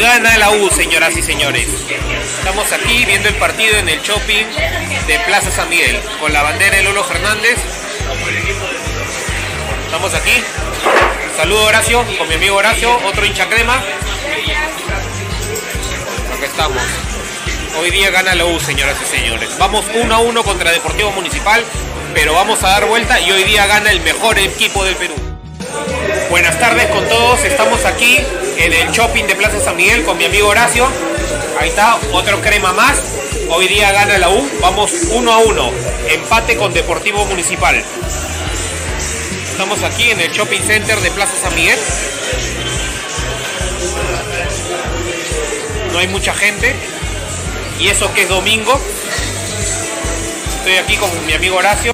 Gana la U, señoras y señores. Estamos aquí viendo el partido en el shopping de Plaza San Miguel con la bandera de Lolo Fernández. Estamos aquí. Saludo Horacio, con mi amigo Horacio, otro hincha crema. Estamos. Hoy día gana la U, señoras y señores. Vamos 1 a 1 contra Deportivo Municipal, pero vamos a dar vuelta y hoy día gana el mejor equipo del Perú. Buenas tardes con todos, estamos aquí en el shopping de Plaza San Miguel con mi amigo Horacio. Ahí está, otro crema más. Hoy día gana la U, vamos uno a uno. Empate con Deportivo Municipal. Estamos aquí en el shopping center de Plaza San Miguel. No hay mucha gente. Y eso que es domingo. Estoy aquí con mi amigo Horacio.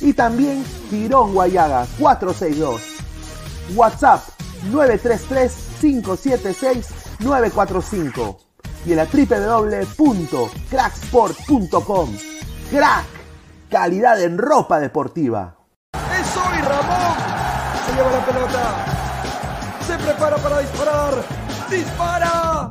y también Girón Guayaga 462. WhatsApp 933-576-945 y en la www.cracksport.com. Crack, calidad en ropa deportiva. ¡Es hoy Ramón! Se lleva la pelota. Se prepara para disparar. ¡Dispara!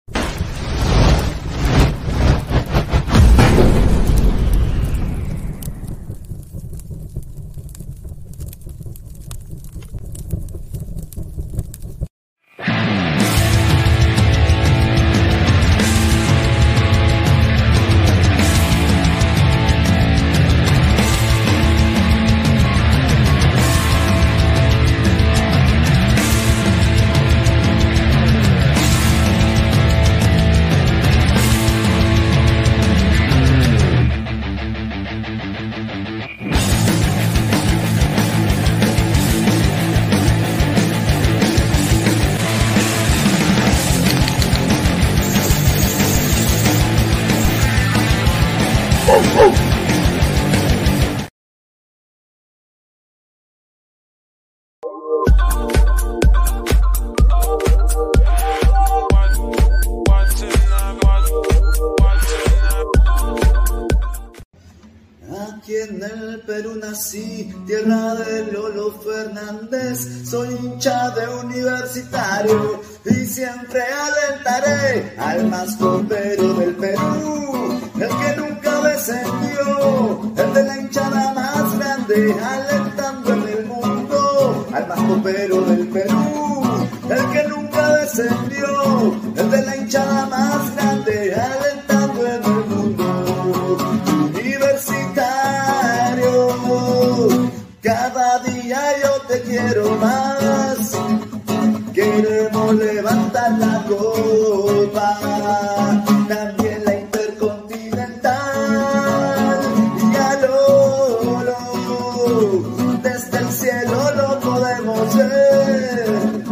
Nací, tierra de Lolo Fernández, soy hincha de universitario y siempre alentaré al más copero del Perú, el que nunca descendió, el de la hinchada más grande, alentando en el mundo al más copero del Perú, el que nunca descendió, el de la hinchada más grande, alentando Queremos levantar la copa, también la intercontinental. Y a Lolo, desde el cielo lo podemos ver,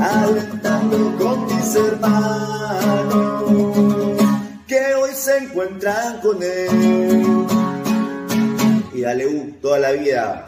alentando con mis hermanos que hoy se encuentran con él. Y dale U toda la vida.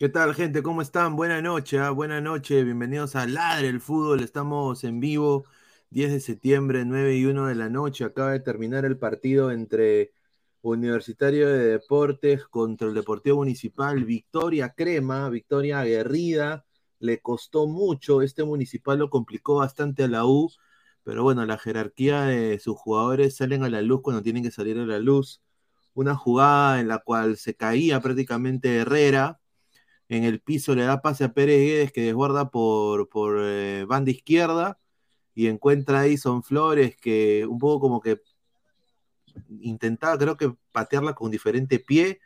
¿Qué tal, gente? ¿Cómo están? Buenas noches, ¿ah? buenas noches. Bienvenidos a Ladre el Fútbol. Estamos en vivo 10 de septiembre, 9 y 1 de la noche. Acaba de terminar el partido entre Universitario de Deportes contra el Deportivo Municipal. Victoria crema, victoria aguerrida. Le costó mucho. Este municipal lo complicó bastante a la U. Pero bueno, la jerarquía de sus jugadores salen a la luz cuando tienen que salir a la luz. Una jugada en la cual se caía prácticamente Herrera. En el piso le da pase a Pérez Guedes que desguarda por, por eh, banda izquierda y encuentra ahí Son Flores que un poco como que intentaba, creo que patearla con diferente pie,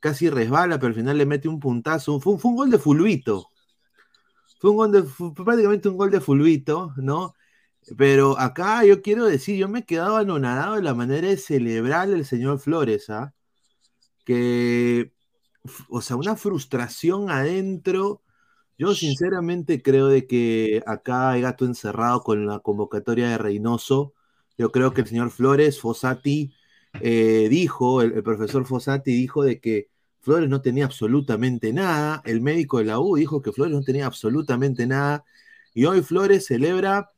casi resbala, pero al final le mete un puntazo. Fue, un gol de fulvito. Fue un gol de, prácticamente un gol de fulvito, ¿no? Pero acá yo quiero decir, yo me he quedado anonadado de la manera de celebrar el señor Flores, ¿ah? Que, o sea, una frustración adentro. Yo sinceramente creo de que acá hay gato encerrado con la convocatoria de Reynoso. Yo creo que el señor Flores, Fossati, eh, dijo, el, profesor Fossati dijo de que Flores no tenía absolutamente nada. El médico de la U dijo que Flores no tenía absolutamente nada. Y hoy Flores celebra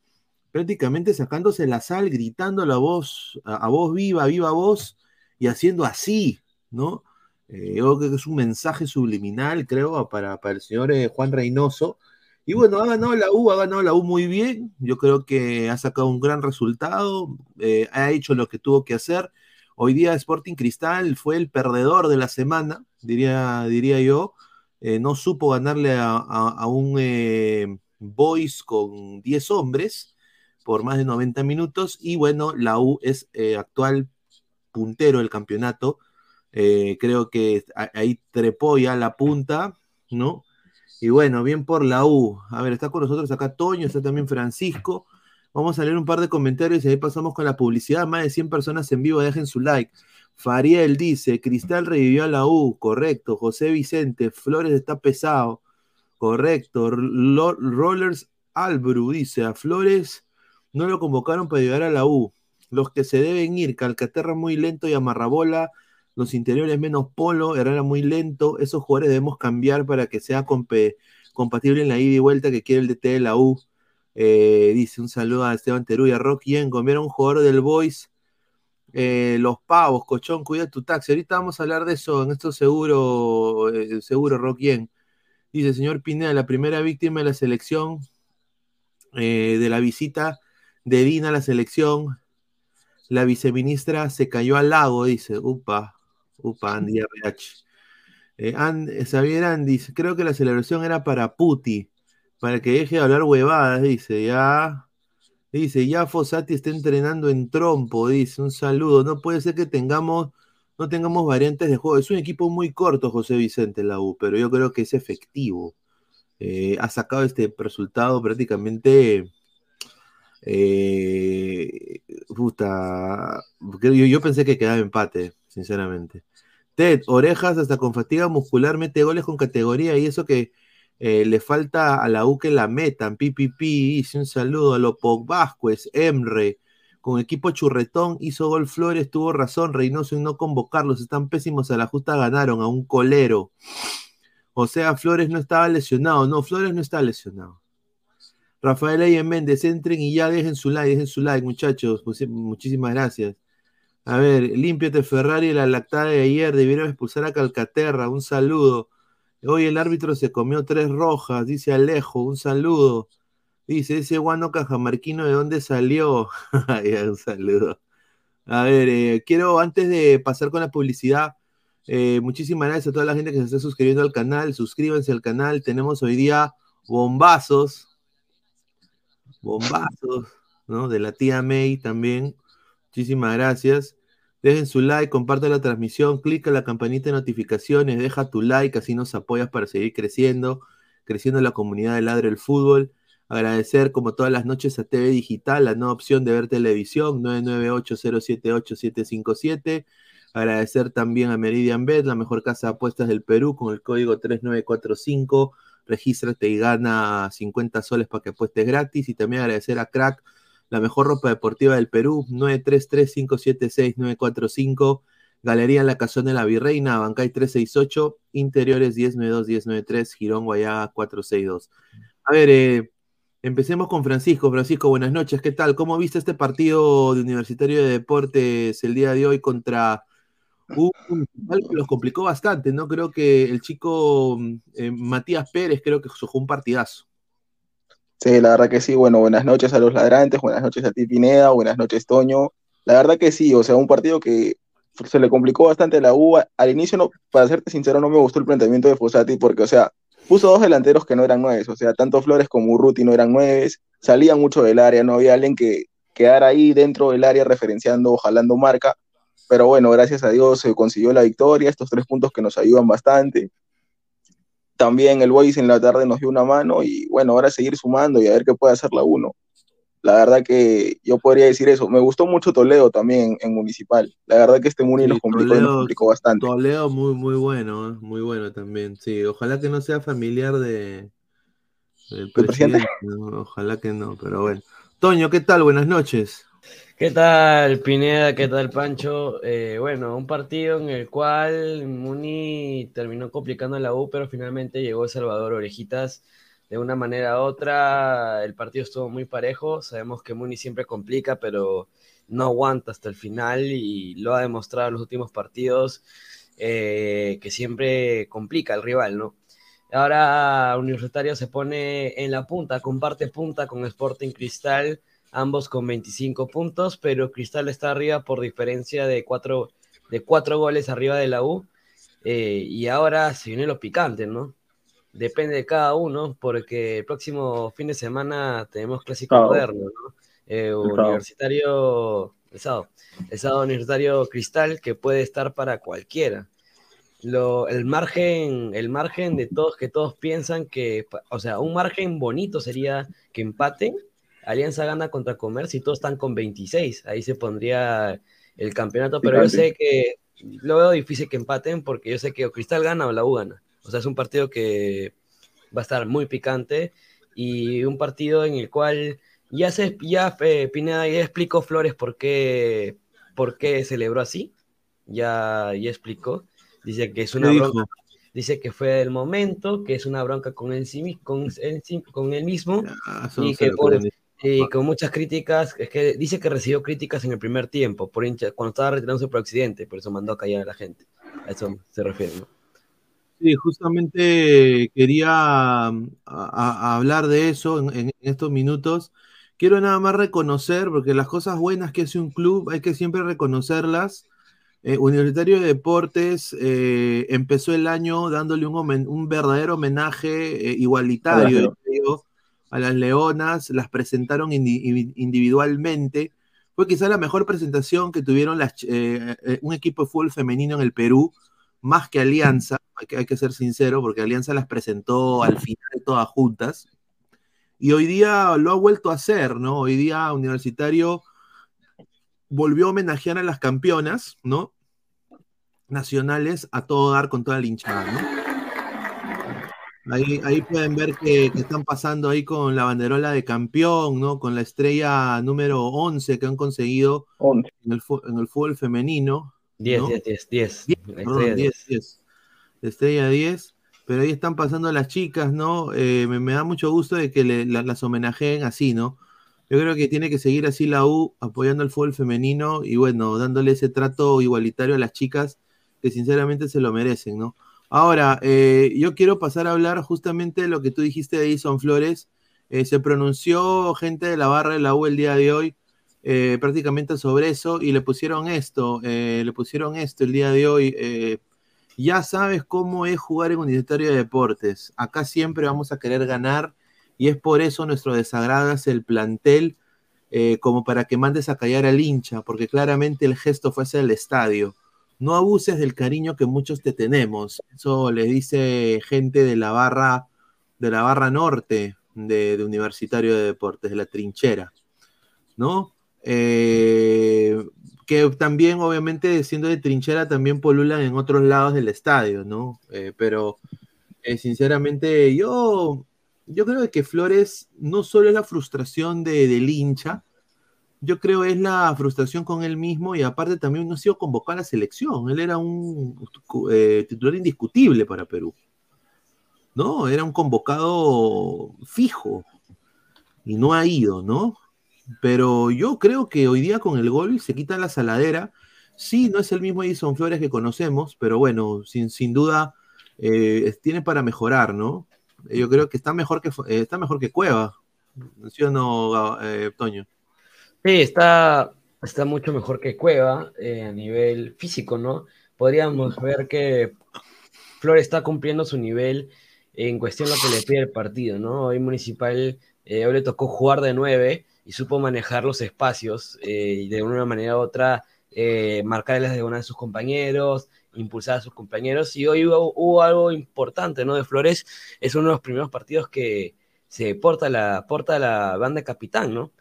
prácticamente sacándose la sal, gritando la voz, a, voz viva, viva voz, y haciendo así, ¿no? Eh, yo creo que es un mensaje subliminal, creo, para, para el señor eh, Juan Reynoso. Y bueno, ha ganado la U, ha ganado la U muy bien. Yo creo que ha sacado un gran resultado, eh, ha hecho lo que tuvo que hacer. Hoy día Sporting Cristal fue el perdedor de la semana, diría, diría yo. no supo ganarle a, a un Boys con 10 hombres por más de 90 minutos. Y bueno, la U es actual puntero del campeonato. Eh, creo que ahí trepó ya la punta, ¿no? Y bueno, bien por la U. A ver, está con nosotros acá Toño, está también Francisco. Vamos a leer un par de comentarios y ahí pasamos con la publicidad. Más de 100 personas en vivo, dejen su like. Fariel dice, Cristal revivió a la U, correcto. José Vicente, Flores está pesado, correcto. Rollers Albru dice, a Flores no lo convocaron para llegar a la U. Los que se deben ir, Calcaterra muy lento y amarrabola, los interiores menos polo, Herrera muy lento. Esos jugadores debemos cambiar para que sea compatible en la ida y vuelta que quiere el DT de la U. Eh, dice un saludo a Esteban Teruya, Rock Yengo, mira un jugador del Boys, eh, los pavos, cochón, cuida tu taxi. Ahorita vamos a hablar de eso en esto seguro, eh, seguro Rock Yen. Dice, señor Pineda, la primera víctima de la selección de la visita de Dina a la selección. La viceministra se cayó al lago, dice. Upa, upa, Andy RH. Eh, eh Andy, creo que la celebración era para Puti, para que deje de hablar huevadas, dice. Ya, dice, ya Fossati está entrenando en trompo, dice. Un saludo. No puede ser que tengamos, no tengamos variantes de juego. Es un equipo muy corto, José Vicente, la U, pero yo creo que es efectivo. Eh, ha sacado este resultado prácticamente eh, yo, pensé que quedaba empate, sinceramente. Ted, orejas hasta con fatiga muscular, mete goles con categoría y eso que eh, le falta a la U que la metan. PPP, hice un saludo a Lopoc Vázquez, Emre, con equipo churretón, hizo gol Flores, tuvo razón, Reynoso en no convocarlos, están pésimos a la justa, ganaron a un colero. O sea, Flores no estaba lesionado, no, Flores no está lesionado. Rafael Ayen Méndez, entren y ya dejen su like, dejen su like, muchachos. Muchísimas gracias. A ver, límpiate Ferrari, la lactada de ayer, debieron expulsar a Calcaterra, un saludo. Hoy el árbitro se comió tres rojas, dice Alejo, un saludo. Dice, ese guano cajamarquino, ¿de dónde salió? un saludo. A ver, eh, quiero, antes de pasar con la publicidad, eh, muchísimas gracias a toda la gente que se está suscribiendo al canal. Suscríbanse al canal. Tenemos hoy día bombazos, bombazos, ¿no? De la tía May también. Muchísimas gracias. Dejen su like, compartan la transmisión, clica la campanita de notificaciones, deja tu like, así nos apoyas para seguir creciendo, creciendo la comunidad de Ladre el Fútbol. Agradecer como todas las noches a TV Digital, la nueva opción de ver televisión, 998-078-757. Agradecer también a Meridian Bet, la mejor casa de apuestas del Perú, con el código 3945 regístrate y gana 50 soles para que apuestes gratis. Y también agradecer a Crack, la mejor ropa deportiva del Perú, 933-576-945, Galería la Casona de la Virreina, Bancay 368, Interiores 1092-1093, Girón Guayá 462. A ver, eh, Empecemos con Francisco. Francisco, buenas noches. ¿Qué tal? ¿Cómo viste este partido de Universitario de Deportes el día de hoy contra un que los complicó bastante, ¿no? Creo que el chico eh, Matías Pérez creo que jugó un partidazo. Sí, la verdad que sí. Bueno, buenas noches a los ladrantes, buenas noches a ti Pineda, buenas noches Toño. La verdad que sí, o sea, un partido que se le complicó bastante a la U. Al inicio, para serte sincero, no me gustó el planteamiento de Fosati porque, o sea, puso dos delanteros que no eran nueves, o sea, tanto Flores como Urruti no eran nueves, salían mucho del área, no había alguien que quedara ahí dentro del área referenciando, jalando marca, pero bueno, gracias a Dios se consiguió la victoria, estos tres puntos que nos ayudan bastante. También el Boys en la tarde nos dio una mano y bueno, ahora seguir sumando y a ver qué puede hacer la uno. La verdad que yo podría decir eso. Me gustó mucho Toledo también en Municipal. La verdad que este Muni nos, complicó, bastante. Toledo muy, muy bueno, ¿eh? muy bueno también. Sí, ojalá que no sea familiar de, del presidente. Ojalá que no, pero bueno. Toño, ¿qué tal? Buenas noches. ¿Qué tal, Pineda? ¿Qué tal, Pancho? Eh, bueno, un partido en el cual Muni terminó complicando la U, pero finalmente llegó Salvador Orejitas de una manera u otra. El partido estuvo muy parejo. Sabemos que Muni siempre complica, pero no aguanta hasta el final y lo ha demostrado en los últimos partidos eh, que siempre complica al rival, ¿no? Ahora Universitario se pone en la punta, comparte punta con Sporting Cristal ambos con 25 puntos, pero Cristal está arriba por diferencia de cuatro, de cuatro goles arriba de la U. Eh, y ahora se viene lo picante, ¿no? Depende de cada uno, porque el próximo fin de semana tenemos clásico moderno, ¿no? Eh, universitario, el sábado, el sábado universitario Cristal, que puede estar para cualquiera. Lo, el margen, el margen de todos que todos piensan que, o sea, un margen bonito sería que empaten Alianza gana contra Comercio y todos están con 26. Ahí se pondría el campeonato, pero yo sé que lo veo difícil que empaten porque yo sé que o Cristal gana o la U gana. O sea, es un partido que va a estar muy picante y un partido en el cual ya se ya eh, Pineda ya explicó Flores por qué por qué celebró así. Ya ya explicó. Dice que es una bronca. Dice que fue el momento, que es una bronca con él, con, con él mismo y que por, y con muchas críticas, es que dice que recibió críticas en el primer tiempo, por cuando estaba retirándose por accidente, por eso mandó a callar a la gente. A eso se refiere, ¿no? Sí, justamente quería mm, hablar de eso en, estos minutos. Quiero nada más reconocer, porque las cosas buenas que hace un club hay que siempre reconocerlas. Eh, Universitario de Deportes eh, empezó el año dándole un, un verdadero homenaje eh, igualitario a las Leonas, las presentaron individualmente. Fue quizá la mejor presentación que tuvieron eh, eh, un equipo de fútbol femenino en el Perú, más que Alianza, hay que, hay que ser sincero, porque Alianza las presentó al final todas juntas. Y hoy día lo ha vuelto a hacer, ¿no? Hoy día Universitario volvió a homenajear a las campeonas, ¿no? Nacionales a todo dar con toda la hinchada, ¿no? Ahí, pueden ver que, están pasando ahí con la banderola de campeón, ¿no? Con la estrella número 11 que han conseguido En, el, fútbol femenino. 10, 10, 10, 10. Estrella 10. Pero ahí están pasando las chicas, ¿no? Eh, me, da mucho gusto de que las homenajeen así, ¿no? Yo creo que tiene que seguir así la U apoyando el fútbol femenino y bueno, dándole ese trato igualitario a las chicas que sinceramente se lo merecen, ¿no? Ahora, eh, yo quiero pasar a hablar justamente de lo que tú dijiste de Edison Flores. Eh, se pronunció gente de la barra de la U el día de hoy eh, prácticamente sobre eso y le pusieron esto, le pusieron esto el día de hoy. ya sabes cómo es jugar en Universitario de Deportes. Acá siempre vamos a querer ganar y es por eso nuestro desagrado es el plantel como para que mandes a callar al hincha, porque claramente el gesto fue hacia el estadio no abuses del cariño que muchos te tenemos. Eso le dice gente de la barra, de la barra norte de, Universitario de Deportes, de la trinchera, ¿no? Eh, que también, obviamente, siendo de trinchera, también polulan en otros lados del estadio, ¿no? Eh, pero, eh, sinceramente, yo, yo creo que Flores no solo es la frustración de, del hincha, yo creo es la frustración con él mismo y aparte también no ha sido convocado a la selección. Él era un eh, titular indiscutible para Perú. ¿No? Era un convocado fijo. y no ha ido, ¿no? Pero yo creo que hoy día con el gol se quita la saladera. Sí, no es el mismo Edison Flores que conocemos, pero bueno, sin, sin duda eh, tiene para mejorar, ¿no? Yo creo que está mejor que, eh, está mejor que Cueva, ¿sí o no, eh, Toño? Sí, está, está mucho mejor que Cueva a nivel físico, ¿no? Podríamos ver que Flores está cumpliendo su nivel en cuestión de lo que le pide el partido, ¿no? Hoy Municipal, hoy le tocó jugar de nueve y supo manejar los espacios y de una manera u otra marcar las de una de sus compañeros, impulsar a sus compañeros. Y hoy hubo, algo importante, ¿no? De Flores, es uno de los primeros partidos que se porta la, porta la banda capitán, ¿no?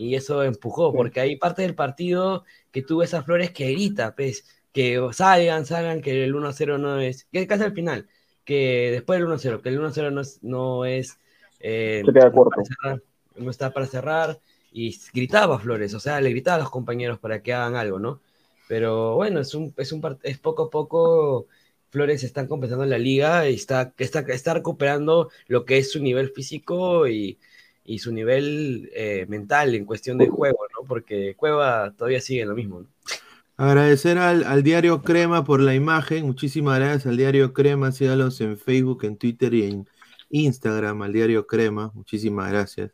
Y eso empujó, porque hay parte del partido que tuvo esas Flores que grita, pues, que salgan, salgan, que el 1-0 no es, que casi al final, que después del 1-0, que el 1-0 no es, no es eh, no, no está para cerrar, y gritaba Flores, o sea, le gritaba a los compañeros para que hagan algo, ¿no? Pero bueno, es, un, es, un, es poco a poco. Flores está compensando en la liga y está, está, está recuperando lo que es su nivel físico y, y su nivel eh, mental en cuestión de juego, ¿no? Porque Cueva todavía sigue lo mismo, ¿no? Agradecer al, al, diario Crema por la imagen. Muchísimas gracias al diario Crema. Sígalos en Facebook, en Twitter y en Instagram, al diario Crema. Muchísimas gracias.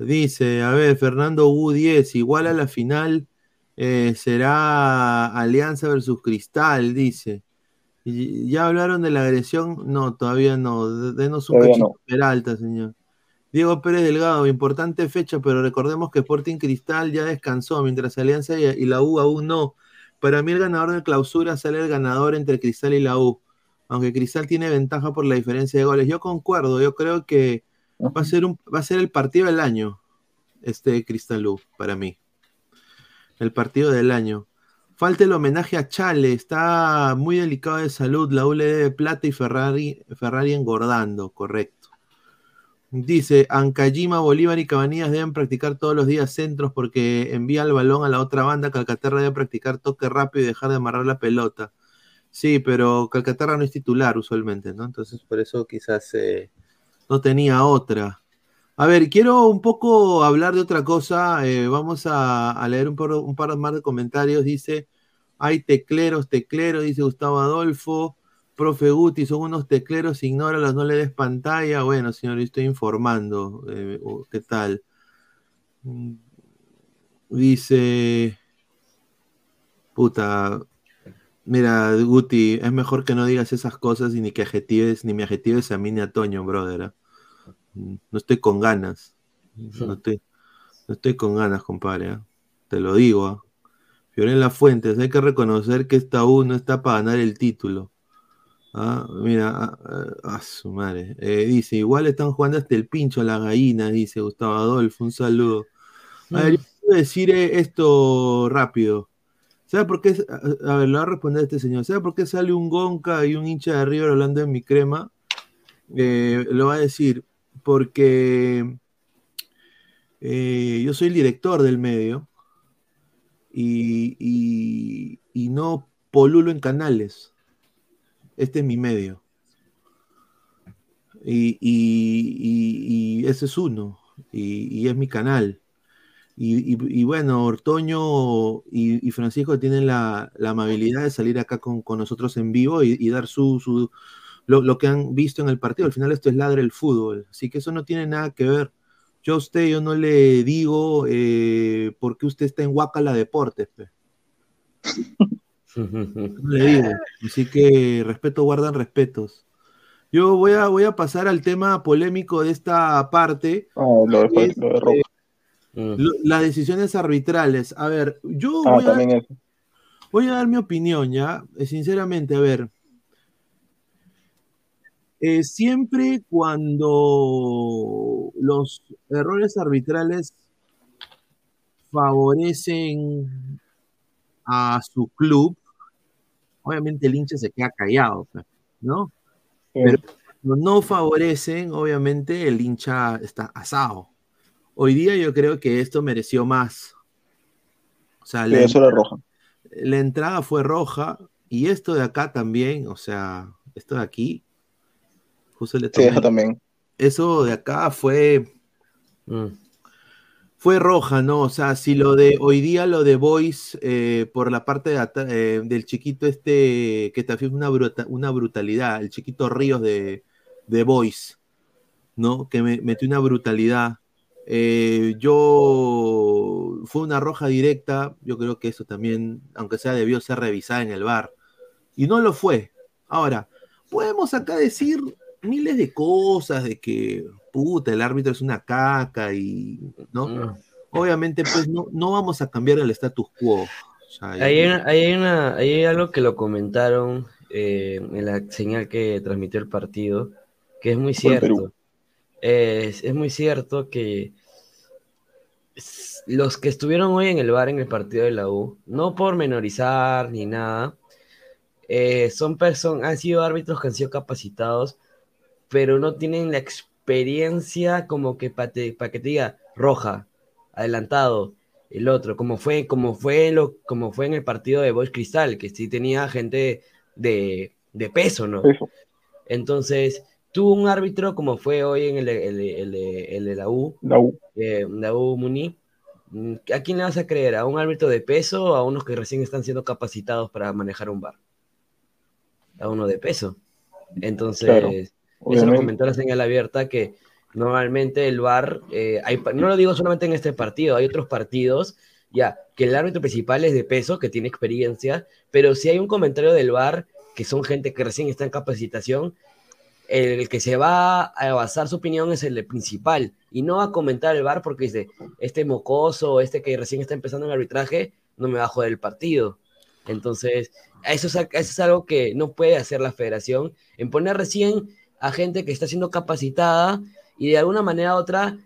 Dice, a ver, Fernando U10, igual a la final eh, será Alianza versus Cristal, dice. ¿Ya hablaron de la agresión? No, todavía no. Denos un cachito Peralta, señor. Diego Pérez Delgado, importante fecha, pero recordemos que Sporting Cristal ya descansó, mientras Alianza y, la U aún no. Para mí el ganador de clausura sale el ganador entre Cristal y la U. Aunque Cristal tiene ventaja por la diferencia de goles. Yo concuerdo, yo creo que va a ser, un, va a ser el partido del año, este Cristal U, para mí el partido del año. Falta el homenaje a Chale, está muy delicado de salud, la U le debe plata y Ferrari, Ferrari engordando, correcto. Dice, Ancayima, Bolívar y Cabanillas deben practicar todos los días centros porque envía el balón a la otra banda, Calcaterra debe practicar toque rápido y dejar de amarrar la pelota. Sí, pero Calcaterra no es titular usualmente, ¿no? Entonces por eso quizás eh, no tenía otra. A ver, quiero un poco hablar de otra cosa. Eh, vamos a, leer un par, más de comentarios. Dice, hay tecleros, tecleros, dice Gustavo Adolfo. Profe Guti, son unos tecleros, ignóralos, no le des pantalla. Bueno, señor, estoy informando. Eh, ¿Qué tal? Mm, dice, puta, mira, Guti, es mejor que no digas esas cosas y ni que adjetives, ni me adjetives a mí ni a Toño, brother. ¿eh? No estoy con ganas. No estoy, no estoy con ganas, compadre. ¿eh? Te lo digo. ¿eh? La Fuentes, hay que reconocer que esta U no está para ganar el título. Ah, mira, a, ah, ah, su madre. Eh, dice, igual están jugando hasta el pincho a las gallinas, dice Gustavo Adolfo. Un saludo. A ver, quiero decir esto rápido. ¿Sabe por qué? A ver, lo va a responder este señor. ¿Sabe por qué sale un Gonca y un hincha de River hablando en mi crema? lo va a decir porque eh, yo soy el director del medio y, no polulo en canales. Este es mi medio. Y, ese es uno, y, es mi canal. Y, bueno, Ortoño y, Francisco tienen la, amabilidad de salir acá con, nosotros en vivo y, dar su, su, lo, que han visto en el partido. Al final esto es ladre el fútbol, así que eso no tiene nada que ver. Yo a usted, yo no le digo eh, por qué usted está en Huacala Deportes. le digo. Así que respeto guardan respetos. Yo voy a, voy a pasar al tema polémico de esta parte. Oh, las decisiones arbitrales. A ver, yo ah, voy, a, voy, a, dar mi opinión, ¿ya? Eh, sinceramente, a ver, eh, siempre cuando los errores arbitrales favorecen a su club, obviamente el hincha se queda callado, ¿no? Pero no favorecen, obviamente el hincha está asado. Hoy día yo creo que esto mereció más. O sea, la, roja. la entrada fue roja y esto de acá también, o sea, esto de aquí eso también. Eso de acá fue. Mm. Fue roja, ¿no? O sea, si lo de hoy día, lo de Boys, eh, por la parte eh, del chiquito este, que también fue una, bruta- una brutalidad, el chiquito Ríos de, de ¿no? Que me metió una brutalidad. Eh, yo, fue una roja directa, yo creo que eso también, aunque sea, debió ser revisada en el bar. Y no lo fue. Ahora, podemos acá decir miles de cosas, de que, puta, el árbitro es una caca y, ¿no? Mm. Obviamente, pues no, no vamos a cambiar el status quo. O sea, hay, una- hay una- hay algo que lo comentaron eh, en la señal que transmitió el partido, que es muy cierto. Es, es muy cierto que los que estuvieron hoy en el bar en el partido de la U, no por menorizar ni nada, eh, son personas, han sido árbitros que han sido capacitados, pero no tienen la experiencia como que para que te diga roja, adelantado, el otro, como fue, como fue lo, como fue en el partido de Boys Cristal, que sí tenía gente de, de peso, ¿no? Eso. Entonces, tú un árbitro como fue hoy en el, el, el de- el de la U, La U. eh, la U Muni, ¿a quién le vas a creer? ¿A un árbitro de peso o a unos que recién están siendo capacitados para manejar un bar? A uno de peso. Entonces, Claro, eso lo obviamente. comentó la señal abierta que normalmente el VAR, eh, hay no lo digo solamente en este partido, hay otros partidos, ya, que el árbitro principal es de peso, que tiene experiencia, pero si hay un comentario del VAR, que son gente que recién está en capacitación, el que se va a basar su opinión es el principal, y no va a comentar el VAR porque dice, este mocoso, este que recién está empezando en arbitraje, no me va a joder el partido. Entonces, eso es, eso es algo que no puede hacer la federación, en poner recién a gente que está siendo capacitada y de alguna manera u otra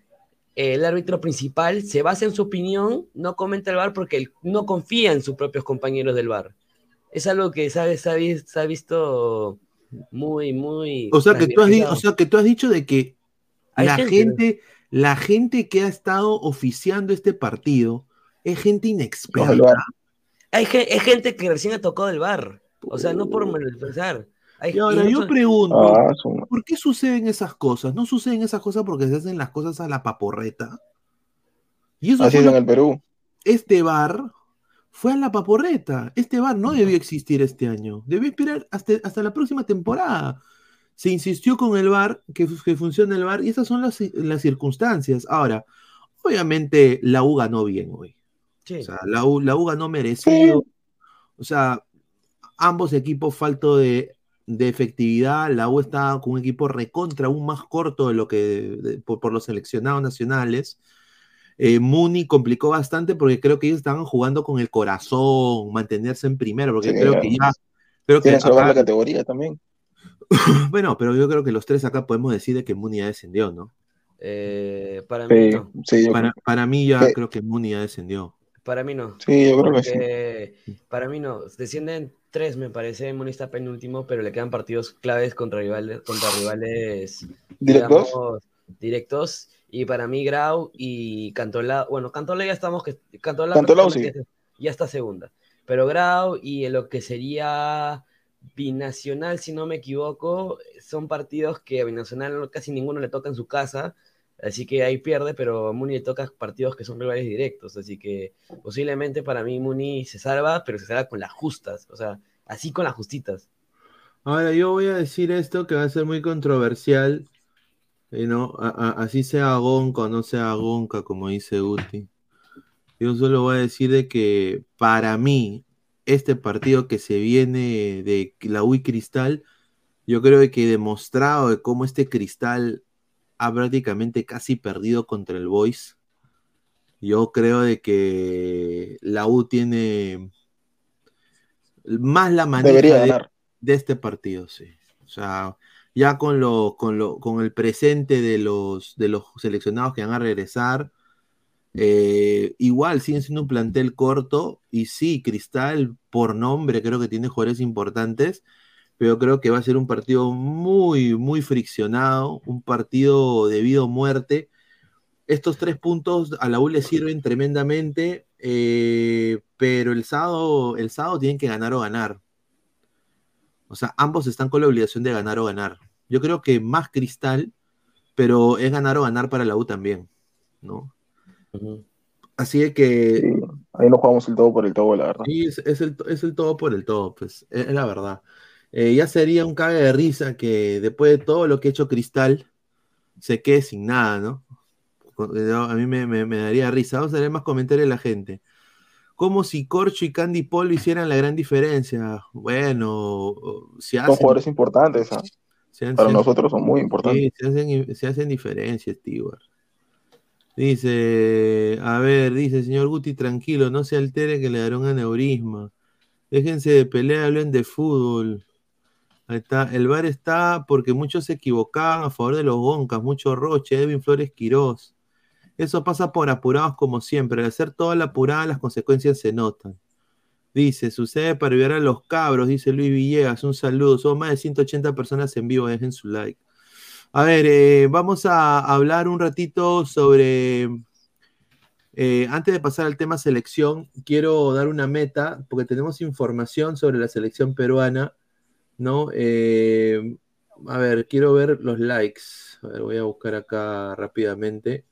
el árbitro principal se basa en su opinión, no comenta el VAR porque él no confía en sus propios compañeros del VAR. Es algo que se ha, visto muy, muy... O sea, que tú has, o sea, que tú has dicho de que Hay la gente, gente, la gente que ha estado oficiando este partido es gente inexperta. Hay, hay gente que recién ha tocado el VAR. O sea, no por menospreciar. Y ahora yo pregunto, Ah, ¿por qué suceden esas cosas? ¿No suceden esas cosas porque se hacen las cosas a la paporreta? Y eso Así es en el Perú. este bar fue a la paporreta. Este bar no debió existir este año. Debió esperar hasta, hasta la próxima temporada. Se insistió con el bar, que, que funcione el bar, y esas son las, las circunstancias. Ahora, obviamente la U ganó bien hoy. Sí. O sea, la U, la U ganó merecido. O sea, ambos equipos falto de, de efectividad. La U está con un equipo recontra, aún más corto de lo que de- por, por los seleccionados nacionales. Eh, Muni complicó bastante porque creo que ellos estaban jugando con el corazón, mantenerse en primero, porque Sí, creo que ya. Creo que salvar acá- la categoría también. bueno, pero yo creo que los tres acá podemos decir de que Muni ya descendió, ¿no? Eh, para mí Sí, no. sí, yo, Para, para mí ya Sí. creo que Muni ya descendió. Para mí no. sí, yo creo que sí. Porque para mí no. Descienden tres, me parece. Muni está penúltimo, pero le quedan partidos claves contra rivales, contra rivales ¿Directos? digamos, directos. Y para mí, Grau y Cantola, bueno, Cantola ya estamos, que Cantola Cantolao prácticamente ya está segunda. Pero Grau y lo que sería Binacional, si no me equivoco, son partidos que a Binacional casi ninguno le toca en su casa. Así que ahí pierde, pero Muni le toca partidos que son rivales directos. Así que posiblemente para mí Muni se salva, pero se salva con las justas. O sea, así con las justitas. Ahora, yo voy a decir esto que va a ser muy controversial. y no, así sea Gonca o no sea Gonca, como dice Guti. Yo solo voy a decir de que para mí, este partido que se viene de la UI Cristal, yo creo que he demostrado de cómo este Cristal ha prácticamente casi perdido contra el Boys. Yo creo de que la U tiene más la Debería de, de este partido, sí. O sea, ya con lo, con lo, con el presente de los, de los seleccionados que van a regresar, eh, igual siguen siendo un plantel corto, y sí, Cristal, por nombre, creo que tiene jugadores importantes, pero creo que va a ser un partido muy, muy friccionado, un partido de vida o muerte. Estos tres puntos a la U le sirven tremendamente, eh, pero el sábado, el sábado tienen que ganar o ganar. O sea, ambos están con la obligación de ganar o ganar. Yo creo que más Cristal, pero es ganar o ganar para la U también, ¿no? Así que. Sí, ahí no jugamos el todo por el todo, la verdad. Sí, es, es el, es el todo por el todo, pues, es, es la verdad. Eh, ya sería un cague de risa que después de todo lo que ha hecho Cristal, se quede sin nada, ¿no? A mí me, me- me daría risa. Vamos a ver más comentarios de la gente. Como si Corcho y Candy Polo hicieran la gran diferencia. Bueno, se Son hacen, jugadores importantes, ¿ah? se han- Para se nosotros son muy importantes. Sí, se hacen, se hacen diferencias. Dice, a ver, dice, señor Guti, tranquilo, no se altere que le dará un aneurisma. Déjense de pelear, hablen de fútbol. Ahí está, el bar está porque muchos se equivocaban a favor de los Goncas, mucho Roche, Edwin Flores Quirós. Eso pasa por apurados como siempre. Al hacer toda la apurada, las consecuencias se notan. Dice, sucede para ayudar a los cabros, dice Luis Villegas. Un saludo. Son más de 180 personas en vivo, dejen su like. A ver, eh, vamos a hablar un ratito sobre. eh, antes de pasar al tema selección, quiero dar una meta, porque tenemos información sobre la selección peruana, ¿no? Eh, a ver, quiero ver los likes. A ver, voy a buscar acá rápidamente.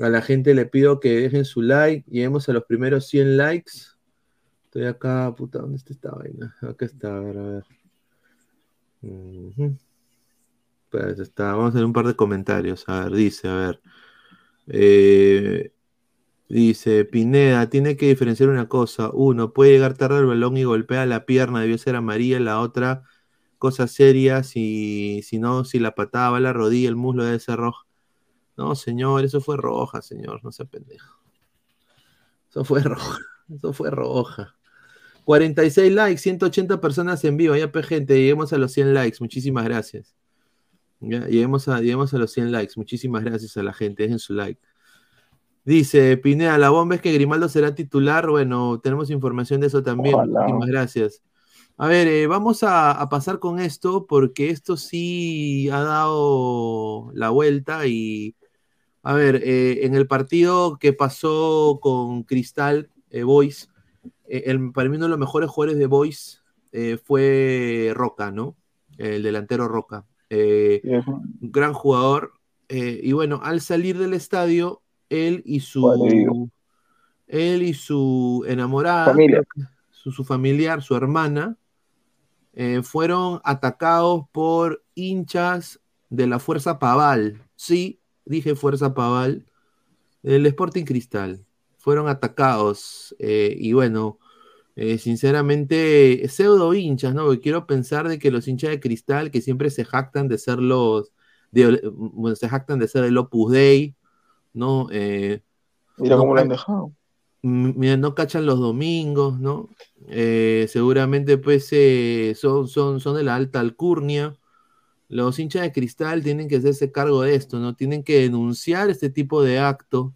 A la gente le pido que dejen su like. Lleguemos a los primeros 100 likes. Estoy acá, puta, ¿dónde está esta vaina? Acá está, a ver, a ver. Pues está, vamos a hacer un par de comentarios. A ver, dice, a ver. Eh, dice, Pineda, tiene que diferenciar una cosa. Uno, puede llegar tarde el balón y golpea la pierna, debió ser amarilla. La otra, cosa seria, si, si no, si la patada va a la rodilla, el muslo debe ser roja. No, señor, eso fue roja, señor, no sea pendejo. Eso fue roja, eso fue roja. 46 likes, 180 personas en vivo, ya pe gente, lleguemos a los 100 likes, muchísimas gracias. Lleguemos, a, lleguemos a los 100 likes, muchísimas gracias a la gente, dejen su like. Dice Pineda, la bomba es que Grimaldo será titular, bueno, tenemos información de eso también, Ojalá. muchísimas gracias. A ver, eh, vamos a, a pasar con esto porque esto sí ha dado la vuelta y, a ver, eh, en el partido que pasó con Cristal eh, Boys, el, para mí uno de los mejores jugadores de Boys fue Roca, ¿no? El delantero Roca. Un- gran jugador. y bueno, al salir del estadio, él y su él y su enamorada, Familia. su, su familiar, su hermana, eh, fueron atacados por hinchas de la Fuerza Paval. Sí, dije Fuerza Paval, el Sporting Cristal. Fueron atacados. eh, y bueno, eh, sinceramente, pseudo hinchas, ¿no? Porque quiero pensar de que los hinchas de Cristal, que siempre se jactan de ser los, de- bueno, se jactan de ser el Opus Dei, ¿no? Eh, Mira no cómo lo han dejado. Mira, no cachan los domingos, ¿no? Eh, seguramente pues eh, son, son, son de la alta alcurnia. Los hinchas de cristal tienen que hacerse cargo de esto, ¿no? Tienen que denunciar este tipo de acto.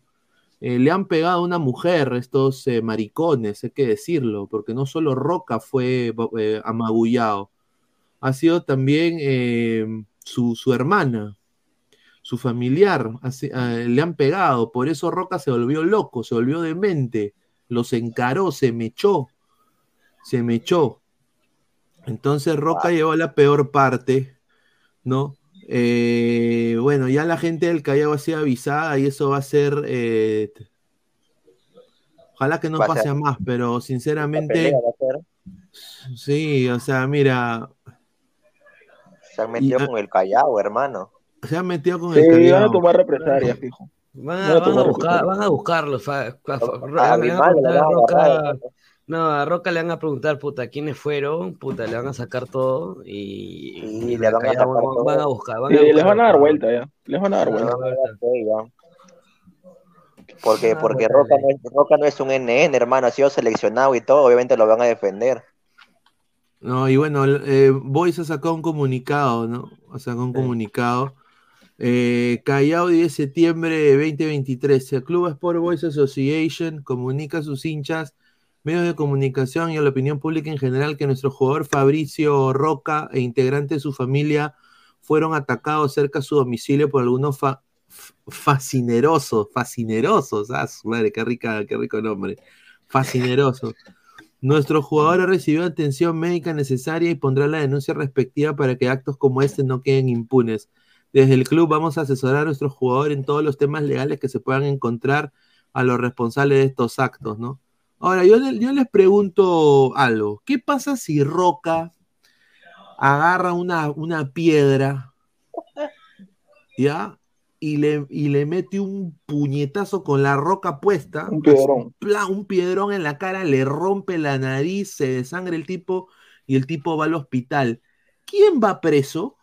Eh, le han pegado a una mujer estos eh, maricones, hay que decirlo, porque no solo Roca fue eh, amagullado, ha sido también eh, su, su hermana, su familiar, así- ah, le han pegado, por eso Roca se volvió loco, se volvió demente, los encaró, se mechó, se mechó. Entonces Roca llevó la peor parte, ¿no? Eh, bueno, ya la gente del Callao ha sido avisada y eso va a ser... eh, ojalá que no Va pase a más, pero sinceramente... pelea. Sí, o sea, mira, Se han metido Y- con el Callao, hermano. Se han metido con Sí, el van a tomar represalias, fijo. Van a, van a tomar buscar, represalias. van a buscarlo. fa- fa- fa- A le van a Grimaldo le preguntar a van a Roca- agarrar. No, a Roca le van a preguntar, puta, quiénes fueron, puta, le van a sacar todo y, le van a sacar van, todo. van a buscar. Van Sí, a buscar les van a dar vuelta ya. Les van a dar vuelta. Porque, Ah, porque Roca no, es, Roca no es un NN, hermano, ha sido seleccionado y todo, obviamente lo van a defender. No, y bueno, eh, Boys ha sacado un comunicado, ¿no? Ha sacado un Sí. comunicado. Eh, Callao 10 de septiembre de 2023. El Club Sport Boys Association comunica a sus hinchas, medios de comunicación y a la opinión pública en general que nuestro jugador Fabricio Roca e integrante de su familia fueron atacados cerca de su domicilio por algunos fa- fascinerosos, fascinerosos, ah, su madre, qué rica, qué rico nombre, fascinerosos. Nuestro jugador ha recibido atención médica necesaria y pondrá la denuncia respectiva para que actos como este no queden impunes. Desde el club vamos a asesorar a nuestro jugador en todos los temas legales que se puedan encontrar a los responsables de estos actos, ¿no? Ahora, yo, le- yo les pregunto algo. ¿Qué pasa si Roca agarra una, una piedra, ¿ya? Y le, y le mete un puñetazo con la roca puesta, Un piedrón. un piedrón en la cara, le rompe la nariz, se desangra el tipo y el tipo va al hospital. ¿Quién va preso?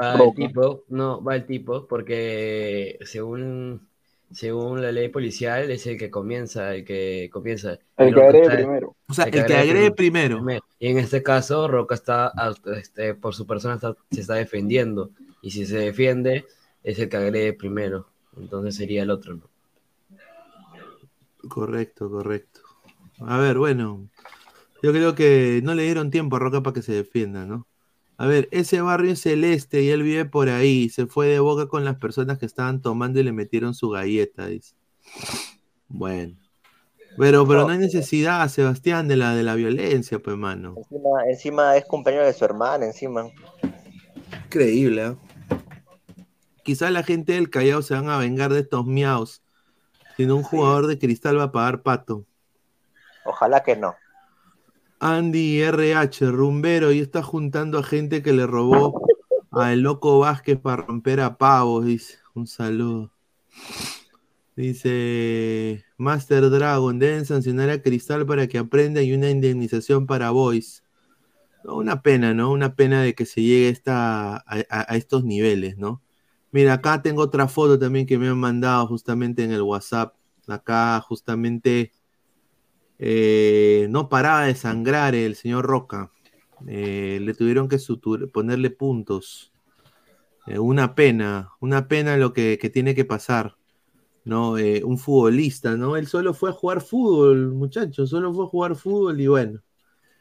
Va el tipo, no, va el tipo, porque según, según la ley policial es el que comienza, el que comienza. El que Roca agrede está- primero. O sea, El el que agrede agrede prim- primero. Y en este caso, Roca está, este, por su persona está- se está defendiendo. Y si se defiende, es el que agrede primero. Entonces sería el otro, ¿no? Correcto, correcto. A ver, bueno, yo creo que no le dieron tiempo a Roca para que se defienda, ¿no? A ver, ese barrio es celeste y él vive por ahí. Se fue de boca con las personas que estaban tomando y le metieron su galleta, dice. Bueno. Pero, pero no hay necesidad, Sebastián, de la, de la violencia, pues, mano. Encima, encima es cumpleaños de su hermana, encima. Increíble, ¿eh? Quizás la gente del Callao se van a vengar de estos miaos. Si no, un jugador de cristal va a pagar pato. Ojalá que no. Andy RH, rumbero, y está juntando a gente que le robó a el loco Vázquez para romper a pavos, dice. Un saludo. Dice Master Dragon, deben sancionar a Cristal para que aprenda y una indemnización para Boys. Una pena, ¿no? Una pena de que se llegue esta, a estos niveles, ¿no? Mira, acá tengo otra foto también que me han mandado justamente en el WhatsApp. Acá justamente eh, no paraba de sangrar el señor Roca. Eh, le tuvieron que sutur- ponerle puntos. Eh, una pena, una pena lo que, que tiene que pasar. ¿no? Eh, un futbolista, ¿no? Él solo fue a jugar fútbol, muchachos, solo fue a jugar fútbol y bueno.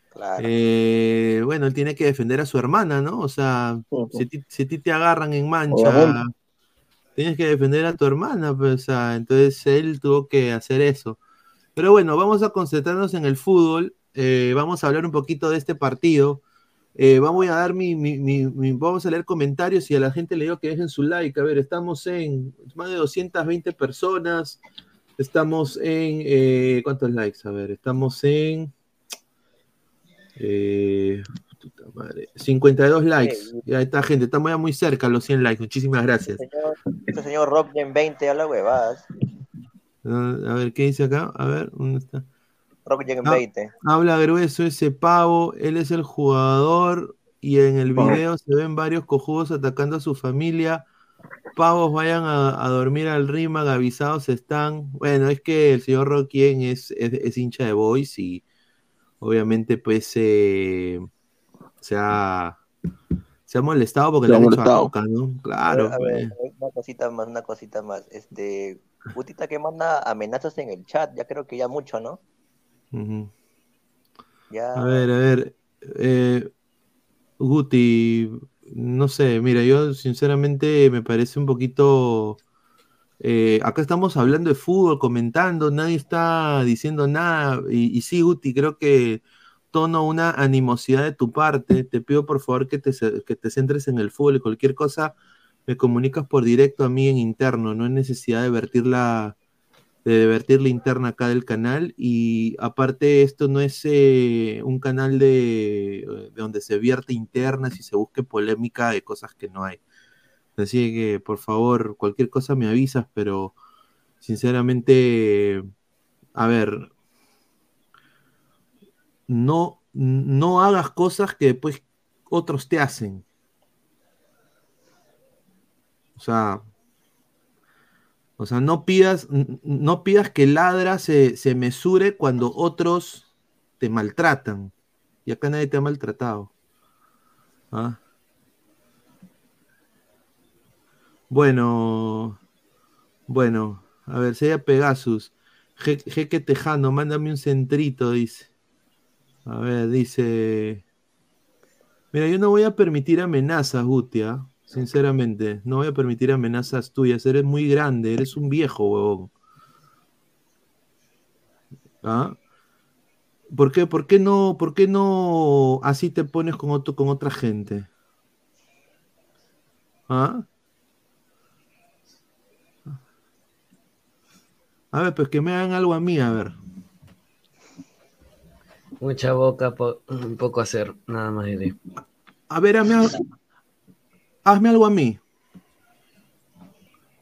Claro. Eh, bueno, él tiene que defender a su hermana, ¿no? O sea, si, a ti- si a ti te agarran en mancha, Obviamente. tienes que defender a tu hermana, pues, o sea, entonces él tuvo que hacer eso. Pero bueno, vamos a concentrarnos en el fútbol, eh, vamos a hablar un poquito de este partido. Eh, vamos a dar mi, mi- mi- mi- vamos a leer comentarios y a la gente le digo que dejen su like. A ver, estamos en más de 220 personas. Estamos en eh, ¿cuántos likes? A ver, estamos en eh, puta madre, 52 likes. Ya está, gente, estamos ya muy cerca a los 100 likes. Muchísimas gracias. Señor, este señor Rock en 20 habla huevadas. Ah, A ver, ¿qué dice acá? A ver, ¿dónde está? Rock en Ah, 20. Habla grueso ese pavo, él es el jugador y en el video se ven varios cojudos atacando a su familia. Pavos vayan a, a dormir al rima, avisados están. Bueno, es que el señor Roquien es, es, es hincha de Boys y obviamente pues eh, se, ha, se ha molestado porque Se le ha han hecho a. Roca, ¿no? Claro. a ver, pues. una cosita más, una cosita más. Este, Gutita que manda amenazas en el chat, ya creo que ya mucho, ¿no? Ya. A ver, a ver. eh, Guti, no sé, mira, yo sinceramente me parece un poquito. eh, acá estamos hablando de fútbol, comentando, nadie está diciendo nada. Y, y sí, Guti, creo que tono una animosidad de tu parte. Te pido por favor que te, que te centres en el fútbol y cualquier cosa me comunicas por directo a mí en interno. No hay necesidad de vertir la, de vertir la interna acá del canal y aparte esto no es eh, un canal de, de donde se vierte internas y se busque polémica de cosas que no hay. Así que por favor, cualquier cosa me avisas, pero sinceramente, a ver, no, no hagas cosas que después otros te hacen. O sea, o sea, no pidas, no pidas que ladra se, se mesure cuando otros te maltratan. Y acá nadie te ha maltratado. ¿Ah? Bueno, bueno, a ver, sería Pegasus. Je- Jeque Tejano, mándame un centrito, dice. A ver, dice. Mira, yo no voy a permitir amenazas, Gutia. Sinceramente, no voy a permitir amenazas tuyas. Eres muy grande, eres un viejo, huevón. ¿Ah? ¿Por qué, por qué no, por qué no así te pones con otro, con otra gente? ¿Ah? A ver, pues que me hagan algo a mí, a ver. Mucha boca, po- un poco hacer, nada más diré. A ver, hazme, al- hazme algo a mí.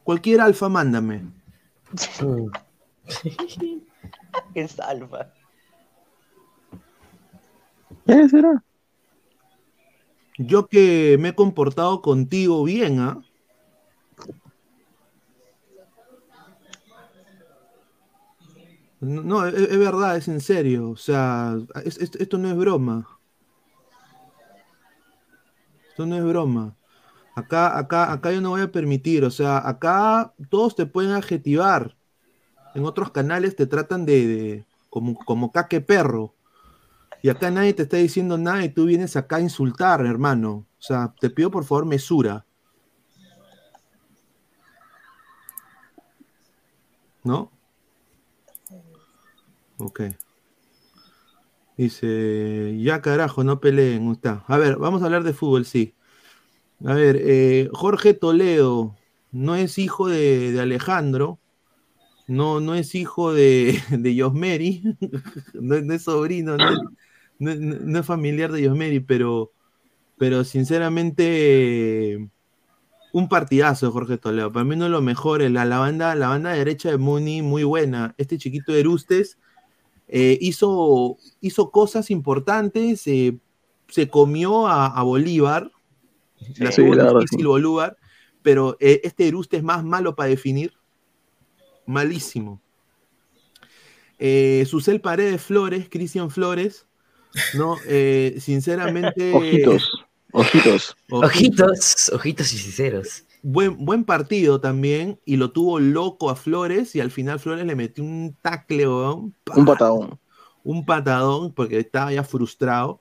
Cualquier alfa, mándame. Es alfa. ¿Qué será? Yo que me he comportado contigo bien, ¿ah? No, no, es, es verdad, es en serio. O sea, es- es- esto no es broma. Esto no es broma. Acá, acá, acá yo no voy a permitir. O sea, acá todos te pueden adjetivar. En otros canales te tratan de, de- como, como caque perro. Y acá nadie te está diciendo nada y tú vienes acá a insultar, hermano. O sea, te pido por favor mesura. ¿No? Ok. Dice, ya carajo, no peleen. Está. A ver, vamos a hablar de fútbol, sí. A ver, eh, Jorge Toledo no es hijo de, Alejandro, no, no es hijo de, de no, es sobrino, no, es- familiar de Yosmeri, pero, pero sinceramente un partidazo de Jorge Toledo. Para mí no es lo mejor. La, la banda, la banda derecha de Muni, muy buena. Este chiquito de Erustes eh, hizo, hizo cosas importantes. eh, se comió a Bolívar. La Sí, la verdad, difícil. Bolívar. Pero eh, este Erustes es más malo para definir. Malísimo. Eh, Susel Paredes Flores, Cristian Flores. No, Eh, sinceramente. Ojitos, ojitos. Ojitos, ojitos y sinceros. Buen, buen partido también, y lo tuvo loco a Flores, y al final Flores le metió un tacle, Un patadón. un patadón, porque estaba ya frustrado,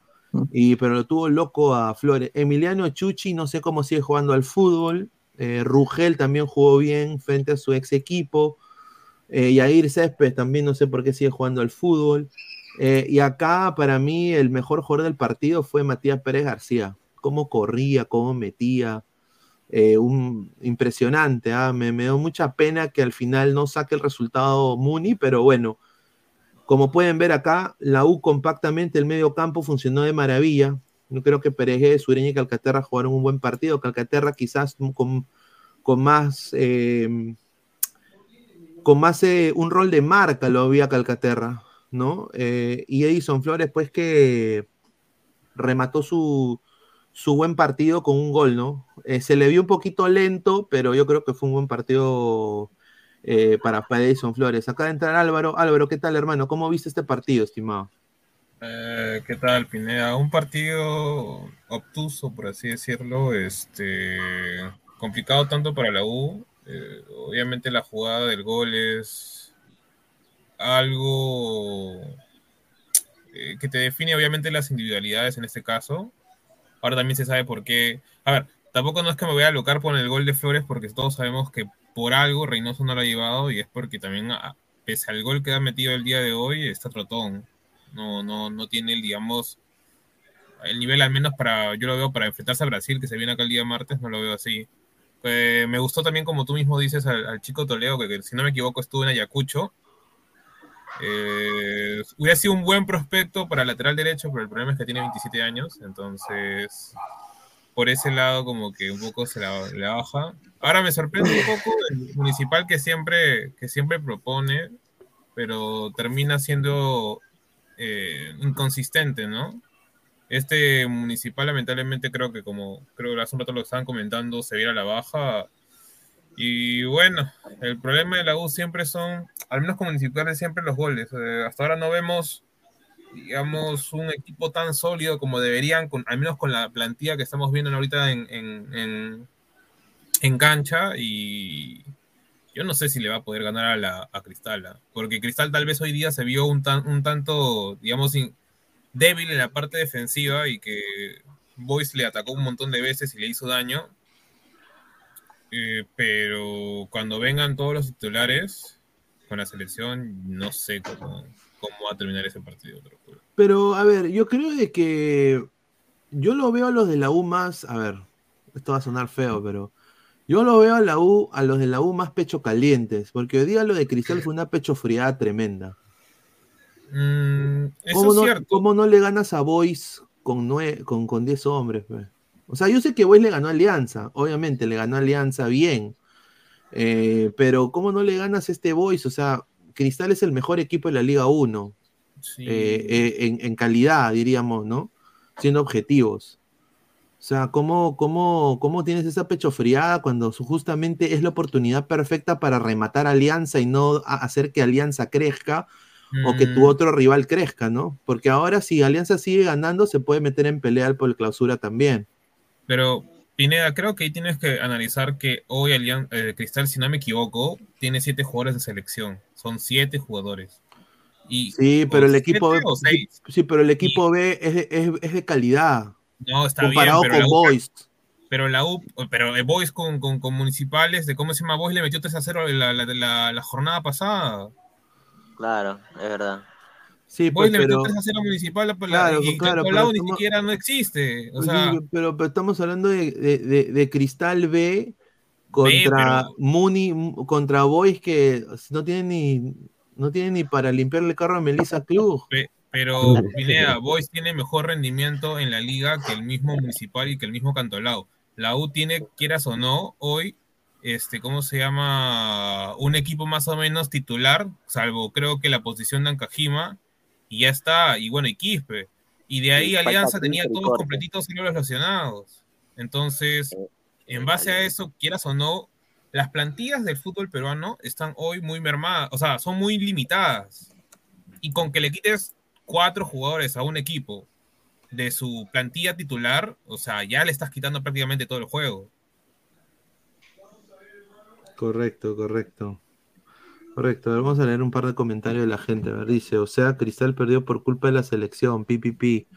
y, pero lo tuvo loco a Flores. Emiliano Chuchi, no sé cómo sigue jugando al fútbol. eh, Rugel también jugó bien frente a su ex equipo. Eh, Yair Céspedes también no sé por qué sigue jugando al fútbol. Eh, y acá, para mí, el mejor jugador del partido fue Matías Pérez García. Cómo corría, cómo metía. eh, un, impresionante. ¿ah? Me, me dio mucha pena que al final no saque el resultado Muni, pero bueno, como pueden ver acá, la U compactamente, el medio campo funcionó de maravilla. Yo creo que Pereje, Sureña y Calcaterra jugaron un buen partido. Calcaterra quizás con, más, con más eh, un rol de marca lo había Calcaterra, ¿no? Eh, y Edison Flores, pues que remató su, su buen partido con un gol, ¿no? Eh, se le vio un poquito lento, pero yo creo que fue un buen partido eh, para, Edison Flores. Acaba de entrar Álvaro. Álvaro, ¿qué tal, hermano? ¿Cómo viste este partido, estimado? Eh, ¿Qué tal, Pineda? Un partido obtuso, por así decirlo, este, complicado tanto para la U. eh, obviamente la jugada del gol es algo que te define obviamente las individualidades en este caso. Ahora también se sabe por qué. A ver, tampoco no es que me voy a alocar por el gol de Flores porque todos sabemos que por algo Reynoso no lo ha llevado y es porque también, pese al gol que ha metido el día de hoy, está trotón no, no, no tiene, digamos, el nivel al menos para, yo lo veo para enfrentarse a Brasil, que se viene acá el día martes, no lo veo así. Eh, me gustó también, como tú mismo dices, al, al chico Toledo, que, que si no me equivoco estuvo en Ayacucho. Eh, hubiera sido un buen prospecto para lateral derecho, pero el problema es que tiene 27 años, entonces por ese lado como que un poco se la, baja. Ahora me sorprende un poco el municipal que siempre, que siempre propone, pero termina siendo eh, inconsistente, ¿no? Este municipal, lamentablemente, creo que como creo que hace un rato lo estaban comentando, se viera la baja. Y bueno, el problema de la U siempre son, al menos como municipales, siempre los goles. Eh, hasta ahora no vemos, digamos, un equipo tan sólido como deberían, al menos con la plantilla que estamos viendo ahorita en, en, en, cancha. Y yo no sé si le va a poder ganar a, la, a Cristal, ¿ah? porque Cristal tal vez hoy día se vio un, tan, un tanto, digamos, débil en la parte defensiva y que Boyce le atacó un montón de veces y le hizo daño. Eh, pero cuando vengan todos los titulares con la selección, no sé cómo, cómo va a terminar ese partido. te lo juro. Pero, a ver, yo creo de que yo lo veo a los de la U más, a ver, esto va a sonar feo, pero Yo lo veo a la U, a los de la U más pecho calientes, porque hoy día lo de Cristal fue una pecho friada tremenda. Mm, eso ¿Cómo no, cierto. cómo no le ganas a Boys con, nue- con, con 10 hombres? pe? O sea, yo sé que Boys le ganó Alianza, obviamente le ganó Alianza bien, eh, pero ¿cómo no le ganas a este Boys? O sea, Cristal es el mejor equipo de la Liga 1, Sí. eh, eh, en, en calidad, diríamos, ¿no? Siendo objetivos. O sea, ¿cómo, cómo, cómo tienes esa pechofriada cuando justamente es la oportunidad perfecta para rematar Alianza y no hacer que Alianza crezca o que tu Mm, otro rival crezca, ¿no? Porque ahora si Alianza sigue ganando, se puede meter en pelea por el clausura también. Pero, Pineda, creo que ahí tienes que analizar que hoy eh, Cristal, si no me equivoco, tiene siete jugadores de selección. Son siete jugadores. Y, Sí, pero el equipo B, sí, pero el equipo B es, de- es- es de calidad No, está comparado bien, pero con Boys. Pero la U, pero el Boys con, con, con municipales, de cómo se llama Boys, le metió 3 a 0 la, la, la, la jornada pasada. Claro, es verdad. Sí, Boys pues, le metió pero 3 a 0 a municipal la- Claro, y claro, pero ni siquiera no existe. O Pues sí, sea, pero, pero estamos hablando de, de- de- de Cristal B contra pero- Muni, contra Boys que no tienen ni no tienen ni para limpiarle el carro a Melissa Club. pe- pero Pineda, Boys tiene mejor rendimiento en la liga que el mismo municipal y que el mismo Cantolao. La U tiene, quieras o no, hoy, este, ¿cómo se llama? Un equipo más o menos titular, salvo creo que la posición de Ancajima, y ya está, y bueno, y Quispe. Y de ahí Sí, Alianza tenía todos completitos y los lesionados. Entonces, en base a eso, quieras o no, las plantillas del fútbol peruano están hoy muy mermadas, o sea, son muy limitadas. Y con que le quites cuatro jugadores a un equipo de su plantilla titular, o sea, ya le estás quitando prácticamente todo el juego. Correcto, correcto. Correcto. A ver, vamos a leer un par de comentarios de la gente. A ver, dice, o sea, Cristal perdió por culpa de la selección, PPP.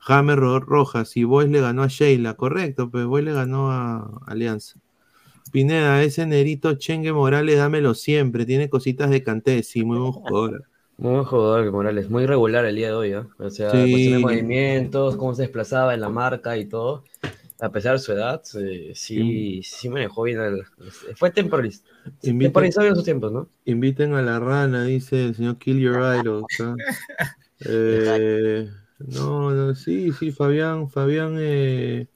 James Ro- Rojas y Boys le ganó a Sheila, correcto, pues Boys le ganó a Alianza. Pineda, ese nerito Chengue Morales, dámelo siempre, tiene cositas de canté, sí, muy buen jugador. Muy buen jugador, Morales. Muy regular el día de hoy, ¿ah? O sea, Sí. cuestión de movimientos, cómo se desplazaba en la marca y todo. A pesar de su edad, eh, sí, sí manejó bien. el- fue temporalista. Temporalizado en sus tiempos, ¿no? Inviten a la rana, dice el señor Kill Your Idols. ¿ah? Eh, no, no, sí, sí, Fabián, Fabián eh,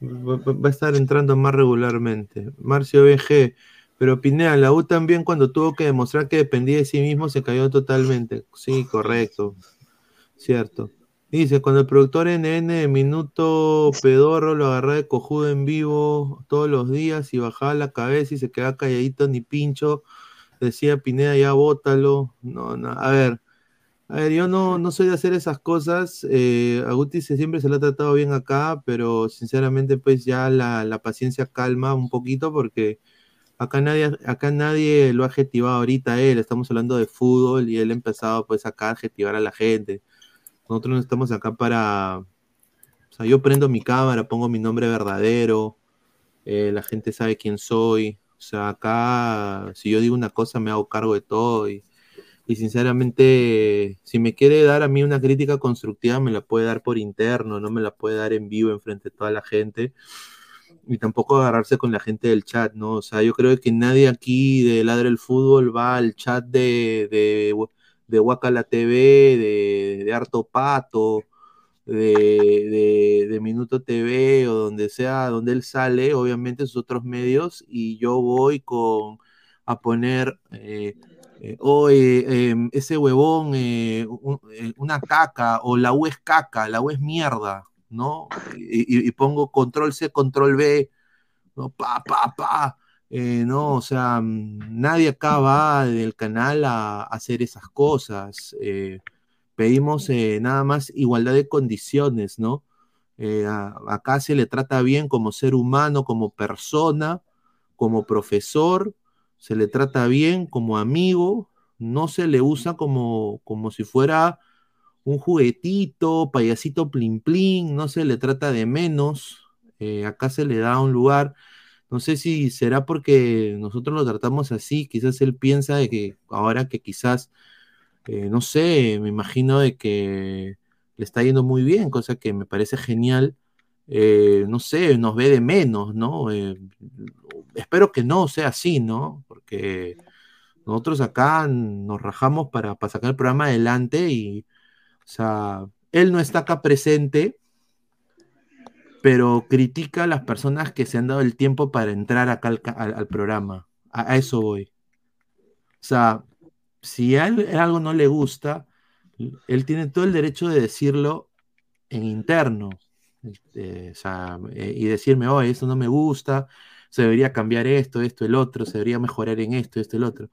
va, a estar entrando más regularmente. Marcio BG, pero Pineda, la U también cuando tuvo que demostrar que dependía de sí mismo se cayó totalmente. Sí, correcto. Cierto. Dice, cuando el productor NN de Minuto Pedorro lo agarraba de cojudo en vivo todos los días y bajaba la cabeza y se quedaba calladito ni pincho, decía Pineda, ya bótalo. No, no, a ver, a ver, yo no, no soy de hacer esas cosas. Eh, a Guti se- siempre se lo ha tratado bien acá, pero sinceramente pues ya la, la paciencia calma un poquito porque acá nadie, acá nadie lo ha adjetivado ahorita él. Estamos hablando de fútbol y él ha empezado pues acá a adjetivar a la gente. Nosotros no estamos acá para... O sea, yo prendo mi cámara, pongo mi nombre verdadero, eh, la gente sabe quién soy. O sea, acá si yo digo una cosa me hago cargo de todo y, y sinceramente, si me quiere dar a mí una crítica constructiva, me la puede dar por interno, no me la puede dar en vivo enfrente de toda la gente. Y tampoco agarrarse con la gente del chat, ¿no? O sea, yo creo que nadie aquí de Ladre el Fútbol va al chat de, de, de Wakala TV, de, de Harto Pato, de, de, de Minuto TV o donde sea, donde él sale, obviamente sus otros medios, y yo voy con a poner, eh, oye, em, ese huevón, eh, eh, una caca, o la U es caca, la U es mierda, ¿no? Y, pongo control C, control B, ¿no? Pa, pa, pa. No, o sea, mm, nadie acá va del canal a, hacer esas cosas. pedimos nada más igualdad de condiciones, ¿no? A- acá se le trata bien como ser humano, como persona, como profesor, se le trata bien como amigo, no se le usa como, como si fuera un juguetito, payasito plin plin, no se le trata de menos, eh, acá se le da un lugar, no sé si será porque nosotros lo tratamos así, quizás él piensa de que ahora que quizás, eh, no sé, me imagino de que le está yendo muy bien, cosa que me parece genial, eh, no sé, nos ve de menos, ¿no? Eh, espero que no sea así, ¿no? Porque nosotros acá nos rajamos para, para sacar el programa adelante y, o sea, él no está acá presente, pero critica a las personas que se han dado el tiempo para entrar acá al, al- al programa. A, a eso voy. O sea, si a él algo no le gusta, él tiene todo el derecho de decirlo en interno. Este, eh, y decirme, oye, esto no me gusta, se debería cambiar esto, esto, el otro, se debería mejorar en esto, esto, el otro.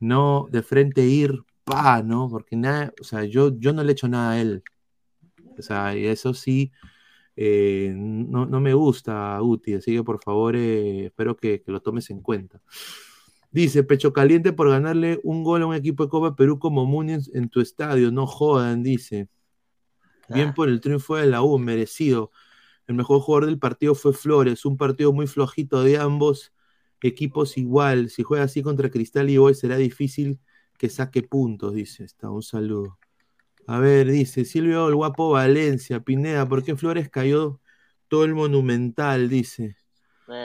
No de frente ir, pa, ¿no? Porque nada, o sea, yo, yo no le he hecho nada a él. O sea, y eso sí, eh, no, no me gusta, Uti, así que por favor, eh, espero que, que lo tomes en cuenta. Dice, pecho caliente por ganarle un gol a un equipo de Copa Perú como Muni en, en tu estadio, no jodan, dice. Bien por el triunfo de la U, merecido. El mejor jugador del partido fue Flores, un partido muy flojito de ambos equipos igual. Si juega así contra Cristal y Boy será difícil que saque puntos, dice. Está, un saludo. A ver, dice Silvio el guapo Valencia, Pineda, ¿por qué Flores cayó todo el monumental? Dice.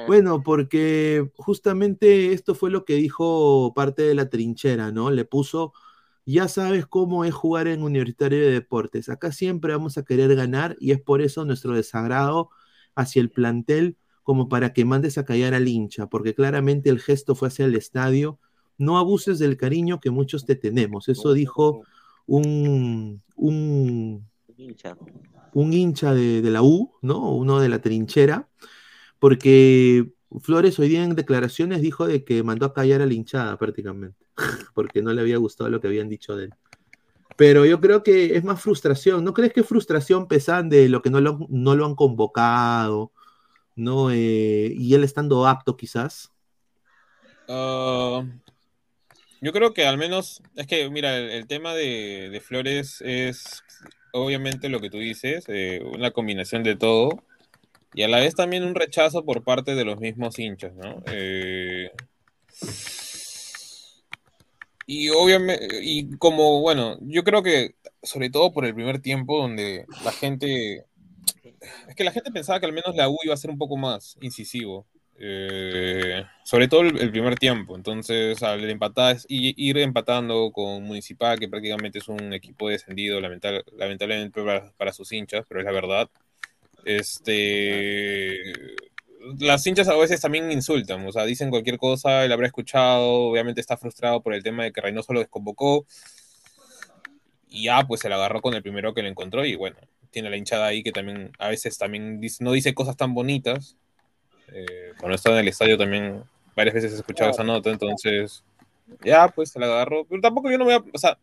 Bueno, porque justamente esto fue lo que dijo parte de la trinchera, ¿no? Le puso, ya sabes cómo es jugar en Universitario de Deportes. Acá siempre vamos a querer ganar y es por eso nuestro desagrado hacia el plantel como para que mandes a callar al hincha, porque claramente el gesto fue hacia el estadio. No abuses del cariño que muchos te tenemos. Eso dijo un, un, Hincha. un hincha de, de la U, ¿no? Uno de la trinchera, porque Flores hoy día en declaraciones dijo de que mandó a callar a la hinchada prácticamente, porque no le había gustado lo que habían dicho de él. Pero yo creo que es más frustración. ¿No crees que frustración pesan de lo que no lo, no lo han convocado? ¿No? Eh, y él estando apto quizás. Ah, yo creo que al menos, es que mira, el, tema de, de Flores es obviamente lo que tú dices, eh, una combinación de todo, y a la vez también un rechazo por parte de los mismos hinchas, ¿no? Eh, y obviamente, y como, bueno, yo creo que sobre todo por el primer tiempo donde la gente, es que la gente pensaba que al menos la U iba a ser un poco más incisivo. Eh, sobre todo el, primer tiempo. Entonces, al empatar, ir empatando con Municipal, que prácticamente es un equipo descendido, lamentablemente para, para sus hinchas, pero es la verdad. Este. Las hinchas a veces también insultan, o sea, dicen cualquier cosa, él habrá escuchado, obviamente está frustrado por el tema de que Reynoso lo desconvocó, y ya, pues se la agarró con el primero que le encontró, y bueno, tiene la hinchada ahí que también a veces también no dice cosas tan bonitas, eh, cuando estaba en el estadio también varias veces he escuchado esa nota, entonces ya pues se la agarró. Pero tampoco yo no voy a, o sea,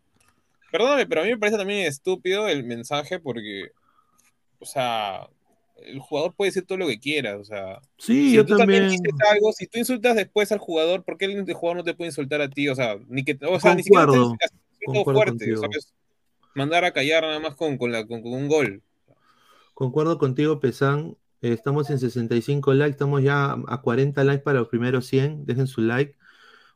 perdóname, pero a mí me parece también estúpido el mensaje porque, o sea, el jugador puede decir todo lo que quiera, o sea, Sí, si yo tú también también. dices algo, si tú insultas después al jugador, ¿por qué el jugador no te puede insultar a ti? O sea, ni que, o sea, ni siquiera Concuerdo, estés haciendo concuerdo fuerte. Mandar a callar nada más con, con, la, con, con un gol. Concuerdo contigo, Pesan. Eh, estamos en 65 likes, estamos ya a 40 likes para los primeros 100. Dejen su like.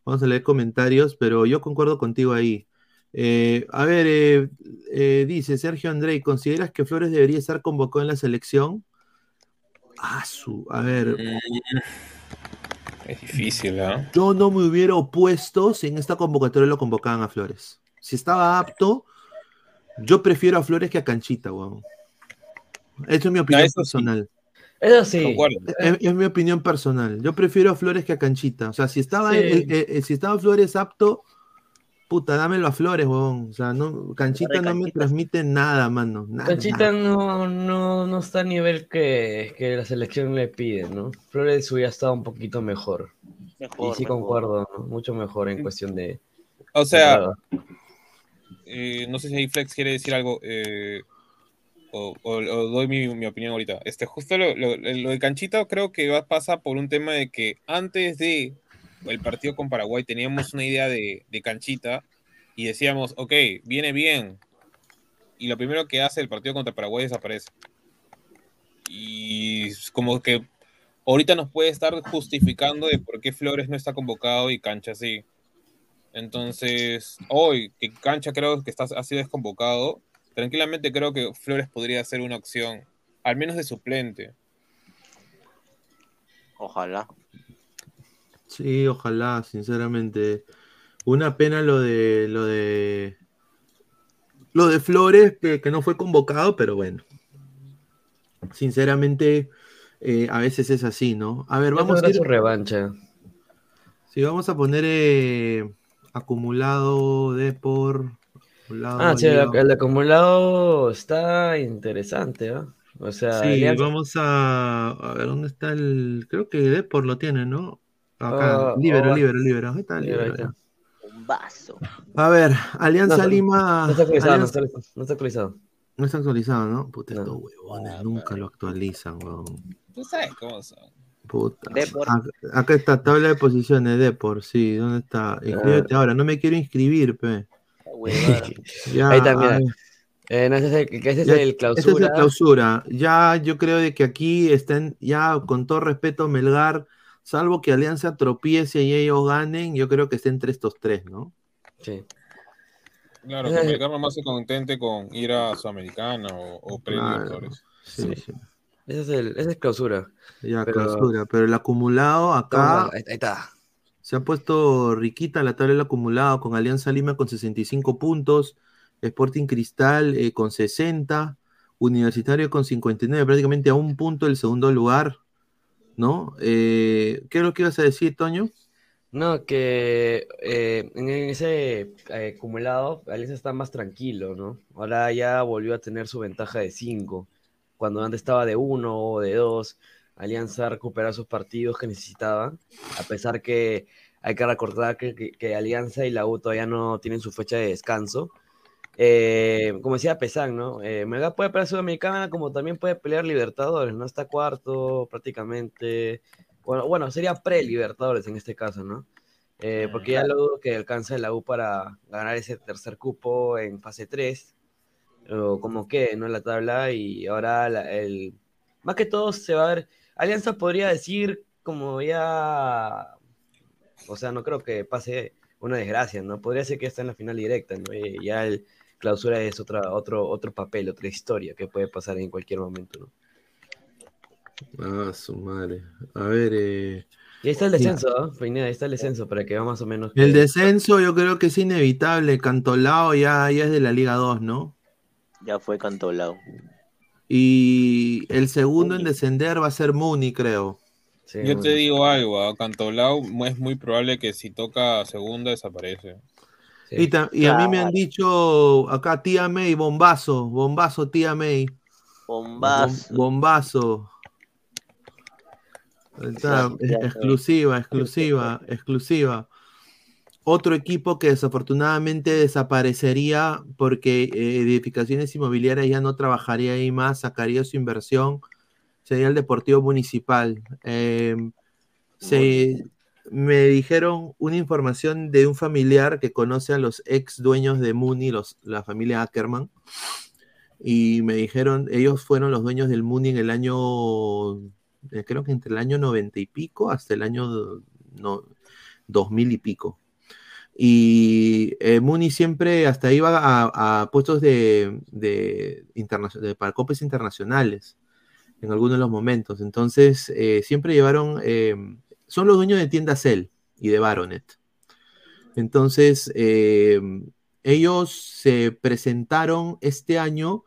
Vamos a leer comentarios, pero yo concuerdo contigo ahí. Eh, a ver, eh, eh, dice Sergio Andrei, ¿consideras que Flores debería estar convocado en la selección? Ah, su, a ver, Es difícil, ¿ah? yo no me hubiera opuesto si en esta convocatoria lo convocaban a Flores. Si estaba apto, yo prefiero a Flores que a Canchita, weón. Esa es mi opinión eso sí. personal. Eso sí. Concuerdo. Es, es mi opinión personal. Yo prefiero a Flores que a Canchita. O sea, si estaba, Sí. el- el- el- si estaba Flores apto, puta, dámelo a Flores, weón. O sea, no, Canchita no me transmite nada, mano. Nada, Canchita nada. no, no, no está a nivel que, que la selección le pide, ¿no? Flores hubiera estado un poquito mejor. Mejor, y sí mejor. concuerdo, ¿no? mucho mejor en cuestión de... O sea, de- eh, no sé si ahí Flex quiere decir algo eh, o, o- o doy mi, mi opinión ahorita. Este, justo lo, lo- lo de Canchita creo que va, pasa por un tema de que antes de el partido con Paraguay teníamos una idea de, Canchita y decíamos, ok, viene bien. Y lo primero que hace el partido contra Paraguay desaparece. Y como que ahorita nos puede estar justificando de por qué Flores no está convocado y Cancha sí. Entonces, hoy que Cancha creo que está, ha sido desconvocado, tranquilamente creo que Flores podría ser una opción al menos de suplente. Ojalá. Sí, ojalá, sinceramente. Una pena lo de lo de lo de Flores, que, que no fue convocado, pero bueno. Sinceramente, eh, a veces es así, ¿no? A ver, Ya vamos a ir. su revancha. Sí, vamos a poner eh, acumulado de por. acumulado Ah, sí, el, acumulado está interesante, ¿ah? O sea, Sí, Alianza- vamos a, a ver dónde está el. Creo que Depor lo tiene, ¿no? Acá, Ah, libero, oh, libero, libero. Ahí está, libero, libero. Un vaso. A ver, Alianza No, Lima. No está actualizado, no Alianza- está, no está actualizado. no está actualizado, ¿no? Puta, No. estos huevones nunca lo actualizan, weón. Tú sabes cómo son. Puta. Acá, acá está, tabla de posiciones, Depor, sí, ¿dónde está? Inscríbete ahora, no me quiero inscribir, pe. Ya, Ahí está, mira. Eh, no, ese es el, que ese es Ya, el Esta es clausura. la clausura. Ya yo creo de que aquí están, ya con todo respeto, Melgar, salvo que Alianza tropiece y ellos ganen, yo creo que está entre estos tres, ¿no? Sí. Claro, Eh. que nomás se contente con ir a Sudamericana o, o Claro. Sí, Sí. sí. Ese es el, ese es clausura. Ya, Pero- clausura. Pero el acumulado acá Ahí, ahí está. se ha puesto riquita la tabla del acumulado con Alianza Lima con 65 puntos, Sporting Cristal eh, con 60, Universitario con 59, prácticamente a un punto del segundo lugar, ¿no? Eh, ¿Qué es lo que ibas a decir, Toño? No, que eh, en ese eh, acumulado Alianza está más tranquilo, ¿no? Ahora ya volvió a tener su ventaja de 5, cuando antes estaba de 1 o de 2. Alianza recupera sus partidos que necesitaba, a pesar que hay que recordar que, que- que Alianza y la U todavía no tienen su fecha de descanso. Eh, como decía Pesán, ¿no? Eh, Melgar puede pelear Sudamericana como también puede pelear Libertadores, ¿no? Está cuarto prácticamente. Bueno, bueno, sería pre-Libertadores en este caso, ¿no? Eh, porque ya lo dudo que alcance la U para ganar ese tercer cupo en fase 3, o como que, ¿no? La tabla, y ahora la- el... Más que todo se va a ver... Alianza podría decir como ya... O sea, no creo que pase una desgracia, ¿no? Podría ser que está en la final directa, ¿no? Y ya el clausura es otra, otro, otro papel, otra historia que puede pasar en cualquier momento, ¿no? Ah, su madre. A ver, eh, Y ahí está el descenso, ¿no? Pineda, ahí está el descenso para que va más o menos... el descenso yo creo que es inevitable. Cantolao ya, ya es de la Liga 2, ¿no? Ya fue cantolado. Y el segundo en descender va a ser Muni, creo. Sí, Yo te digo algo, a Cantolao es muy probable que si toca segunda desaparece. Sí. Y, ta- y a mí me han dicho acá tía May, bombazo, bombazo, tía May. Bombazo. Bom- bombazo. Está, es- exclusiva, exclusiva, exclusiva. Otro equipo que desafortunadamente desaparecería porque eh, edificaciones inmobiliarias ya no trabajaría ahí más, sacaría su inversión, sería el Deportivo Municipal. Eh, se, me dijeron una información de un familiar que conoce a los ex dueños de Muni, los, la familia Ackerman, y me dijeron, ellos fueron los dueños del Muni en el año, eh, creo que entre el año 90 y pico hasta el año no, 2000 y pico. Y eh, Muni siempre hasta iba a, a puestos de, de, de para copes internacionales en algunos de los momentos. Entonces, eh, siempre llevaron, eh, son los dueños de tienda Cell y de Baronet. Entonces, eh, ellos se presentaron este año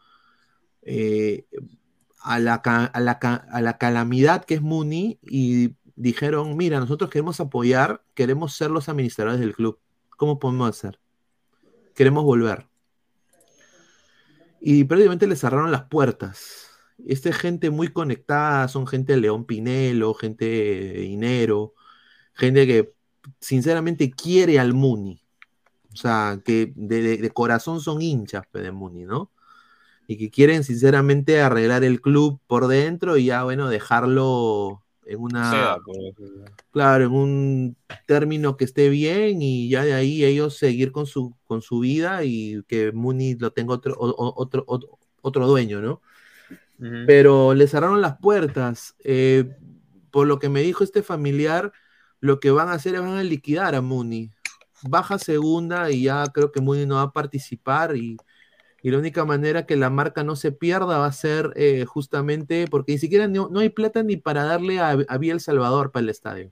eh, a, la, a la calamidad que es Muni y dijeron, mira, nosotros queremos apoyar, queremos ser los administradores del club. ¿Cómo podemos hacer? Queremos volver. Y prácticamente le cerraron las puertas. Esta es gente muy conectada, son gente de León Pinelo, gente de dinero, gente que sinceramente quiere al Muni. O sea, que de, de- de corazón son hinchas pe, de Muni, ¿no? Y que quieren sinceramente arreglar el club por dentro y ya, bueno, dejarlo en una... Sea. Claro, en un término que esté bien y ya de ahí ellos seguir con su, con su vida y que Muni lo tenga otro, otro, otro, otro dueño, ¿no? Pero le cerraron las puertas. eh, por lo que me dijo este familiar, lo que van a hacer es van a liquidar a Muni. Baja segunda y ya creo que Muni no va a participar y, Y la única manera que la marca no se pierda va a ser eh, justamente porque ni siquiera no, no hay plata ni para darle a, a El Salvador para el estadio.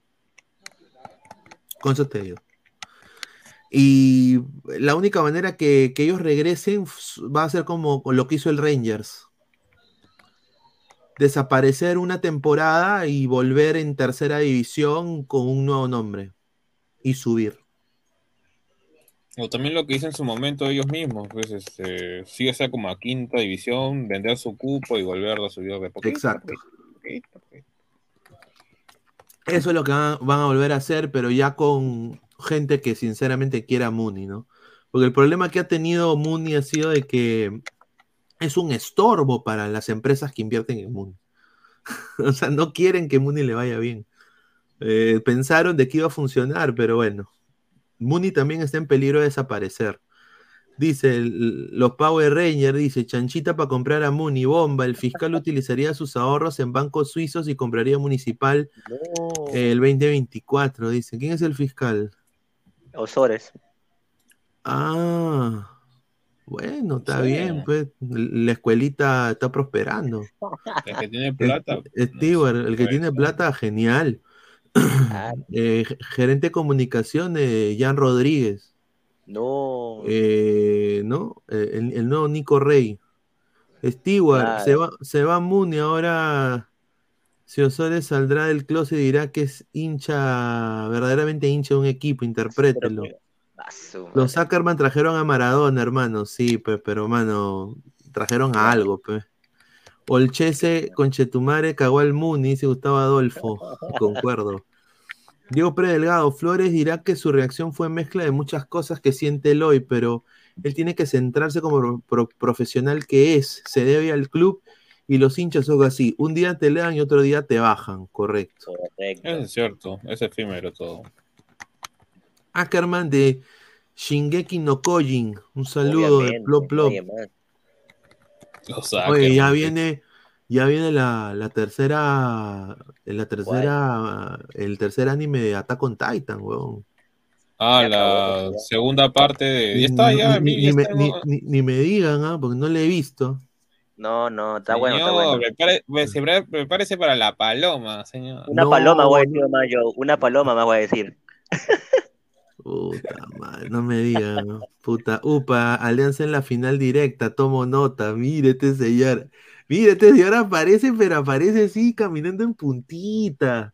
Con eso. Y la única manera que, que ellos regresen va a ser como lo que hizo el Rangers. Desaparecer una temporada y volver en tercera división con un nuevo nombre. Y subir. O también lo que dicen en su momento ellos mismos, pues este, sí, o sea, como a quinta división, vender su cupo y volverlo a subir de poquito. Exacto. poquito, poquito. Eso es lo que van, van a volver a hacer, pero ya con gente que sinceramente quiera Mooney, ¿no? Porque el problema que ha tenido Mooney ha sido de que es un estorbo para las empresas que invierten en Mooney. o sea, no quieren que Mooney le vaya bien. Eh, pensaron de que iba a funcionar, pero bueno. Mooney también está en peligro de desaparecer. Dice el- los Power Rangers, dice Chanchita para comprar a Mooney, bomba. El fiscal utilizaría sus ahorros en bancos suizos y compraría municipal No. el 2024. Dice, ¿quién es el fiscal? Osores. Ah, bueno, está Sí. bien, pues la escuelita está prosperando. El que tiene plata. Stewart, el que tiene plata, genial. Eh, g- gerente de comunicación de Jan Rodríguez. No. Eh, ¿no? Eh, el, el nuevo Nico Rey. Stewart, Claro. se va, se va Muni ahora. Si Osores saldrá del closet y dirá que es hincha, verdaderamente hincha de un equipo, interprételo. Ah, Los Zuckerman trajeron a Maradona, hermano, sí, pues, pero, mano, trajeron a algo, pues. Olchese con Chetumare cagó al Muni, dice Gustavo Adolfo, concuerdo. Diego Predelgado, Flores dirá que su reacción fue mezcla de muchas cosas que siente él hoy, pero él tiene que centrarse como pro- pro- profesional que es, se debe al club y los hinchas son así, un día te lean y otro día te bajan, correcto. Correcto. Eso es cierto, es efímero todo. Ackerman de Shingeki no Kojin, un saludo de Plop Plop. oye, ya viene, ya viene la, la tercera, la tercera, el tercer anime de Attack on Titan, weón. Ah, la segunda parte de. Ya está, Ni- ya. ni, ya está, ni- ¿no? ni- ni me digan, ah, porque no le he visto. No, no, está bueno, está bueno. prepare- prepárese para la paloma, señor. Una No, paloma voy a decir más yo. Una paloma más voy a decir. Puta madre, no me digan, ¿no? puta, upa, Alianza en la final directa, tomo nota, mire este señor, mire este señor aparece, pero aparece así, caminando en puntita.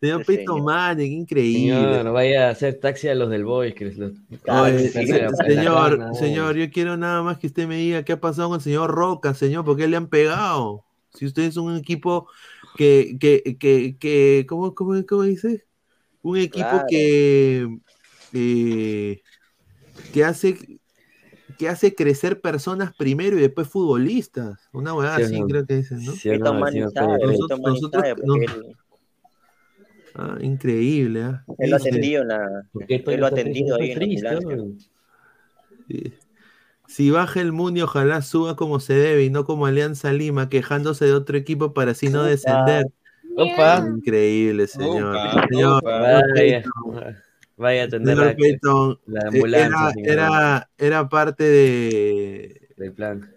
Señor Peyton señor. Manning, increíble. Señor, vaya a hacer taxi a los del Boys. Que los- Oye, la- en la señor, señor, yo quiero nada más que usted me diga qué ha pasado con el señor Roca, señor, ¿por qué le han pegado? Si usted es un equipo que, que, que, que ¿cómo, cómo, cómo dice? Un equipo Claro. que, eh, que hace que hace crecer personas primero y después futbolistas. Una hueá Sí, así, no. creo que dicen, ¿no? Sí. Nosotros- nosotros- Ah, increíble, ¿ah? él lo ha Dice- atendido en la. ¿Por qué Él lo ha atendido ahí triste? Sí. Si baja el Muni, ojalá suba como se debe y no como Alianza Lima, quejándose de otro equipo para así no descender. Opa, Increíble, señor. Vaya, a atender la, eh, ambulancia, era, era, era parte de. del plan.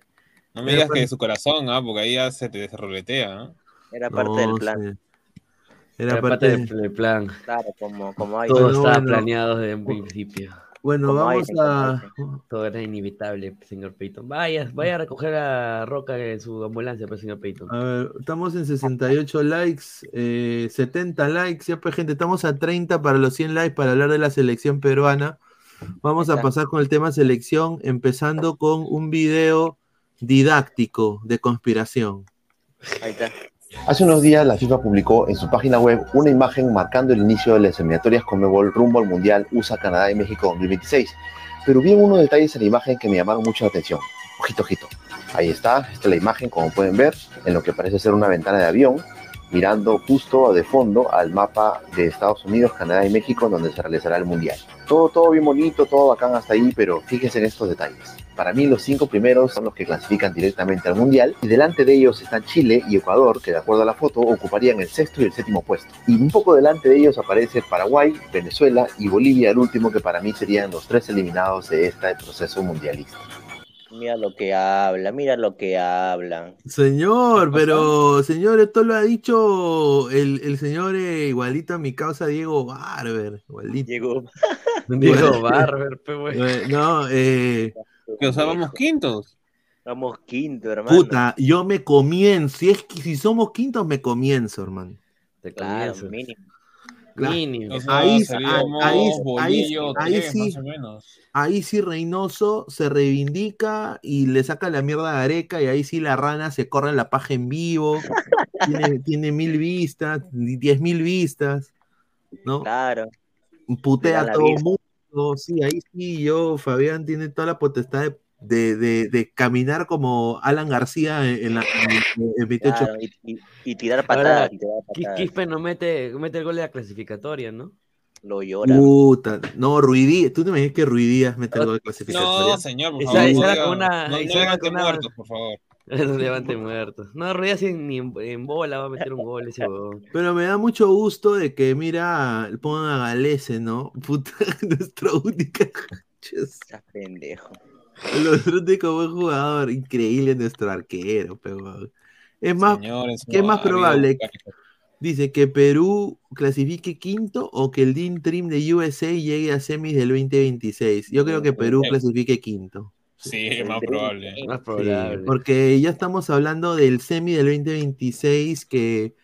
No me digas que de su corazón, ¿ah? porque ahí ya se te desroletea. ¿ah? Era parte No, del plan. sí. Era, Era parte parte de- del, plan. Claro, como, como hay. Todo estaba bueno. planeado desde un principio. Bueno, como vamos a. Todo era inevitable, señor Peyton. Vaya, vaya a recoger a Roca en su ambulancia, pues, señor Peyton. A ver, estamos en 68 likes, eh, 70 likes, ya pues gente, estamos a 30 para los 100 likes para hablar de la selección peruana. Vamos a pasar con el tema selección, empezando con un video didáctico de conspiración. Ahí está. Hace unos días la FIFA publicó en su página web una imagen marcando el inicio de las eliminatorias Conmebol rumbo al Mundial USA, Canadá y México 2026. Pero vi unos detalles en la imagen que me llamaron mucho la atención. Ojito, ojito. Ahí está, esta es la imagen, como pueden ver, en lo que parece ser una ventana de avión, mirando justo de fondo al mapa de Estados Unidos, Canadá y México, donde se realizará el Mundial. Todo, todo bien bonito, todo bacán hasta ahí, pero fíjense en estos detalles. Para mí los cinco primeros son los que clasifican directamente al Mundial y delante de ellos están Chile y Ecuador, que de acuerdo a la foto ocuparían el sexto y el séptimo puesto. Y un poco delante de ellos aparece Paraguay, Venezuela y Bolivia, el último que para mí serían los tres eliminados de este proceso mundialista. Mira lo que habla, mira lo que hablan. Señor, pero señor, esto lo ha dicho el, el señor eh, igualito a mi causa Diego Barber. Igualito. Diego, Diego Barber, güey. Eh, No, eh, Que, o sea, vamos quintos. Vamos quinto, hermano. puta, yo me comienzo. Si es que si somos quintos, me comienzo, hermano. Te Claro, comienzo. mínimo. Claro. Mínimo. Ahí- seríamos ahí- ahí- Bolillo ahí tres, sí. más o menos. Ahí sí Reynoso se reivindica y le saca la mierda a Areca y ahí sí la rana se corre la paja en vivo. tiene, tiene mil vistas, diez mil vistas, ¿no? Claro. Putea a todo el vista. Mundo. Sí, ahí sí, yo, Fabián, tiene toda la potestad de, de- de- de caminar como Alan García en, en la, en- en 28 Claro, y, y- y tirar patadas, patadas. Quispe no mete, mete el gol de la clasificatoria, ¿no? Lo llora. Puta, no, Ruidías, ¿tú te imaginas que Ruidías mete el gol de clasificatoria? No, señor, por Esa- favor. esa no era diga- con una- no, esa no con una- muertos, por favor. No levante muertos. No, Ruiz ni en, en bola va a meter un gol ese huevón. Pero me da mucho gusto de que, mira, pongan a Galese, ¿no? Puta, nuestra única. Estás pendejo. Nuestro único buen jugador, increíble nuestro arquero, pero. Es más, Señores, ¿qué es no, más probable? un- Dice que Perú clasifique quinto o que el Dream Team de USA llegue a semis del 2026. Yo creo que Perú clasifique quinto. Sí, es más probable. Más Sí, probable. porque ya estamos hablando del semi del 2026 que,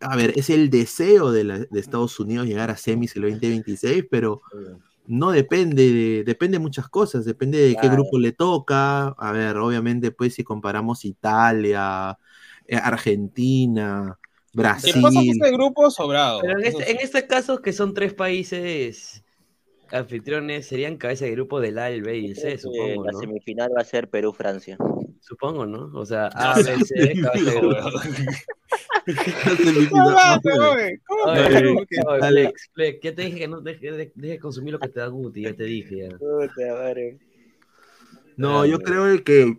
a ver, es el deseo de, la- de Estados Unidos llegar a semis el 2026, pero no depende de, depende de muchas cosas, depende de qué grupo le toca. A ver, obviamente, pues si comparamos Italia, eh, Argentina, Si pasa que Brasil. este grupo sobrado. Pero en este, en este caso, que son tres países anfitriones, serían cabeza de grupo del A, el B y el C, supongo, la ¿no? semifinal va a ser Perú-Francia. Supongo, ¿no? O sea, A, B, C, cabeza de grupo. La semifinal- Adelante, oye, ¿cómo Oye, que Perú? Flex, ya te dije que no deje, de- deje de consumir lo que te da Guti, ya te dije ya. Puta madre. No, yo creo el que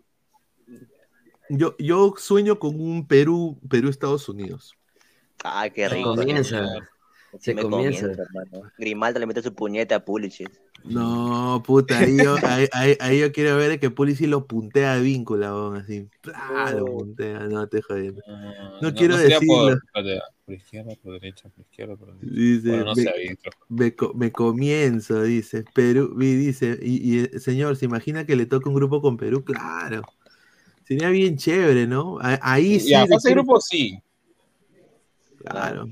yo, yo sueño con un Perú, Perú-Estados Unidos. Ah, qué rico. comienza, se me comienza. hermano. Grimaldo le mete su puñete a Pulisic. No, puta, ahí yo, ahí, ahí- ahí yo quiero ver que Pulisic lo puntea de vínculo, así. ¡plá! lo Oh. puntea, no te jodiendo. No, No quiero sería decirlo. Por, por izquierda, por derecha, por izquierda, por derecha. Dice, Bueno, no me, me me comienzo, dice. Perú, y dice, y, y, señor, ¿se imagina que le toca un grupo con Perú? Claro. Sería bien chévere, ¿no? Ahí sí. De ser- grupo sí. Claro.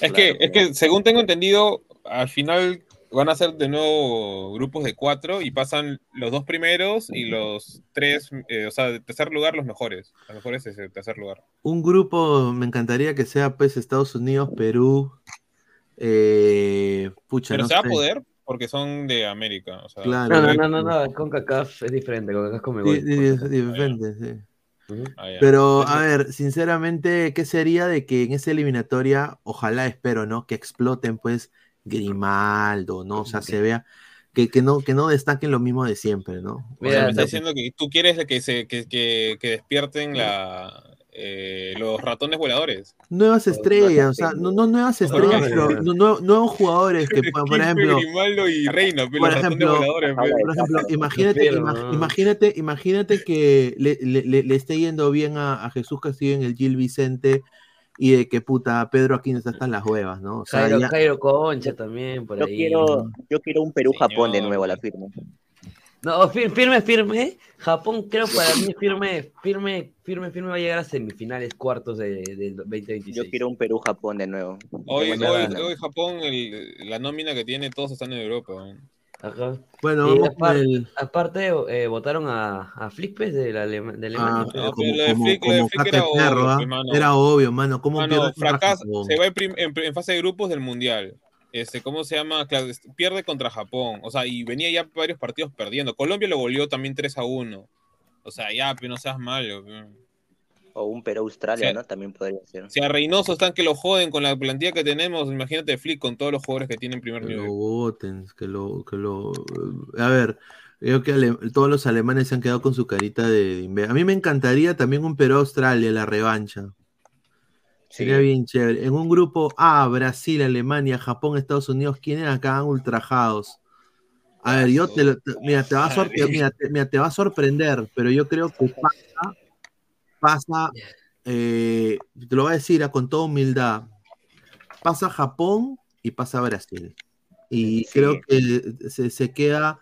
Es Claro, que, es que según tengo entendido, al final van a ser de nuevo grupos de cuatro y pasan los dos primeros y los tres, eh, o sea, de tercer lugar los mejores. Los mejores es el tercer lugar. Un grupo, me encantaría que sea pues Estados Unidos, Perú, eh, pucha, Pero no se va a poder porque son de América. O sea, Claro. No, no, no, no, no, con CACAF es diferente, con CACAF gol. sí, sí, es diferente, sí. Ah. Pero, a ver, sinceramente, ¿qué sería de que en esa eliminatoria, ojalá espero, ¿no? Que exploten, pues, Grimaldo, ¿no? O sea, se vea que, que no, que no destaquen lo mismo de siempre, ¿no? o sea, me está diciendo que tú quieres que, se, que, que, que despierten la, eh, los ratones voladores. Nuevas Pues, estrellas, o sea, no, no nuevas estrellas, pero no. no- no- nuevos jugadores que, puedan, por ejemplo, Grimaldo y Reina, pero por los ejemplo, ratones voladores. habla pe. por ejemplo, imagínate, imagínate, imagínate que le, le- le- le esté yendo bien a, a Jesús Castillo en el Gil Vicente y de que puta Pedro aquí no está hasta las huevas, ¿no? O sea, Jairo, ya- Jairo Concha también, por Yo ahí. quiero, yo quiero un Perú-Japón de Señor. nuevo a la firma. No, fir- firme, firme. Japón, creo para mí, firme, firme, firme, firme va a llegar a semifinales, cuartos de- del 2026. Yo quiero un Perú-Japón de nuevo. Hoy, hoy, hoy Japón, el- la nómina que tiene, todos están en Europa. bueno, Y vamos con aparte, el... aparte eh, votaron a, a Flickpes de, la Alema- de Ah, Alemania. No, como, de como, Flick- de Flick Cate era Perro, obvio, ¿ah? Era obvio, mano. ¿Cómo Mano, fracasa, se va en fase de grupos del Mundial. Este, ¿Cómo se llama? Claro, es- pierde contra Japón. O sea, y venía ya varios partidos perdiendo. Colombia lo goleó también 3 a 1. O sea, ya, pero no seas malo. pe. O un Perú-Australia, Sí. ¿no? También podría ser. Si a Reynoso están que lo joden con la plantilla que tenemos, imagínate Flick con todos los jugadores que tiene en primer Que lo nivel. voten, que lo, que lo... A ver, creo que ale- todos los alemanes se han quedado con su carita de, A mí me encantaría también un Perú-Australia, la revancha. Sería Sí. bien chévere. En un grupo A, Brasil, Alemania, Japón, Estados Unidos, ¿quiénes acá han ultrajados? A ver, yo te, lo- te- mira, te va a sorpre- mira, te, mira, te va a sorprender, pero yo creo que pasa, pasa, eh, te lo voy a decir con toda humildad, pasa Japón y pasa Brasil. Y Sí. creo que se, se queda,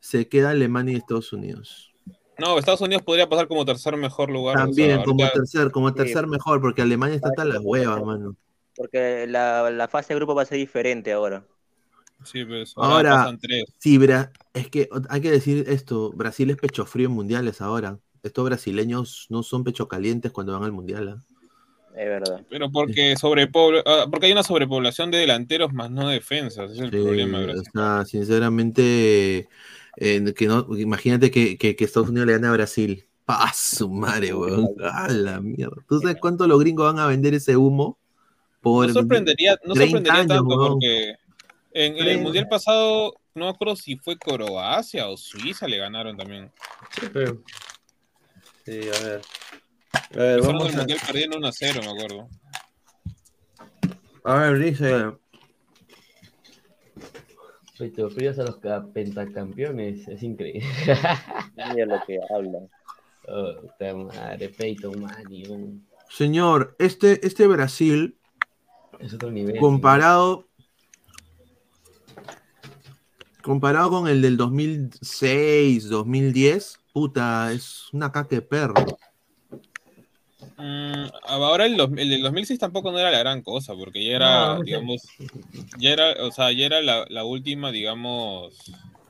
se queda Alemania y Estados Unidos. No, Estados Unidos podría pasar como tercer mejor lugar. o sea, También, como ahorita- tercer, como Sí. tercer mejor, porque Alemania está hasta las huevas, mano. Porque la, la fase de grupo va a ser diferente ahora. Sí, pues Ahora, pasan tres. sí, Bra- es que hay que decir esto, Brasil es pecho frío en mundiales ahora. Estos brasileños no son pecho calientes cuando van al mundial. ¿ah? Es verdad. Pero porque sobrepobla- ah, porque hay una sobrepoblación de delanteros más no defensas, ese es el Sí, problema. de o sea, sinceramente, eh, que no, imagínate que, que- que Estados Unidos le gane a Brasil. ¡Ah, su madre, weón! ¡A la mierda! ¿Tú sabes cuánto los gringos van a vender ese humo? Por No sorprendería, no 30 sorprendería años, tanto weón. porque en, en el 30. mundial pasado, no me acuerdo si fue Croacia o Suiza le ganaron también. Sí, pero- Sí, a ver. A ver, Empezaron vamos el a... mundial perdiendo 1 a 0, me acuerdo. A ver, dice. Fríos a los ca- pentacampeones, es increíble. Mira lo que habla. Oh, madre, Peyton Manning, Señor, este, este Brasil, es otro nivel. comparado, comparado con el del 2006, 2010, puta, es una caca de perro. Mm, ahora el, dos- el del 2006 tampoco no era la gran cosa, porque ya era, No, no sé. digamos, ya era, o sea, ya era la, la última, digamos,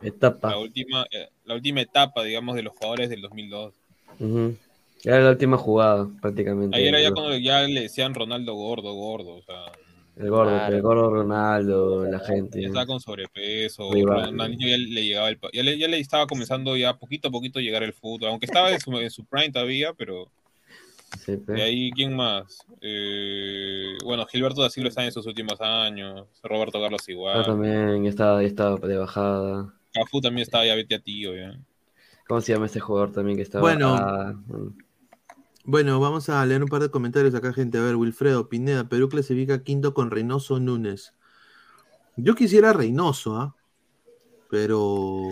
Etapa. la última, eh, la última etapa, digamos, de los jugadores del 2002. Ujú. Era la última jugada, prácticamente. Ahí era ya cuando ya le decían Ronaldo gordo, gordo, o sea, el gordo, Claro. el gordo Ronaldo, la gente. ya estaba con sobrepeso. Ronaldinho ya le llegaba el, ya le, ya le estaba comenzando ya poquito a poquito a llegar el fútbol, aunque estaba en su, en su prime todavía, pero Sí, pe. de ahí, ¿quién más? Eh, bueno, Gilberto da Silva está en sus últimos años, Roberto Carlos Yo igual, también estaba, estaba de bajada. Cafú también estaba ya vete a tío, ya. ¿Cómo se llama este jugador también que estaba? Bueno. Ah. Bueno, vamos a leer un par de comentarios acá, gente. A ver, Wilfredo Pineda, Perú clasifica quinto con Reynoso Núñez. Yo quisiera Reynoso, ¿ah? Pero.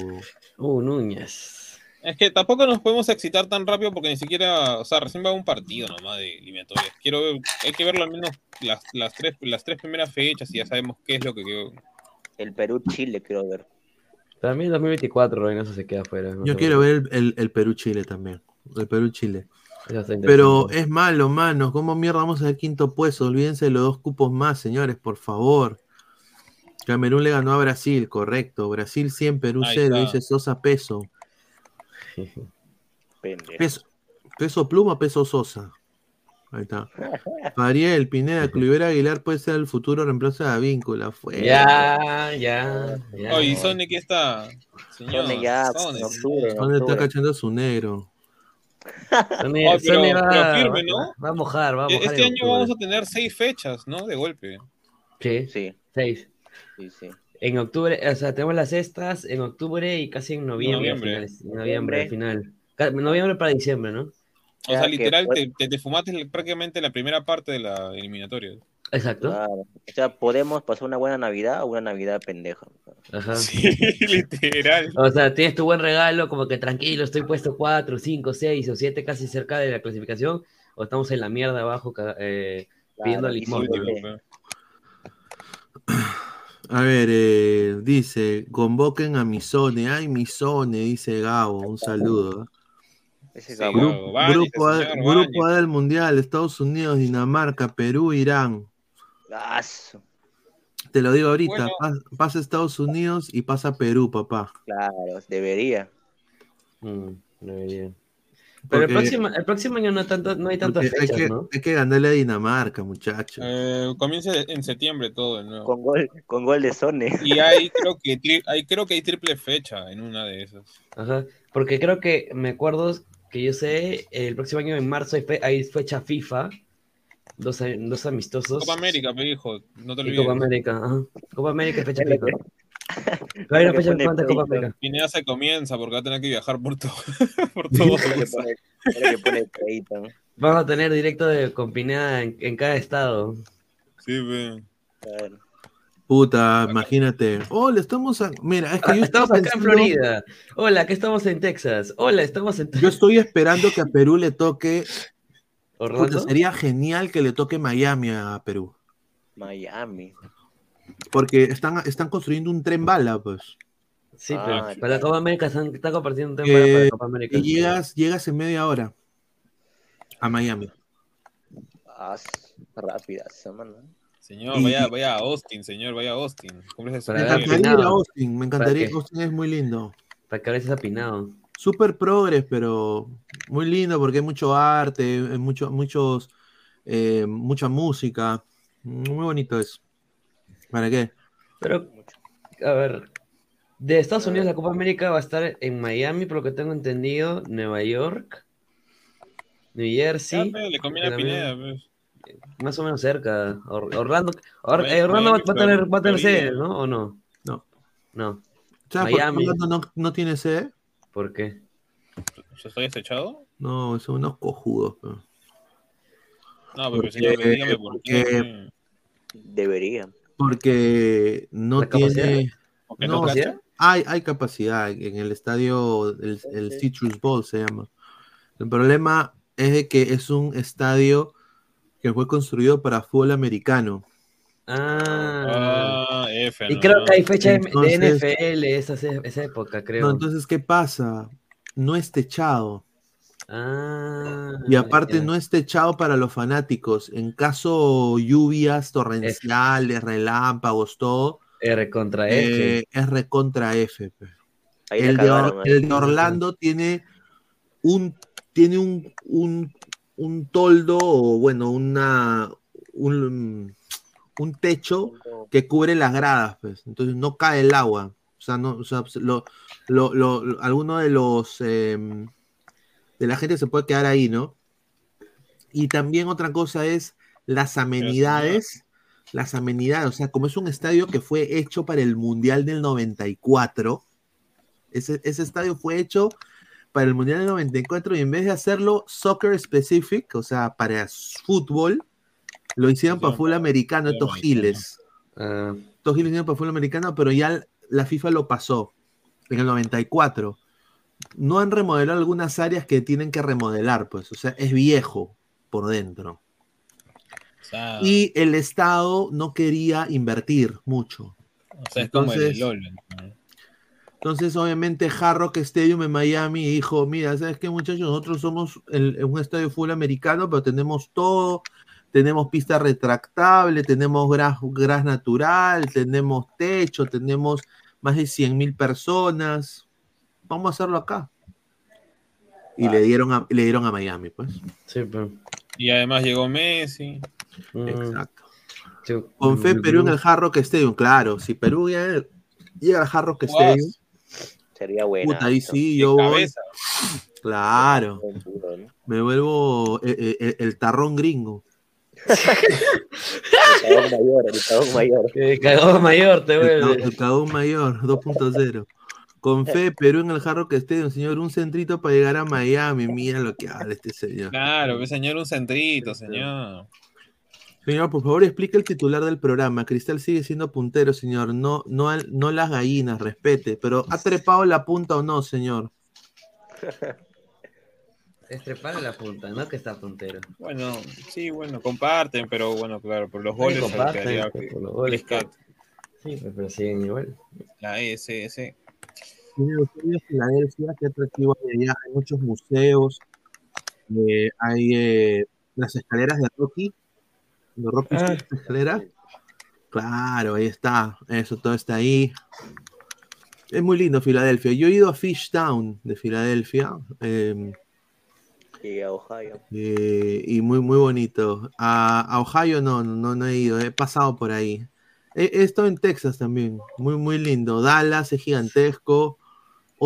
Uh, Núñez. Es que tampoco nos podemos excitar tan rápido porque ni siquiera, o sea, recién va un partido nomás de eliminatorias. Quiero ver, hay que verlo al menos las, las, tres, las tres primeras fechas y ya sabemos qué es lo que... El Perú-Chile, quiero ver. Para mí 2024 Reynoso se queda afuera. no Yo quiero ver el, el- el Perú-Chile también. El Perú-Chile. Pero es malo, mano. ¿Cómo mierda vamos al quinto puesto? Olvídense de los dos cupos más, señores, por favor. Camerún le ganó a Brasil, correcto. Brasil 100, Perú Ahí 0, está. dice Sosa Peso. Pendejo. Peso, peso pluma, peso Sosa. Ahí está. Fariel, Pineda, Cluivera Aguilar puede ser el futuro reemplazo de Avíncula. Fue. Ya, ya, ya. Oye, ¿y Sonic qué está? Señor, Sone ya, Sonic. octubre, ¿Dónde está cachando a su negro? Sony, Oh, pero- Sony va, pero firme, ¿no? va a mojar, va a mojar. Este año octubre. vamos a tener seis fechas, ¿no? De golpe. Sí, Sí, seis. sí, sí. En octubre, o sea, tenemos las estas en octubre y casi en noviembre. Noviembre. finales- en noviembre, al final. Noviembre para diciembre, ¿no? O sea, literal, te, te, te fumaste prácticamente la primera parte de la eliminatoria. Exacto. Claro. O sea, podemos pasar una buena Navidad o una Navidad pendeja. Ajá. Sí, literal. O sea, tienes tu buen regalo, como que tranquilo, estoy puesto 4, 5, 6 o 7 casi cerca de la clasificación, o estamos en la mierda abajo eh, pidiendo Claro, y limón. sí, ¿no? A ver, eh, dice, convoquen a Misone. Ay, Misone, dice Gabo. Un saludo. Ese Sí, Gabo. Gabo. Grupo, Báñese, grupo, A, señor, grupo A del Mundial, Estados Unidos, Dinamarca, Perú, Irán. Su- Te lo digo ahorita, Bueno. pasa Estados Unidos y pasa Perú, papá. Claro, debería. Mm, debería. Pero el próximo, el próximo año no, tanto, no hay tantas Porque hay, fechas, que, ¿no? hay que ganarle a Dinamarca, muchachos. Eh, comienza en septiembre todo de nuevo. Con gol, con gol de Sone. Y hay creo que tri- hay, creo que hay triple fecha en una de esas. Ajá. Porque creo que me acuerdo que yo sé, el próximo año en marzo hay, fe- hay fecha FIFA, dos, dos amistosos. Copa América, me dijo, no te olvides. Copa América, ajá. Copa América y fecha FIFA. Pero hay una que fecha pone FIFA de Copa pleito. América. Pineda se comienza porque va a tener que viajar por todo, por. Vamos a tener directo de, con Pineda en, en cada estado. Sí, ve. Claro. Puta, imagínate. Hola, estamos a... Mira, es que yo estamos estaba acá en Florida. Hola, que estamos en Texas. Hola, estamos en. Yo estoy esperando que a Perú le toque. Puta, sería genial que le toque Miami a Perú. Miami. Porque están, están construyendo un tren bala, pues. Sí, Ah, pero para la Copa América están, están compartiendo un tema Que, para la Copa América. que llegas, llegas en media hora a Miami. Ah, rápida semana. Señor, Y- vaya, vaya a Austin, señor, vaya a Austin. Me encantaría ir a. Austin, me encantaría. Austin es muy lindo. Para que hables apinado. Super progres, pero muy lindo porque hay mucho arte, hay mucho, muchos, eh, mucha música. Muy bonito eso. ¿Para qué? Pero, a ver, de Estados Unidos la Copa América va a estar en Miami, por lo que tengo entendido, Nueva York, New Jersey, pe, le conviene a Pineda, pues. más o menos cerca. Or- Orlando, Or- Miami, eh, Orlando va, Miami, va a tener, va a tener sede, ¿no? ¿O no? No. No. ¿Sabes por qué Miami. Orlando no, no tiene sede? ¿Por qué? ¿Se está desechado? No, son unos cojudos. pero. No, pero Porque- señor, dígame por qué. porque- Debería. Porque no tiene. ¿O que No, no hay, hay capacidad en el estadio, el, el Citrus Bowl se llama. El problema es de que es un estadio que fue construido para fútbol americano. Ah. Ah, F, Y ¿no? creo que hay fecha de- NFL esa, esa época, creo. No, entonces, ¿qué pasa? No es techado. Ah, Y aparte no es techado para los fanáticos. En caso lluvias torrenciales, relámpagos, todo, R contra F. eh, es recontra F. la El de, el Orlando tiene un tiene un, un, un toldo o bueno, una un, un techo que cubre las gradas, pues. Entonces no cae el agua. O sea, no, o sea, lo, lo, lo- lo- alguno de los em, de la gente se puede quedar ahí, ¿no? Y también otra cosa es las amenidades, las amenidades, o sea, como es un estadio que fue hecho para el Mundial del 94, ese, ese estadio fue hecho para el Mundial del 94 y en vez de hacerlo soccer specific, o sea, para fútbol, lo hicieron para fútbol americano, estos giles. Ah, Estos giles hicieron para fútbol americano, pero ya la FIFA lo pasó en el 94. No han remodelado algunas áreas que tienen que remodelar, pues, o sea, es viejo por dentro. O sea, Y el Estado no quería invertir mucho. o sea, es como el entonces- LOL. ¿no? Entonces, obviamente, Hard Rock Stadium en Miami dijo, mira, ¿sabes qué, muchachos? Nosotros somos el- un estadio de fútbol americano, pero tenemos todo, tenemos pista retractable, tenemos gras, gras natural, tenemos techo, tenemos más de 100 mil personas. Vamos a hacerlo acá. Y le dieron a, le dieron a Miami, pues. sí, pero. Y además llegó Messi. mm, Exacto. Con fe mm, Perú en el Hard Rock Stadium, claro. Si Perú ya llega al Hard Rock. Stadium, Sería buena. puta, ahí sí, yo voy. Claro. Me vuelvo eh, eh, eh, el tarrón gringo. El cagón mayor, el cagón mayor. Que cagado mayor te El, vuelve. el cagón mayor 2.0. Con fe, Perú en el Jarro que esté, señor, un centrito para llegar a Miami. Mira lo que habla este señor. Claro, pues señor, un centrito, señor. Señor, por favor, explique el titular del programa. Cristal sigue siendo puntero, señor. No, no, no las gallinas, respete. Pero ¿ha trepado la punta o no, señor? Estrepar la punta, ¿no? Que está puntero. Bueno, sí, bueno, comparten, pero bueno, claro, por los goles comparten, quedaría por los goles. Sí, pues, pero siguen igual. la SS. Señor, en Filadelfia, qué atractivo hay allá. Hay muchos museos. eh, hay eh, las escaleras de Rocky. De Rocky Ah. Escaleras. Claro, ahí está. Eso todo está ahí. Es muy lindo Filadelfia. Yo he ido a Fishtown de Filadelfia. eh, Y a Ohio. eh, y muy, muy bonito. A, a Ohio no, no, no he ido. He pasado por ahí. Estado en Texas también. Muy, muy lindo. Dallas es gigantesco.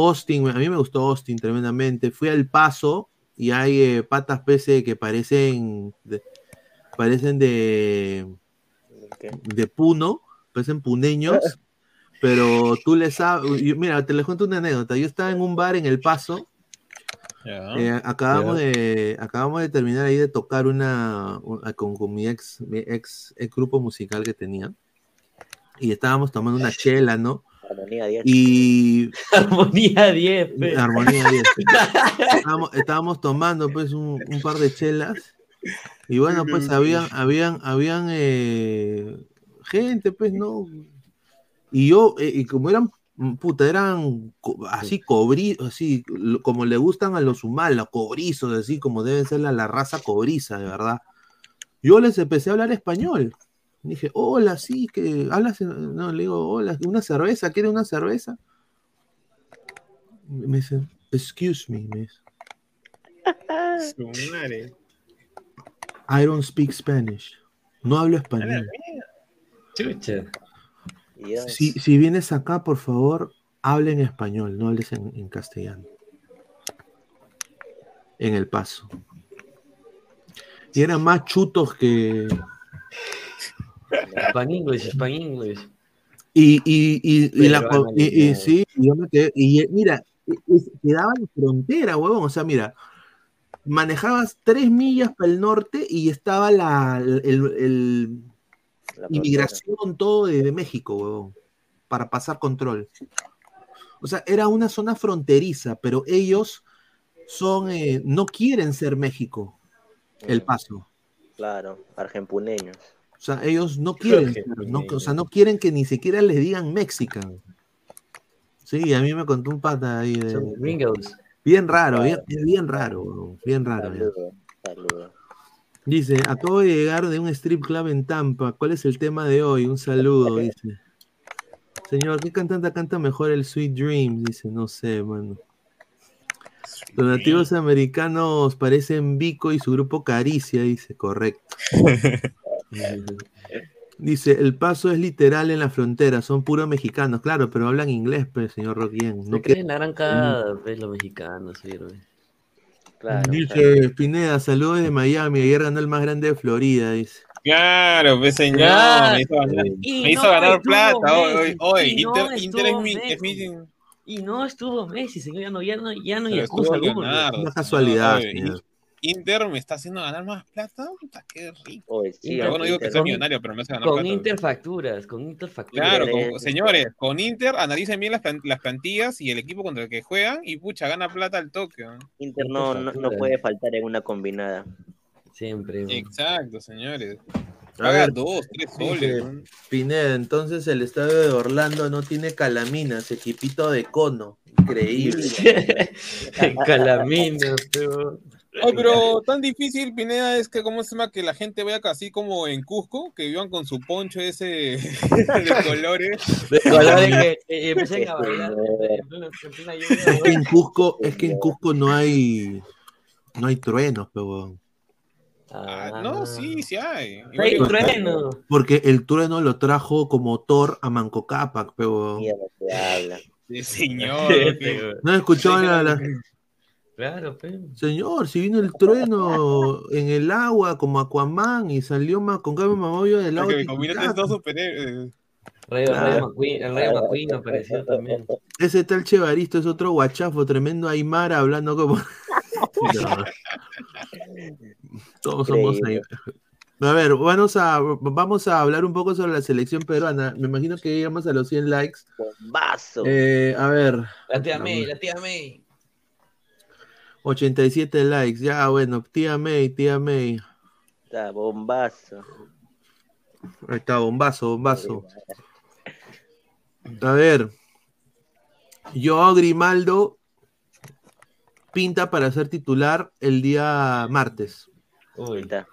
Austin, a mí me gustó Austin tremendamente. Fui al Paso y hay eh, patas PC que parecen de, parecen de, de Puno, parecen puneños, pero tú les sabes. Mira, te les cuento una anécdota. Yo estaba en un bar en El Paso. Eh, acabamos de acabamos de terminar ahí de tocar una, una- con, con mi ex mi ex, ex grupo musical que tenía y estábamos tomando una chela, ¿no? Armonía 10. Y Armonía 10, pe. Armonía 10. estábamos, estábamos tomando pues un, un par de chelas y bueno, pues habían, habían, habían eh, gente, pues, ¿no? Y yo, eh, y como eran, puta, eran co- así cobrizos, así, como le gustan a los humanos, cobrizos, así como debe ser la, la raza cobriza, de verdad. Yo les empecé a hablar español. Dije, hola, sí, que hablas, en-". no, le digo, hola, una cerveza, ¿quiere una cerveza? Me dicen, excuse me, me dice. I don't speak Spanish. No hablo español. Chucha. Si, si vienes acá, por favor, hable en español, no hables en, en castellano. En el paso. Y eran más chutos que. Span English, Span English. Y, y, y, y la, y- sí, y yo me quedé- y mira, quedaba en frontera, huevón. O sea, mira, manejabas tres millas para el norte y estaba la, el, el- La inmigración, todo de, de México, huevón, para pasar control. O sea, era una zona fronteriza, pero ellos son, eh, no quieren ser México, el paso. Claro, argenpuneños. O sea, ellos no quieren, no, o sea, no quieren que ni siquiera les digan mexican. Sí, a mí me contó un pata ahí de, Son gringos. bien raro, bien, bien raro, bien raro. Dice, acabo de llegar de un strip club en Tampa. ¿Cuál es el tema de hoy? Un saludo, dice. Señor, ¿qué cantante canta mejor el Sweet Dream? Dice, no sé, mano. Los nativos americanos parecen Vico y su grupo Caricia, dice, correcto. Dice, el paso es literal en la frontera, son puros mexicanos, claro, pero hablan inglés, pues, señor Roquien. No No creen la gran cagada, pues, los mexicanos, sirve. Claro, Dice Pineda, saludos de Miami, ayer ganó el más grande de Florida, dice. Claro, pues señor, Claro. me hizo ganar, Y me hizo no ganar plata. Hoy, hoy, y no Inter, Inter es estuvo mi, es Messi. mi- Y no estuvo Messi, señor, ya no, ya no, ya no hay excusa Una casualidad, señor. Inter me está haciendo ganar más plata. Puta, qué rico. Hoy sí, Inter- bueno, digo que Inter- soy con- millonario, pero me hace ganar Con plata. interfacturas, con interfacturas. Claro, Inter con- es- señores, con Inter analicen bien las, las plantillas y el equipo contra el que juegan y pucha, gana plata al toque. Inter no, no, no puede faltar en una combinada. Siempre. man. Exacto, señores. Paga ver, dos, tres soles. Pineda, entonces el estadio de Orlando no tiene calaminas, equipito de cono. Increíble. Calamina, pero. Ay, pero tan difícil, Pineda, es que, ¿cómo se llama? Que la gente vea así como en Cusco, que vivan con su poncho ese de colores. De colores que empecé a bailar Es que en Cusco, es que en Cusco no hay no hay truenos, pero Ah, no, sí, sí hay. Hay que- un trueno. porque el trueno lo trajo como Thor a Manco Cápac, pero. Sí, señor. no escuchó la, la- Claro, pe. señor, si vino el trueno en el agua como Aquaman y salió más con cambio mamollo del agua. que. Rayo, Ah. Rayo McQueen, el Rayo McQueen apareció también. Ese tal Chevaristo es otro guachafo, tremendo Aymara hablando como. No. Todos somos Increíble. A ver, vamos a, vamos a hablar un poco sobre la selección peruana. Me imagino que llegamos a los 100 likes. Bombazo. Eh, a ver, La tía May, la tía May. 87 likes. Ya, bueno, tía May, tía May. Está bombazo. Ahí está, bombazo, bombazo. A ver. Yo, Grimaldo, pinta para ser titular el día martes. Uy, Está.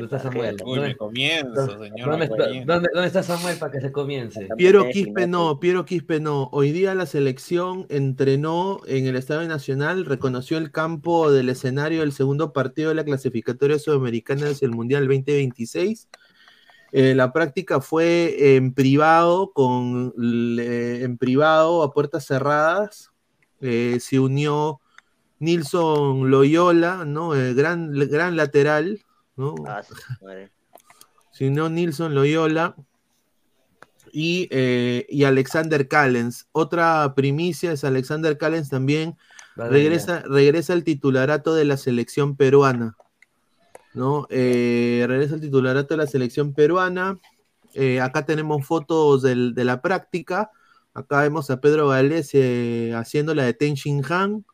¿Dónde está. Samuel? Uy, me comienzo, señor. ¿Dónde me está, comienzo. dónde, dónde está Samuel para que se comience? Piero Quispe no, Piero Quispe no. Hoy día la selección entrenó en el Estadio Nacional, reconoció el campo del escenario del segundo partido de la clasificatoria sudamericana hacia el Mundial 2026. Eh, la práctica fue en privado, con, en privado a puertas cerradas. Eh, se unió Nilson Loyola, ¿no? El gran, gran lateral, ¿no? Ah. Se unió Nilson Loyola y, eh, y Alexander Callens. Otra primicia es Alexander Callens también Vale, regresa, regresa al titularato de la selección peruana. ¿no? Eh, regresa al titularato de la selección peruana. Eh, acá tenemos fotos del- de la práctica. Acá vemos a Pedro eh, haciendo la de Ten Shin Han.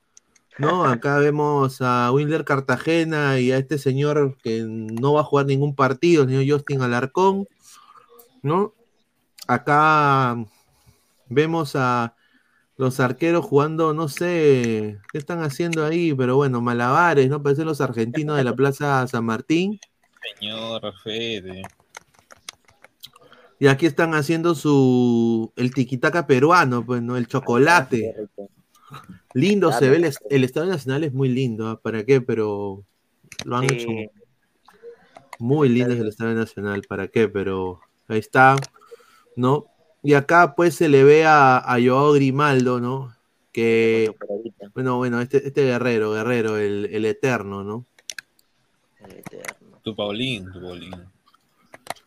¿No? Acá vemos a Wilder Cartagena y a este señor que no va a jugar ningún partido, el señor Justin Alarcón. ¿no? Acá vemos a los arqueros jugando, no sé qué están haciendo ahí, pero bueno, malabares, ¿no? Parecen los argentinos de la Plaza San Martín. Señor Fede. Y aquí están haciendo su el tiquitaca peruano, pues, ¿no? El chocolate. Lindo se ve, el, el Estadio Nacional es muy lindo, ¿ah? ¿para qué? Pero lo han Sí. hecho muy lindo es el Estadio Nacional, ¿para qué? Pero ahí está, ¿no? Y acá pues se le ve a, a Joao Grimaldo, ¿no? Que, bueno, bueno, este, este guerrero, guerrero, el, el eterno, ¿no? Tu Paulín, tu Paulín.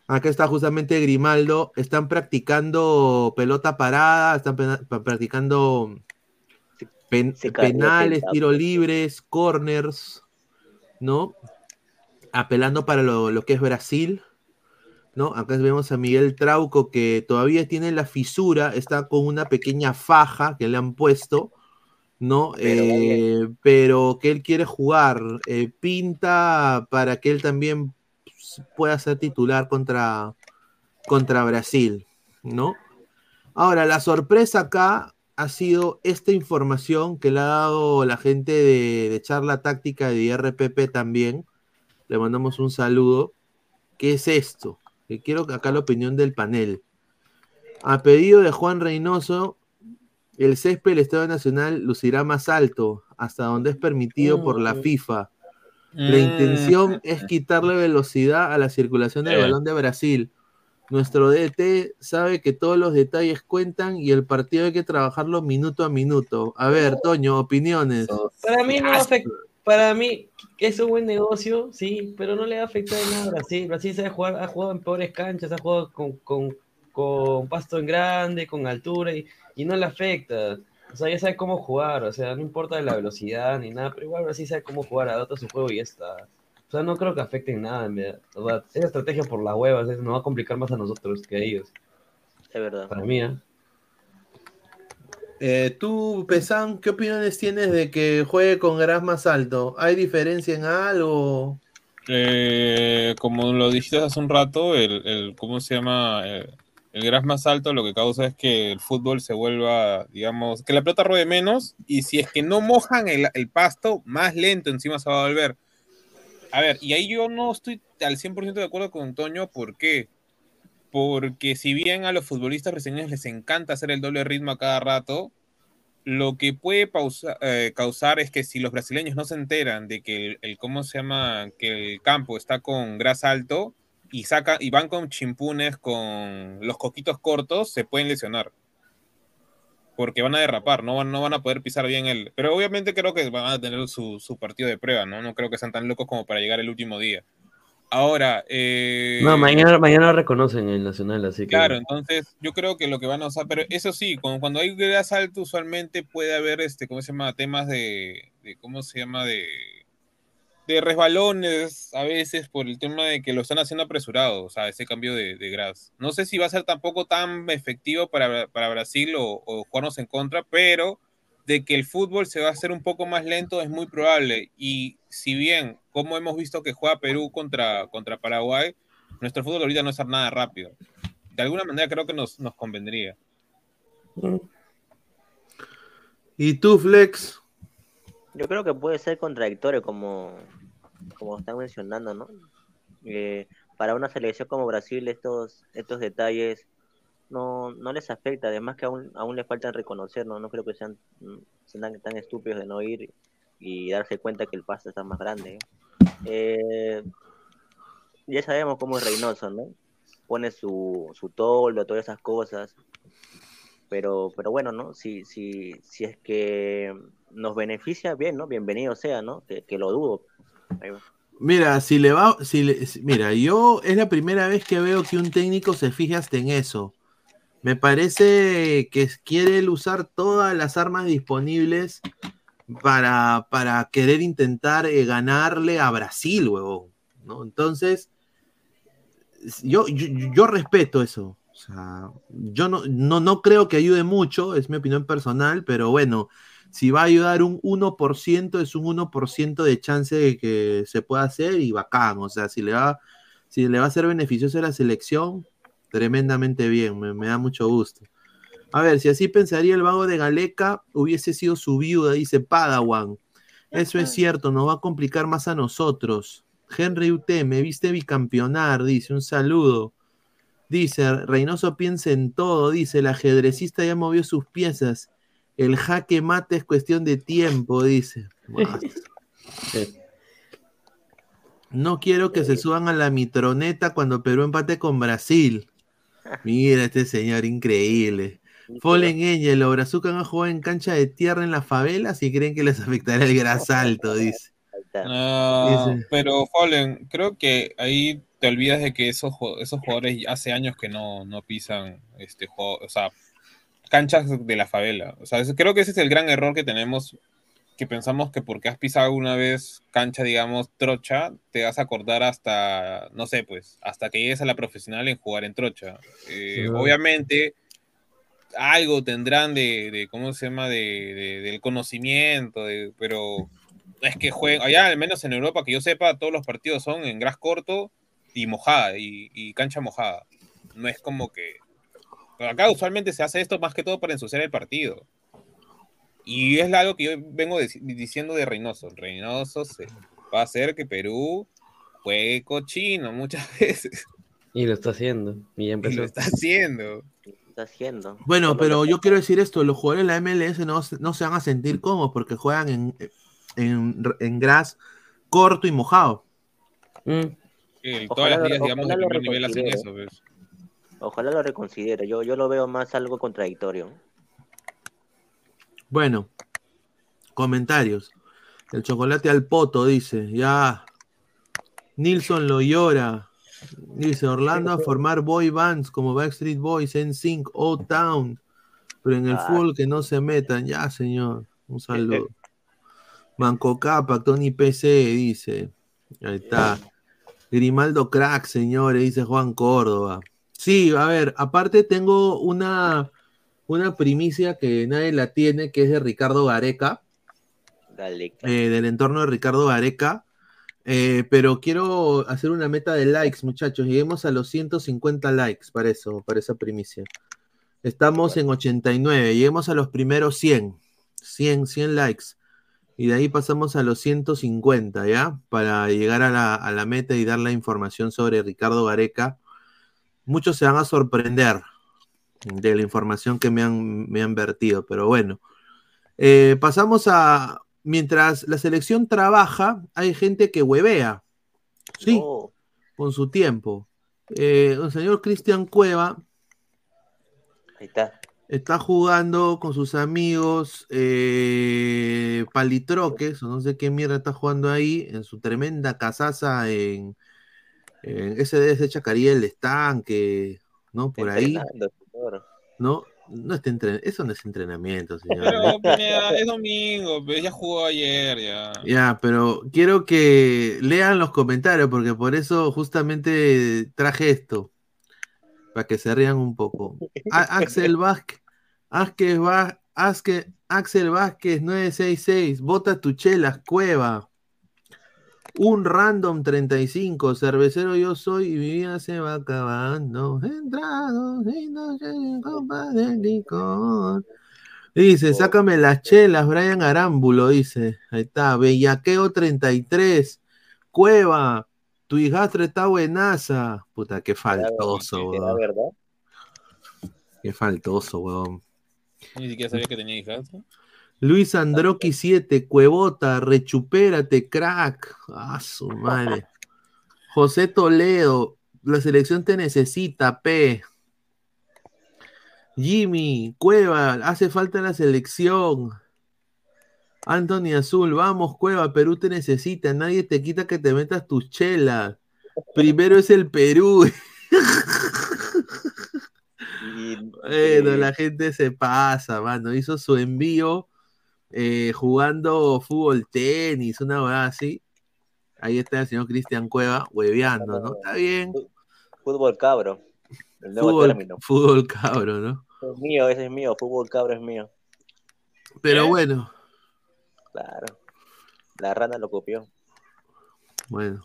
Acá está justamente Grimaldo. Están practicando pelota parada, están practicando pen- penales, tiros libres, corners, ¿no? Apelando para lo, lo que es Brasil, ¿no? Acá vemos a Miguel Trauco que todavía tiene la fisura, está con una pequeña faja que le han puesto, ¿no? Pero. Eh, pero que él quiere jugar, eh, pinta para que él también pueda ser titular contra, contra Brasil, ¿no? Ahora, la sorpresa acá ha sido esta información que le ha dado la gente de, de charla táctica de RPP también. Le mandamos un saludo. ¿Qué es esto? Que quiero acá la opinión del panel. A pedido de Juan Reynoso, el césped del Estado Nacional lucirá más alto, hasta donde es permitido por la FIFA. La Mm. intención es quitarle velocidad a la circulación del Eh. balón de Brasil. Nuestro DT sabe que todos los detalles cuentan y el partido hay que trabajarlo minuto a minuto. A ver, Toño, opiniones. Para mí no afecta. Para mí es un buen negocio, sí, pero no le va a afectar nada a Brasil. Brasil sabe jugar, ha jugado en peores canchas, ha jugado con, con, con pasto en grande, con altura y, y no le afecta. O sea, ya sabe cómo jugar, o sea, no importa la velocidad ni nada, pero igual Brasil sabe cómo jugar, adapta su juego y ya está. O sea, no creo que afecte en nada, en verdad. O sea, esa estrategia por las huevas es- nos va a complicar más a nosotros que a ellos. Es verdad. Para mí, ¿eh? Eh, tú, Pesan, ¿qué opiniones tienes de que juegue con gras más alto? ¿Hay diferencia en algo? Eh, como lo dijiste hace un rato, el, el- ¿cómo se llama? El, el gras más alto lo que causa es que el fútbol se vuelva, digamos, que la pelota ruede menos y si es que no mojan el, el pasto, más lento encima se va a volver. A ver, y ahí yo no estoy al 100% de acuerdo con Toño, ¿por qué? Porque si bien a los futbolistas brasileños les encanta hacer el doble ritmo a cada rato, lo que puede eh, causar es que si los brasileños no se enteran de que el, cómo se llama que el campo está con grasa alto y saca y van con chimpunes con los coquitos cortos se pueden lesionar porque van a derrapar no van, no van a poder pisar bien el pero obviamente creo que van a tener su, su partido de prueba no no creo que sean tan locos como para llegar el último día ahora eh, No, mañana, mañana reconocen el Nacional, así que. Claro, entonces yo creo que lo que van a usar, pero eso sí, cuando, cuando hay grasa alta usualmente puede haber, este, ¿cómo se llama? Temas de, de ¿cómo se llama? De, de resbalones a veces por el tema de que lo están haciendo apresurado, o sea, ese cambio de, de gras. No sé si va a ser tampoco tan efectivo para, para Brasil o, o jugarnos en contra, pero de que el fútbol se va a hacer un poco más lento es muy probable. Y si bien, como hemos visto que juega Perú contra, contra Paraguay, nuestro fútbol ahorita no es nada rápido. De alguna manera creo que nos, nos convendría. ¿Y tú, Flex? Yo creo que puede ser contradictorio, como, como están mencionando, ¿no? Eh, para una selección como Brasil, estos, estos detalles no, no les afecta, además que aún, aún les faltan reconocer, ¿no? No creo que sean, sean tan, estúpidos de no ir y darse cuenta que el pasto está más grande. ¿eh? Eh, ya sabemos cómo es Reynoso, ¿no? Pone su, su toldo, todas esas cosas. Pero, pero bueno, ¿no? Si, si, si es que nos beneficia, bien, ¿no? Bienvenido sea, ¿no? Que, que lo dudo. Mira, si le va, si le- mira, yo es la primera vez que veo que un técnico se fija hasta en eso. Me parece que quiere usar todas las armas disponibles para, para querer intentar eh, ganarle a Brasil, huevón, ¿no? Entonces, yo, yo, yo respeto eso. O sea, yo no, no, no creo que ayude mucho, es mi opinión personal, pero bueno, si va a ayudar un 1%, es un 1% de chance de que se pueda hacer y bacán. O sea, si le va, si le va a ser beneficioso a la selección, tremendamente bien, me, me da mucho gusto. A ver, si así pensaría el vago de Galeca, hubiese sido su viuda, dice Padawan. Eso es cierto, nos va a complicar más a nosotros. Henry UT, me viste bicampeonar, dice, un saludo. Dice, Reynoso piensa en todo, dice, el ajedrecista ya movió sus piezas. El jaque mate es cuestión de tiempo, dice. No quiero que se suban a la mitroneta cuando Perú empate con Brasil. Mira este señor increíble. Fallen Angel o Brazucan ha jugado en cancha de tierra en las favelas y creen que les afectará el grasalto, dice. No, Dice. pero Fallen, creo que ahí te olvidas de que esos, esos jugadores hace años que no, no pisan este juego, o sea, canchas de la favela. O sea, creo que ese es el gran error que tenemos, que pensamos que porque has pisado alguna vez cancha, digamos, trocha, te vas a acordar hasta, no sé, pues, hasta que llegues a la profesional en jugar en trocha. Eh, Sí. Obviamente, algo tendrán de, de ¿cómo se llama? De, de- del conocimiento, de- pero es que juegan, allá al menos en Europa, que yo sepa, todos los partidos son en gras corto y mojada, y, y cancha mojada. No es como que... Acá usualmente se hace esto más que todo para ensuciar el partido. Y es algo que yo vengo diciendo de Reynoso. Reynoso se va a hacer que Perú juegue cochino muchas veces. Y lo está haciendo. Y ya Y empezó. lo está haciendo. Está haciendo. Bueno, pero yo quiero decir esto, los jugadores de la MLS no, se- no se van a sentir cómodos porque juegan en, en, en gras corto y mojado. Mm. Ojalá todas las ligas, digamos, de primer nivel hacen eso. pues. Ojalá lo reconsidere. Yo, yo lo veo más algo contradictorio. Bueno, comentarios. El chocolate al poto dice, ya. Nilson lo llora. Dice Orlando a formar boy bands como Backstreet Boys, NSYNC, O Town. Pero en el Ah. fútbol que no se metan. Ya, señor. Un saludo. Manco Capa, Tony PC, dice. Ahí está. Grimaldo Crack, señores, dice Juan Córdoba. Sí, a ver, aparte tengo una, una primicia que nadie la tiene, que es de Ricardo Gareca, Dale. eh, del entorno de Ricardo Gareca. Eh, pero quiero hacer una meta de likes, muchachos. Lleguemos a los 150 likes para eso, para esa primicia. Estamos en 89, lleguemos a los primeros 100. 100, 100 likes. Y de ahí pasamos a los 150, ¿ya? Para llegar a la, a la meta y dar la información sobre Ricardo Gareca. Muchos se van a sorprender de la información que me han, me han vertido, pero bueno. Eh, pasamos a. Mientras la selección trabaja, hay gente que huevea. Sí, Oh, con su tiempo. Eh, el señor Cristian Cueva ahí está. está jugando con sus amigos eh, palitroques, o no sé qué mierda está jugando ahí, en su tremenda casaza en, en ese ser Chacaría el Estanque, ¿no? Por ahí. ¿no? No está entren- eso no es entrenamiento, señor. Pero es domingo, pues, ya jugó ayer, ya. Ya, pero quiero que lean los comentarios, porque por eso justamente traje esto, para que se rían un poco. A- Axel Vázquez, Axel, Va- Axel, Axel Vázquez 966, bota tu chelas, cueva. Un random 35, cervecero yo soy y mi vida se va acabando. Entrado, y no se copa de licor. Dice, sácame las chelas, Brian Arámbulo, dice. Ahí está, Bellaqueo 33. Cueva, tu hijastra está buenaza. Puta, qué faltoso, ¿Será weón. verdad? Qué faltoso, weón. Ni siquiera sabía que tenía hijas. Luis Androqui 7, Cuevota, rechupérate, crack. Ah, su madre. José Toledo, la selección te necesita, P. Jimmy, Cueva, hace falta la selección. Anthony Azul, vamos, Cueva, Perú te necesita, nadie te quita que te metas tus chelas. Primero es el Perú. Bueno, eh, la gente se pasa, mano. Hizo su envío eh, jugando fútbol tenis, una verdad así. Ahí está el señor Cristian Cueva hueveando, ¿no? Está bien. Fútbol cabro. El nuevo Fútbol, término. fútbol cabro, ¿no? Es mío, ese es mío. Fútbol cabro es mío. Pero bueno, Claro. La rana lo copió. bueno.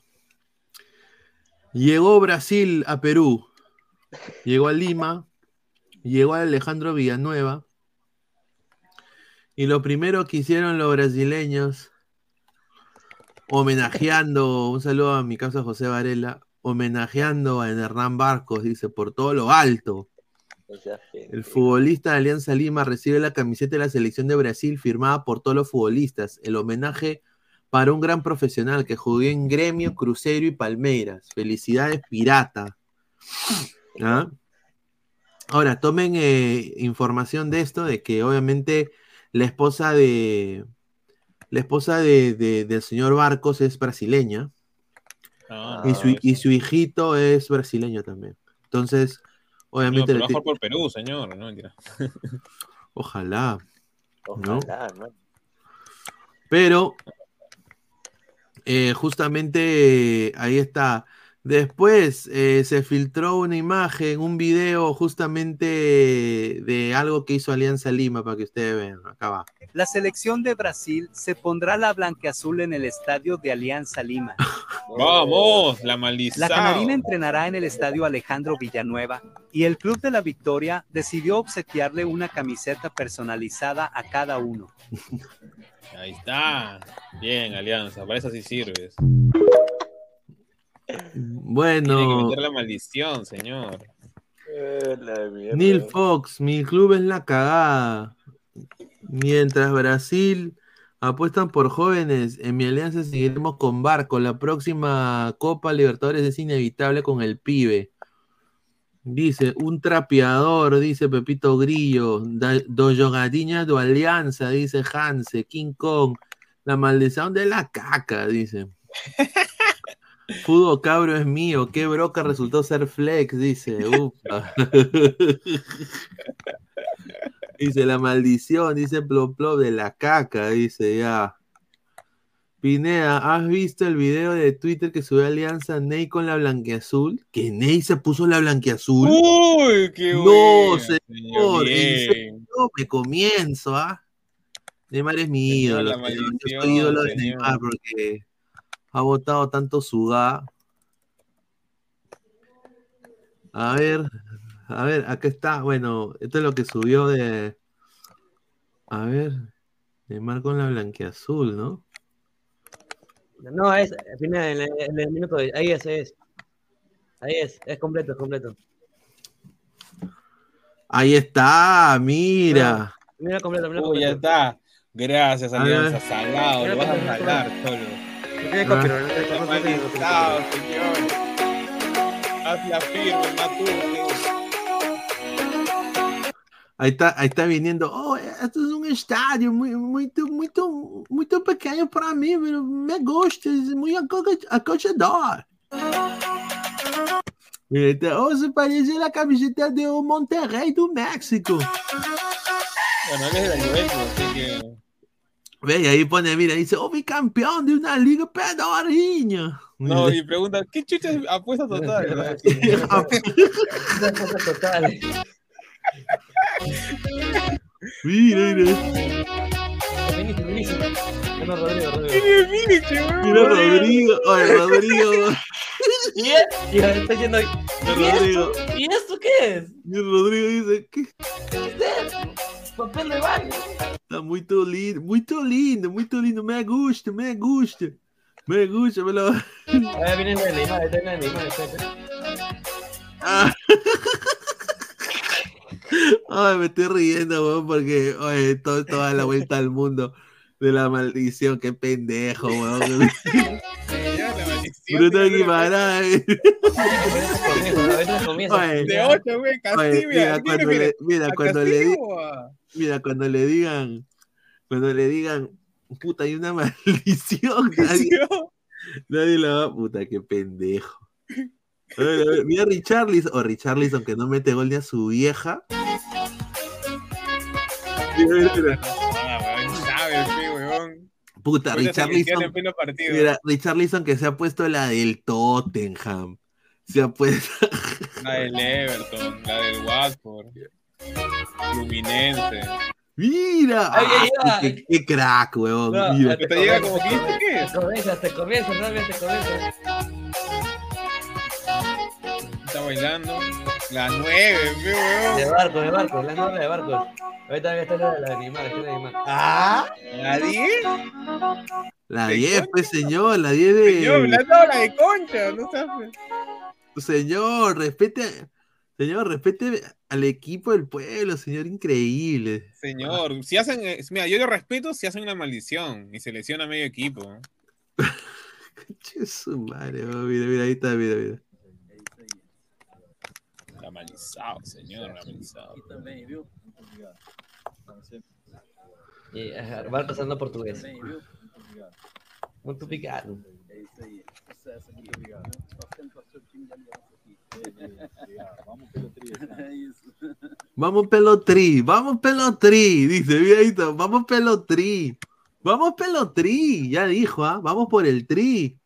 Llegó Brasil a Perú. Llegó a Lima. Llegó a Alejandro Villanueva. Y lo primero que hicieron los brasileños, homenajeando, un saludo a mi casa José Varela, homenajeando a Hernán Barcos, dice, por todo lo alto. El futbolista de Alianza Lima recibe la camiseta de la selección de Brasil firmada por todos los futbolistas. El homenaje para un gran profesional que jugó en Gremio, Cruzeiro y Palmeiras. Felicidades, pirata. ¿Ah? Ahora, tomen eh, información de esto, de que obviamente la esposa de la esposa de- de- del señor Barcos es brasileña Ah, y, su, y su hijito es brasileño también. Entonces, No, obviamente, pero le mejor por Perú, señor. No, mentira. ojalá. ¿no? Ojalá, ¿no? Pero eh, justamente eh, ahí está. Después eh, se filtró una imagen, un video justamente de algo que hizo Alianza Lima para que ustedes vean. Acá va. La selección de Brasil se pondrá la blanqueazul en el estadio de Alianza Lima. Vamos, la maldición. La canarina entrenará en el estadio Alejandro Villanueva y el Club de la Victoria decidió obsequiarle una camiseta personalizada a cada uno. Ahí está. Bien, Alianza. Para eso sí sirves. Tiene que Bueno, meter la maldición, señor. Eh, la. Neil Fox, mi club es la cagada. Mientras Brasil apuestan por jóvenes, en mi alianza seguiremos con Barco. La próxima Copa Libertadores es inevitable con el pibe. Dice, un trapeador, dice Pepito Grillo. Da- Do jogadiña do alianza, dice Hanse. King Kong. La maldición de la caca, dice. Fútbol cabro es mío. Qué broca resultó ser flex, dice. Upa. dice la maldición, dice plop plop de la caca, dice ya. Pineda, ¿has visto el video de Twitter que subió Alianza Ney con la blanqueazul? ¿Que Ney se puso la blanqueazul? Uy, qué no, bueno, señor, en bien. serio, me comienzo, ¿ah? Neymar es mi Señor, ídolo. señor. Yo soy ídolo de señor. Neymar porque ha votado tanto sudá. A ver, a ver, acá está. Bueno, esto es lo que subió de. A ver, Neymar con la blanqueazul, ¿no? No, es, al final, en el, en el minuto, de- ahí es, ahí es. Ahí es, es completo, es completo. Ahí está, mira. Mira completo, mira Uy, ya completo. está. Gracias, A Alianza. Salado, lo vas a salar, Cholo. No tiene copyright, no tiene Está copyright, no tiene malditado, copyright. señor. Haz la firme, Matute. Ahí está, ahí está viniendo. Oh, esto es un estadio muy, muy, muy, muy pequeño para mí, pero me gusta, es muy aco- acogedor. Mira, ahí está, oh, se parece a la camiseta de Monterrey do México. Bueno, él es de la Juventus, así que. Ve, y ahí pone, mira, dice, oh, bicampeón de una liga pedorrinha. No, y pregunta, ¿qué chucha es apuesta total? verdad? Cosas totales. mira, mira. No, Rodrigo. Mira, Rodrigo. Oye, Rodrigo. ¿Y es? Y ahora está yendo ahí. ¿Y esto? ¿Y esto qué es? Y Rodrigo dice, ¿qué? ¿Qué es esto? Papel de baño. Está muito lindo, muito lindo, muito lindo. Me gusta, me gusta. Me gusta, me lo. Ahora viene la de Neymar, está en la de Neymar, espérate. Ah. Ay, me estoy riendo, weón, porque oye, todo esto da la vuelta al mundo de la maldición. Qué pendejo, weón. Comienza. Oye, De 8, güey, oye, Castillo. mira, cuando le, mira, cuando le di- mira, cuando le digan, cuando le digan, puta, hay una maldición, nadie, nadie la va, puta, qué pendejo. A ver, a ver, mira Richarlison, o Richarlison que no mete gol ni a su vieja. Mira, mira, mira. Puta, se Richarlison, mira, Richarlison que se ha puesto la del Tottenham. Ya pues. La del Everton, la del Watford. Fluminense. Mira. Ay, ay, ay. qué, qué crack, weón. No, Mira. Que te llega como 15, ¿qué? Comienza, te comienza, realmente comienza. Está bailando. La 9, weón. De barco, de barco, la nueve de barco. Ahorita está la de la de Neymar, está la de Neymar. Ah, la 10. La 10, pues, señor. La 10 de. Señor, la no, la de concha, no sabes. Señor, respete. Señor, respete al equipo del pueblo, señor. Increíble. Señor, si hacen, eh, mira, yo lo respeto si hacen una maldición y se lesiona medio equipo. Che, su madre. Mira, mira, ahí está, mira, mira. La malizado, señor, la malizado. Y, ajá, Barco usando português. Muito obrigado. Vamos pelotri, vamos pelotri, dice, mira ahí está, vamos pelotri, vamos pelotri, ya dijo, ¿ah? vamos por el tri.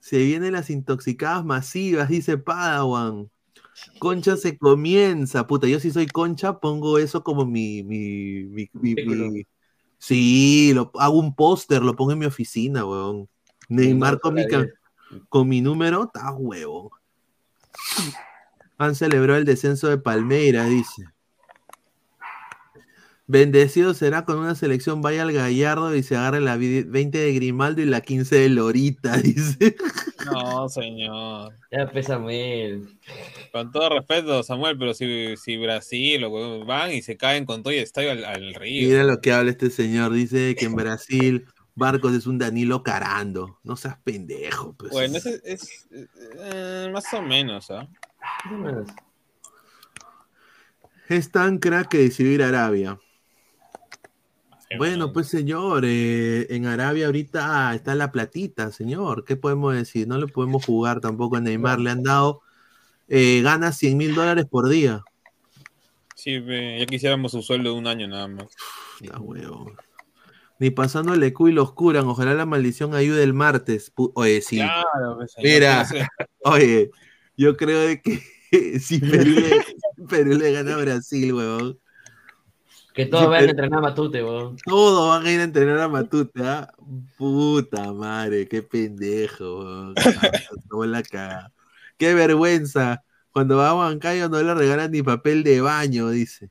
Se vienen las intoxicadas masivas, dice Padawan. Concha se comienza, puta, yo si soy concha pongo eso como mi, mi, mi, mi- mi- sí, lo, hago un póster, lo pongo en mi oficina, weón. Neymar con mi, con mi número, está huevo. Han celebrado el descenso de Palmeiras, dice. Bendecido será con una selección, vaya al Gallardo y se agarre la vi- 20 de Grimaldo y la 15 de Lorita, dice. No, señor. Ya pesa mil. Con todo respeto, Samuel, pero si, si Brasil o van y se caen con todo el estadio al, al río. Mira lo que habla este señor, dice que en Brasil Barcos es un Danilo Carando. No seas pendejo, pues. Bueno, ese es, eh, más o menos, ¿ah? Es tan crack que decidió ir a Arabia. Bueno, pues señor, eh, en Arabia ahorita está la platita, señor. ¿Qué podemos decir? No le podemos jugar tampoco a Neymar. Le han dado, eh, gana 100 mil dólares por día. Sí, ya quisiéramos su sueldo de un año nada más. Ya, huevo. Ni pasándole y los curan. Ojalá la maldición ayude el martes. Oye, sí. Claro, pues, señor, Mira, entonces- oye, yo creo de que si Perú le, Perú le gana a Brasil, huevón. Que todos Sí, vayan a entrenar a Matute, weón. Todos van a ir a entrenar a Matute, ¿ah? Puta madre, qué pendejo, weón. Tomó la. Qué vergüenza. Cuando va a Huancayo no le regalan ni papel de baño, dice.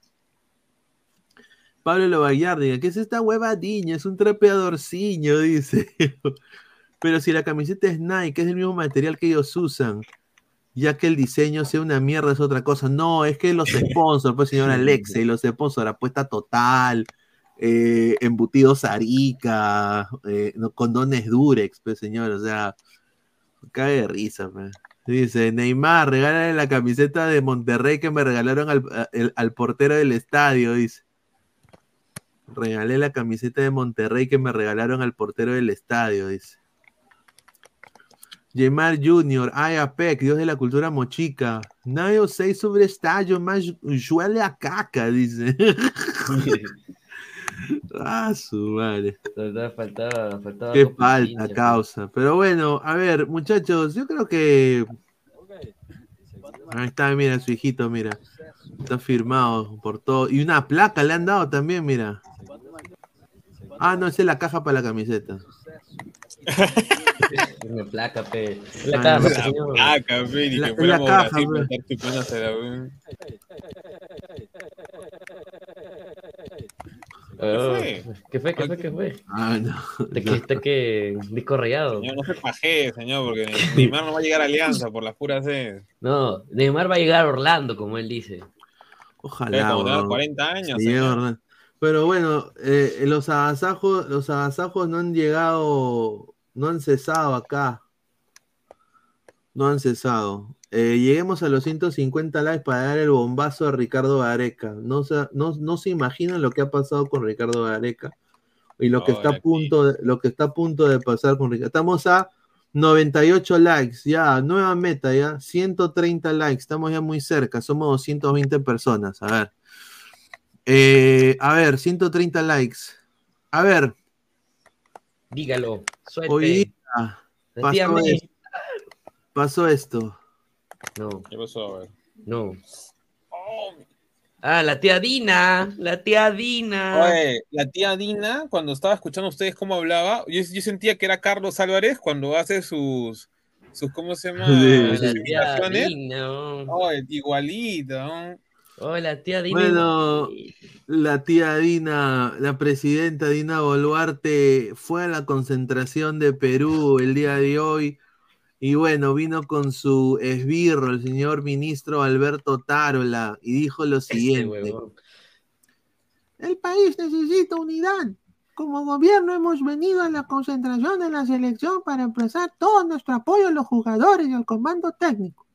Pablo Lobayardi, ¿qué es esta huevadiña? Es un trapeadorciño, dice. Pero si la camiseta es Nike, es del mismo material que ellos usan, ya que el diseño sea una mierda es otra cosa. No, es que los sponsors, pues señor Alexe, y los sponsors, apuesta total, eh, embutidos Arica, eh, condones Durex, pues señor, o sea, cae de risa, pues. Dice, Neymar, regálale la camiseta de Monterrey que me regalaron al, a- el- al portero del estadio, dice. Regalé la camiseta de Monterrey que me regalaron al portero del estadio, dice. Yemar Jr., Ayapec, Dios de la cultura mochica. Nadie os sei sobre estádio, mas huele a caca, dice. ah, su madre. Faltaba, faltaba Qué falta, causa. Pero bueno, a ver, muchachos, yo creo que. Ahí está, mira, su hijito, mira. Está firmado por todo. Y una placa le han dado también, mira. Ah, no, esa es la caja para la camiseta. Una placa, pe. Ah, La caja, no. señor. placa, pe, ni La- que la fuéramos. Oh, fue? ¿Qué fue? ¿Qué fue? ¿Qué fue? Ah, no. ¿De qué está que disco rayado? Señor, no se pajee, señor, porque Neymar no va a llegar a Alianza por las puras sed. No, Neymar va a llegar a Orlando, como él dice. Ojalá. Como tenga weón. 40 años, Sí, señor. Pero bueno, eh, los agasajos, los agasajos no han llegado, no han cesado acá. No han cesado. Eh, lleguemos a los 150 likes para dar el bombazo a Ricardo Gareca. No se, no, no se imaginan lo que ha pasado con Ricardo Gareca. Y lo que está a punto de, lo que está a punto de pasar con Ricardo. Estamos a 98 likes, ya, nueva meta, ya, 130 likes, estamos ya muy cerca, somos 220 personas, a ver. Eh, a ver, 130 likes. A ver, Dígalo, suelte. hoy día pasó, esto, pasó esto. No, ¿Qué pasó? A ver. no. Ah, la tía Dina, la tía Dina. Oye, la tía Dina, cuando estaba escuchando a ustedes cómo hablaba, yo, yo sentía que era Carlos Álvarez cuando hace sus, sus ¿cómo se llama? Sí, Sus la tía imitaciones. Dina. Oye, igualito. ¿no? Oh, la tía Dina. Bueno, la tía Dina, la presidenta Dina Boluarte fue a la concentración de Perú el día de hoy y bueno, vino con su esbirro, el señor ministro Alberto Tarola, y dijo lo siguiente. El país necesita unidad. Como gobierno hemos venido a la concentración de la selección para expresar todo nuestro apoyo a los jugadores y al comando técnico.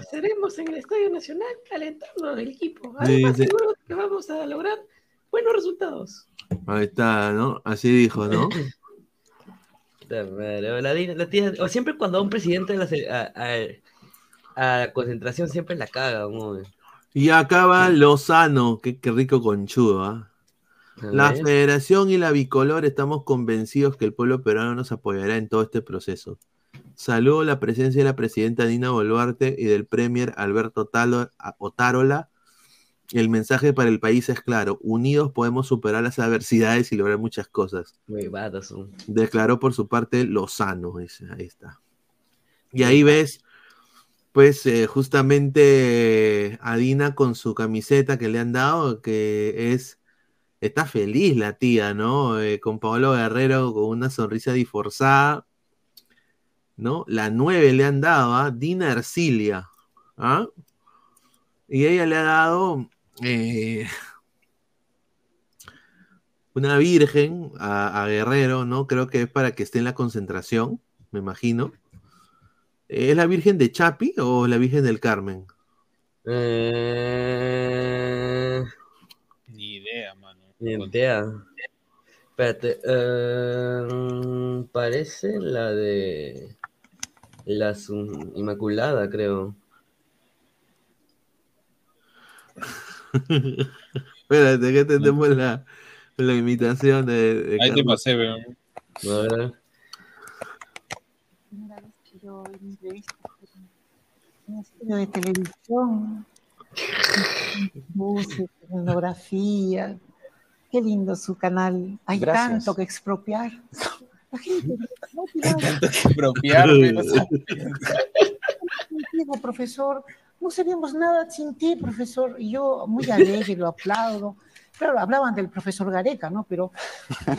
Estaremos en el Estadio Nacional calentando al equipo. Sí, Además, sí. seguro que vamos a lograr buenos resultados. Ahí está, ¿no? Así dijo, ¿no? La, tía, o siempre cuando un presidente de a, a- a la concentración siempre la caga, ¿no? Y acaba Lozano, qué, qué rico conchudo, ¿ah? La. Federación y la Bicolor estamos convencidos que el pueblo peruano nos apoyará en todo este proceso. Saludo la presencia de la presidenta Dina Boluarte y del Premier Alberto Talo- Otárola. El mensaje para el país es claro: unidos podemos superar las adversidades y lograr muchas cosas. Muy. Declaró por su parte Lozano, ahí está. Y ahí ves, pues, eh, justamente a Dina con su camiseta que le han dado, que es, está feliz la tía, ¿no? Eh, con Pablo Guerrero con una sonrisa disforzada, ¿no? La 9 le han dado a Dina Ercilia, ¿ah? Y ella le ha dado eh, una virgen a, a Guerrero, ¿no? Creo que es para que esté en la concentración, me imagino. ¿Es la Virgen de Chapi o la Virgen del Carmen? Eh, Ni idea, mano. ni idea. Espérate. eh, parece la de. La Inmaculada, creo. Espérate, que tenemos la, la imitación de, de Ahí te pasé, weón. A ver. estudio de televisión, música, escenografía. Qué lindo su canal. Hay Gracias. tanto que expropiar. La gente no Hay tanto que expropiarme. no profesor. No seríamos nada sin ti, profesor. Y yo muy alegre, lo aplaudo. Claro, hablaban del profesor Gareca, ¿no? Pero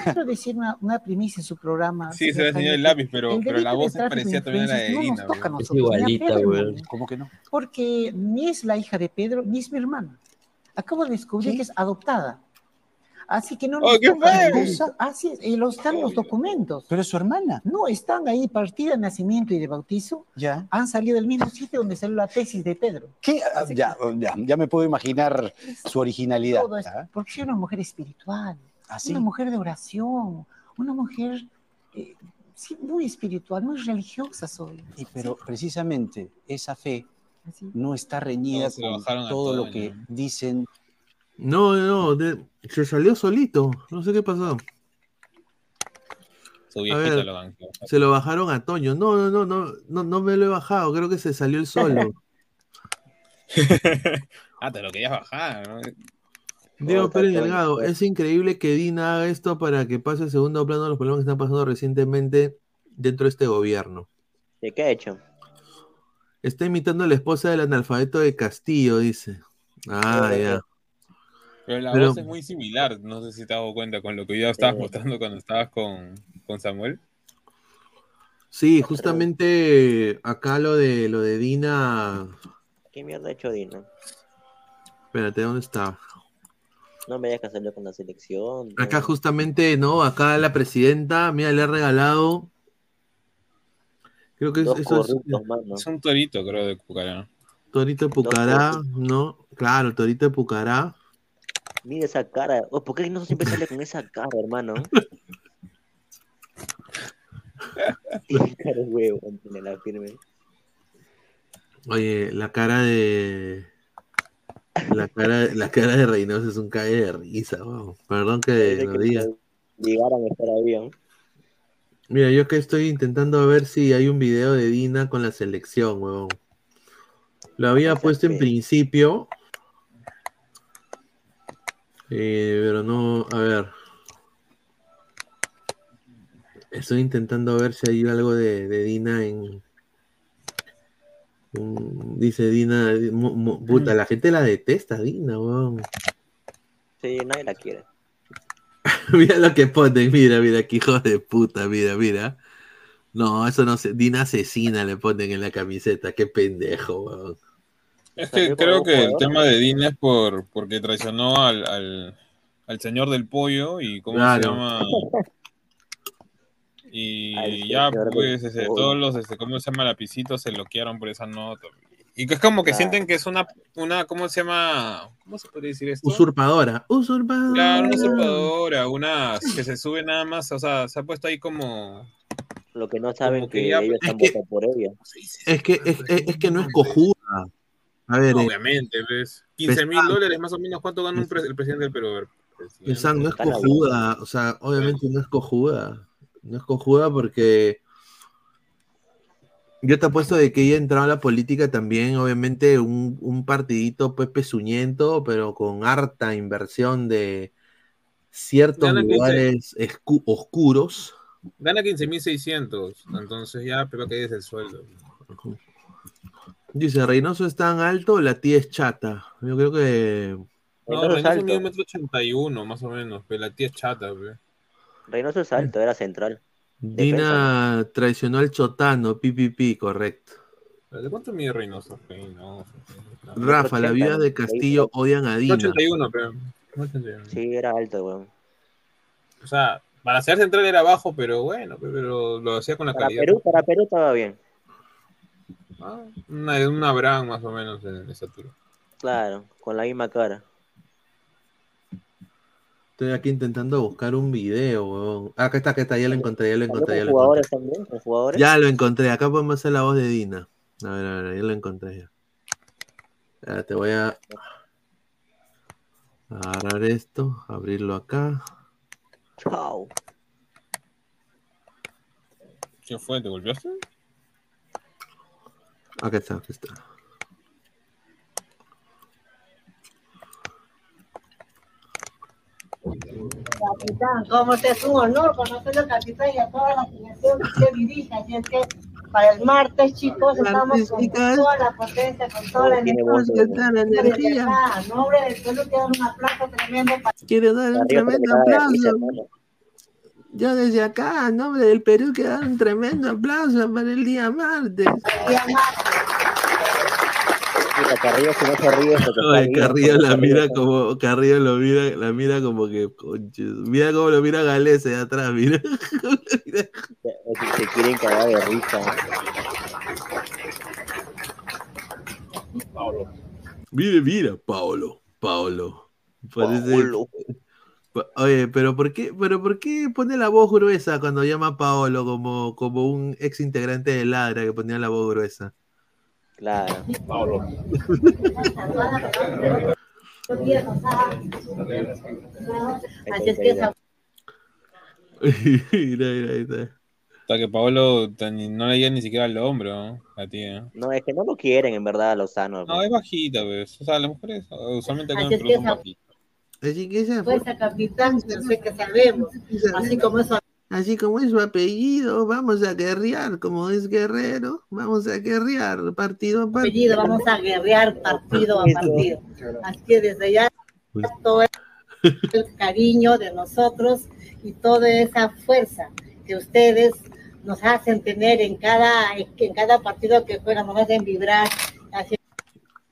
quiero decir una, una primicia en su programa. Sí, se le enseñó el lápiz, pero, el pero la voz parecía también a la de. No nos toca a nosotros, ni a igualita, Pedro, ¿Cómo que no? Porque ni es la hija de Pedro, ni es mi hermana. Acabo de descubrir que es adoptada. Así que no ¡Oh, nos feo! ningún- Así es, y lo están los documentos. ¿Pero es su hermana? No, están ahí partida de nacimiento y de bautizo. Ya. Han salido del mismo sitio donde salió la tesis de Pedro. ¿Qué? Ah, Ya, ya, ya me puedo imaginar su originalidad. Todo esto, ¿ah? porque soy una mujer espiritual, ¿Ah, sí? una mujer de oración, una mujer eh, sí, muy espiritual, muy religiosa soy. Y pero precisamente esa fe Así. no está reñida con todo lo que dicen. No, no, de- se salió solito. No sé qué pasó. Su ver, lo se lo bajaron a Toño. No, no, no, no, no, no me lo he bajado. Creo que se salió el solo. Ah, te lo querías bajar, ¿no? Diego Oh, Pérez Delgado, es increíble que Dina haga esto para que pase a segundo plano los problemas que están pasando recientemente dentro de este gobierno. ¿De qué ha hecho? Está imitando a la esposa del analfabeto de Castillo, dice. Ah, ya. Pero la Pero- voz es muy similar, no sé si te has dado cuenta con lo que yo estabas mostrando cuando estabas con, con Samuel. Sí, justamente acá lo de lo de Dina. ¿Qué mierda ha hecho Dina? Espérate, ¿dónde está? No me dejas salir con la selección. Acá justamente, ¿no? Acá la presidenta, mira, le ha regalado. Creo que es, Dos eso es mano. Es un torito, creo, de Cucará. Torito de Pucará, ¿no? Claro, Torito de Pucará. Mira esa cara. Oh, ¿Por qué no siempre sale con esa cara, hermano? Cara huevo, la firme. Oye, la cara de. La cara, la cara de Reynoso es un cague de risa, wow. Perdón que lo diga. Llegaron a estar ¿no? Mira, yo que estoy intentando ver si hay un video de Dina con la selección, huevón. Lo había puesto en principio. Eh, pero no, a ver. Estoy intentando ver si hay algo de, de Dina en. dice Dina, mu- mu- puta, la gente la detesta, Dina, weón. Sí, nadie la quiere. Mira lo que ponen, mira, mira, qué hijo de puta, mira, mira. No, eso no se. Dina asesina le ponen en la camiseta, qué pendejo, weón. Es que creo que el tema de Dina es por, porque traicionó al, al, al señor del pollo y cómo Claro. se llama. Y ya, pues, pollo. todos los, este, ¿cómo se llama? Lapicitos se bloquearon por esa nota. Y que es como que Claro. sienten que es una, una, ¿cómo se llama? ¿Cómo se podría decir esto? Usurpadora, usurpadora. Claro, una usurpadora, una que se sube nada más, o sea, se ha puesto ahí como... Lo que no saben que, que ya- ellos es han que- votado por ella. Es que, es, es- es que no es cojuda. A ver, eh, Obviamente, ¿ves? 15 mil dólares más o menos, ¿cuánto gana un pre- el presidente del Perú? Esa no es cojuda, o sea, obviamente no es cojuda. No es cojuda porque yo te apuesto de que ella entró a la política también, obviamente, un, un partidito pues pezuñento, pero con harta inversión de ciertos Gana 15. lugares oscuros. Gana 15.600, entonces ya pero que es el sueldo. Dice, Reynoso es tan alto, la tía es chata. Yo creo que No, Reynoso es Reynoso alto. mide un metro ochenta y uno, más o menos, pero la tía es chata, pe. Reynoso es alto, era central. Dina traicionó al chotano, pipipi, correcto. ¿De cuánto mide Reynoso? Reynoso. Rafa, la 80, vida ¿no? de Castillo odian a Dina. 81, pero. 81. Sí, era alto, weón. O sea, para ser central era bajo, pero bueno, pe, pero lo hacía con la Para calidad. Perú, para Perú estaba bien. Ah, una, una Abraham más o menos en esa altura. Claro, con la misma cara. Estoy aquí intentando buscar un video. Ah, acá está, acá está, ya lo encontré, ya lo encontré, ya lo jugadores encontré. también, con jugadores. Ya lo encontré, acá podemos hacer la voz de Dina. A ver, a ver, ya lo encontré ya. Ya, te voy a agarrar esto, abrirlo acá. Chao. ¿Qué fue? ¿Te golpeaste? Acá está, acá está. Capitán, como te es un honor conocer al capitán y a toda la selección que usted dirige. Así es que para el martes, chicos, estamos con toda la potencia, con toda la energía. la energía. A nombre del Perú, te dan un aplauso tremendo para Quiero dar un tremendo aplauso. Yo desde acá, en nombre del Perú, quiero dar un tremendo aplauso para el día martes. el día martes. Puta, Carrillo si no Carrillo porque la Carrillo mira como, Carrillo lo mira, la mira como que, conches, mira cómo lo mira Galese de atrás, mira. se, se quieren cagar de risa. Mire, mira, Paolo, Paolo. Parece- Paolo. Oye, pero ¿por qué, pero por qué pone la voz gruesa cuando llama a Paolo como, como un ex integrante de Ladra que ponía la voz gruesa? Claro. Así es que esa mira, mira, ahí está. Hasta que Paolo no le llega ni siquiera al hombro, ¿no? La tía. No, es que no lo quieren en verdad a Lozano. No, es bajita, pues. O sea, las mujeres usualmente acá que son bajitas. Así que esa fue- fuerza, capitán, sé que sabemos. Así como eso Así como es su apellido, vamos a guerrear, como es guerrero, vamos a guerrear partido a partido. apellido, vamos a guerrear partido a partido. Así que desde ya todo el cariño de nosotros y toda esa fuerza que ustedes nos hacen tener en cada, en cada partido que juegan, nos hacen vibrar.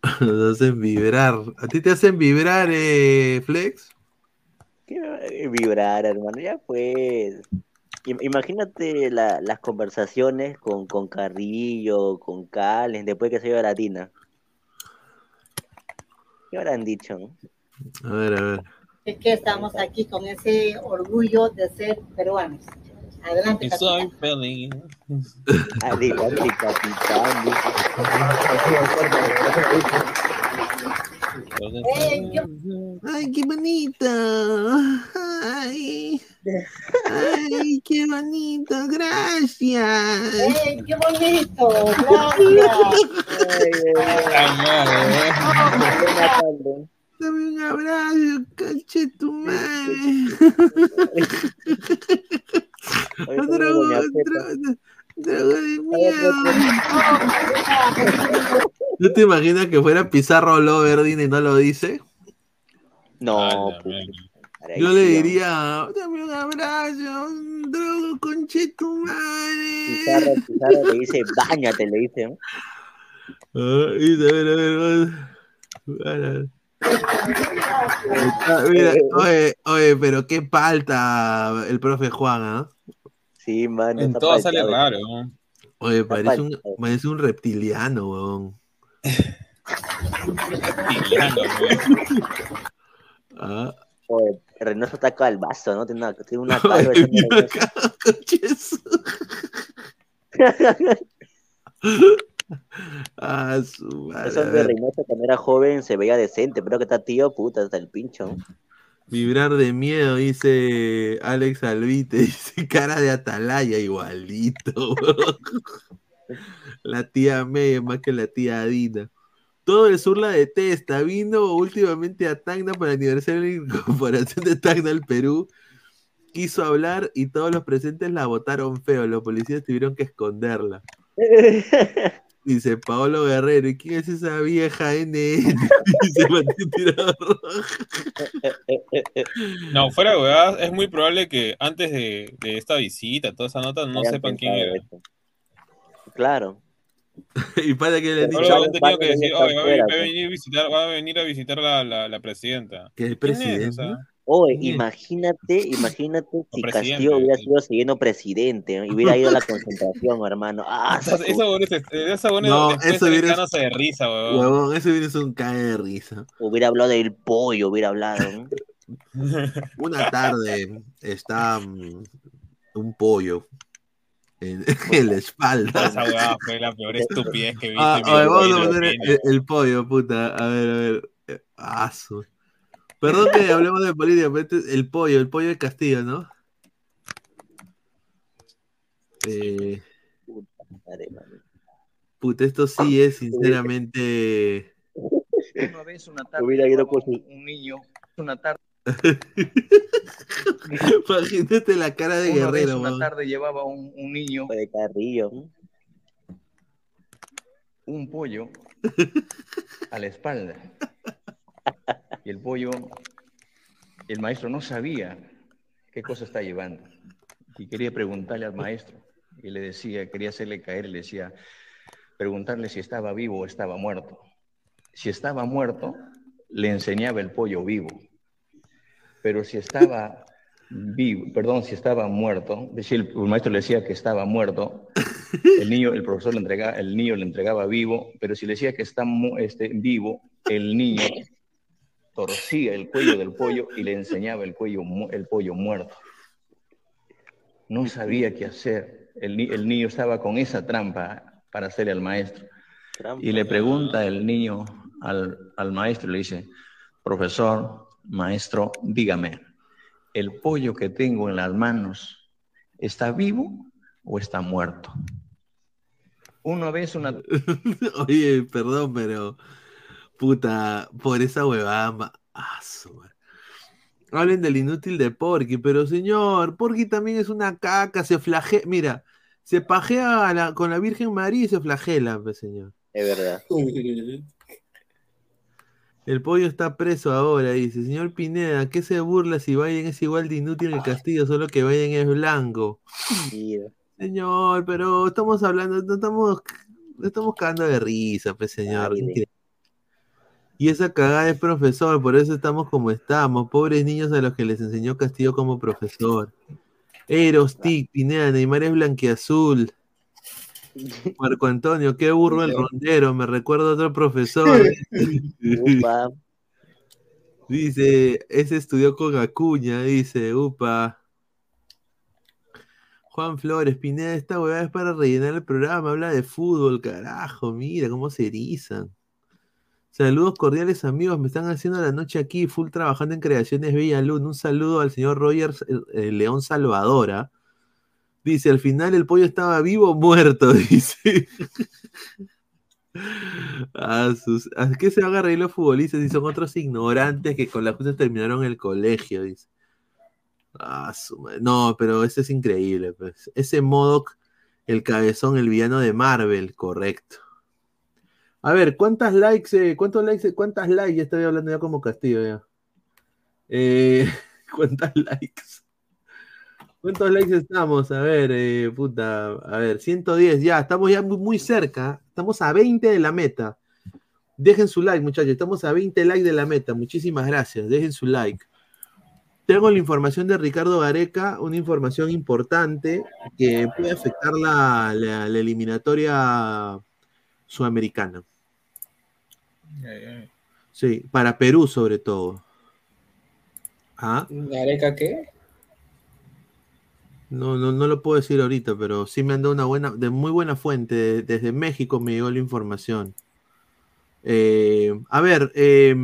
Nos hacen vibrar. ¿A ti te hacen vibrar, eh, Flex? ¿Qué vibrar, hermano? Ya pues. Im- Imagínate la- las conversaciones con, con Carrillo, con Calen, después que se iba a Latina. ¿Qué habrán dicho? no? A ver, a ver. es que estamos aquí con ese orgullo de ser peruanos. Adelante, Y capitán. soy feliz. Adelante, capitán. Eh, qué- ¡Ay, qué bonita! Ay, ay, qué bonito, gracias. ¡Ey, qué bonito! ¡Gracias! Dame un abrazo, caché tu madre. Drogo, drogo, drogo de miedo. ¿No te imaginas que fuera Pizarro Loverdin y no lo dice? No, Yo le diría, dame un abrazo, drogo, conche tu madre. Pizarro, Pizarro le dice, bañate, le dice. ¿no? Ah, y a ver, a ver, a ver. Mira, oye, oye, pero qué palta el profe Juan, ¿ah? Sí, man. En todo sale raro. Oye, parece un, parece un reptiliano, weón. Reptiliano, weón. Ah. Oye, Reynoso está calvazo, ¿no? Tiene una, tiene una calva. Ah, su madre. Eso de. Reynoso cuando era joven se veía decente, pero que está tío, puta, hasta el pincho. Vibrar de miedo, dice Alex Albite, dice cara de atalaya igualito. la tía May más que la tía Dina. Todo el sur la detesta. Vino últimamente a Tacna para el aniversario de la incorporación de Tacna al Perú. Quiso hablar y todos los presentes la votaron feo. Los policías tuvieron que esconderla. Dice Paolo Guerrero, ¿y quién es esa vieja NN? Dice Martín Tirador. No, fuera de huevadas, es muy probable que antes de, de esta visita, toda esa nota, no sepan quién era. Claro. y para que le han dicho han tenido que decir, Van a "Oye, va, a venir- pues". venir a visitar, va a venir a visitar la, la, la presidenta. que el ¿Quién es? O sea, Oye, imagínate, imagínate si presidente, Castillo hubiera sido siguiendo presidente ¿no? y hubiera ido a la concentración, hermano. Ah, esa buena No, eso de hubiera- cagándose de risa, huevón. Huevón, ese viene es un cae de risa. hubiera hablado del pollo, hubiera hablado. ¿no? Una tarde está mm, un pollo en, en la espalda. Esa huevada fue la peor estupidez que viste Ah, vamos a poner el, el pollo, puta. A ver, a ver. Eh, ah, su- Perdón que hablemos de política, pero este es el pollo, el pollo de Castillo, ¿no? Eh, puta, esto sí es sinceramente. Una vez, una tarde, Hubiera ido su- un, un niño, una tarde, Imagínate la cara de una vez, Guerrero, una weón. tarde llevaba un, un niño, de Carrillo. un pollo a la espalda. Y el pollo, el maestro no sabía qué cosa está llevando. Y quería preguntarle al maestro. Y le decía, quería hacerle caer, le decía, preguntarle si estaba vivo o estaba muerto. Si estaba muerto, le enseñaba el pollo vivo. Pero si estaba vivo, perdón, si estaba muerto, el, maestro le decía que estaba muerto, el niño, el profesor le entregaba, el niño le entregaba vivo, pero si le decía que está este, vivo, el niño torcía el cuello del pollo y le enseñaba el, cuello, el pollo muerto. No sabía qué hacer. El, el niño estaba con esa trampa para hacerle al maestro. Y le pregunta el niño al, al maestro, le dice, profesor, maestro, dígame, ¿el pollo que tengo en las manos está vivo o está muerto? Una vez una... Oye, perdón, pero. Puta, por esa huevada. Ah. Hablen del inútil de Porky, pero señor, Porky también es una caca, se flagela. Mira, se pajea a la- con la Virgen María y se flagela, pues, señor. Es verdad. El pollo está preso ahora, dice. Señor Pineda, ¿qué se burla si Biden es igual de inútil que Castillo, solo que Biden es blanco? Señor, pero estamos hablando, no estamos, no estamos cagando de risa, pues, señor. Y esa cagada es profesor, por eso estamos como estamos. Pobres niños a los que les enseñó Castillo como profesor. Eros, Tic, Pineda, Neymar es blanquiazul. Marco Antonio, qué burro el rondero, me recuerda a otro profesor. Upa. Dice, ese estudió con Acuña, dice, upa. Juan Flores, Pineda, esta huevada es para rellenar el programa, habla de fútbol, carajo, mira cómo se erizan. Saludos cordiales amigos, me están haciendo la noche aquí, full trabajando en Creaciones Bella Luna. Un saludo al señor Rogers eh, León Salvadora. Dice, al final el pollo estaba vivo o muerto, dice. ¿A, sus, ¿A qué se van a reír los futbolistas si son otros ignorantes que con la justa terminaron el colegio? Dice. No, pero ese es increíble. Pues. Ese Modoc, el cabezón, el villano de Marvel, correcto. A ver, ¿cuántas likes, eh, cuántos likes, cuántas likes? Ya estoy hablando ya como Castillo ya. Eh, ¿Cuántas likes? ¿Cuántos likes estamos? A ver, eh, puta, a ver, 110, ya, estamos ya muy, muy cerca. Estamos a 20 de la meta. Dejen su like, muchachos. Estamos a 20 likes de la meta. Muchísimas gracias. Dejen su like. Tengo la información de Ricardo Gareca, una información importante que puede afectar la- la eliminatoria sudamericana. Sí, para Perú sobre todo. Ah, ¿Gareca qué? no, no, no lo puedo decir ahorita, pero sí me han dado una buena, de muy buena fuente. de- desde México me llegó la información. Eh, a ver, eh,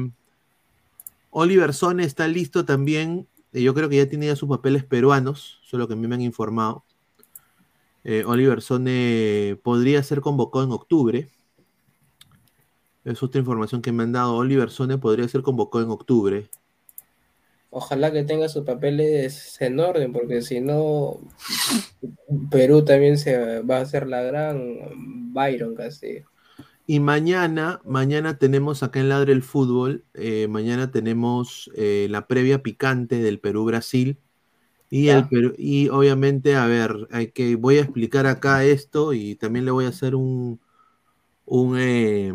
Oliver Sone está listo también. eh, Yo creo que ya tiene ya sus papeles peruanos, solo que a mí me han informado. Eh, Oliver Sone podría ser convocado en octubre. Es otra información que me han dado. Oliver Sone podría ser convocado en octubre. Ojalá que tenga sus papeles en orden, porque si no, Perú también se va a hacer la gran Byron casi. Y mañana, mañana tenemos acá en Ladre el Fútbol, eh, mañana tenemos eh, la previa picante del Perú-Brasil. Y, Ya. el Perú- y obviamente, a ver, hay que, voy a explicar acá esto y también le voy a hacer un, un, eh,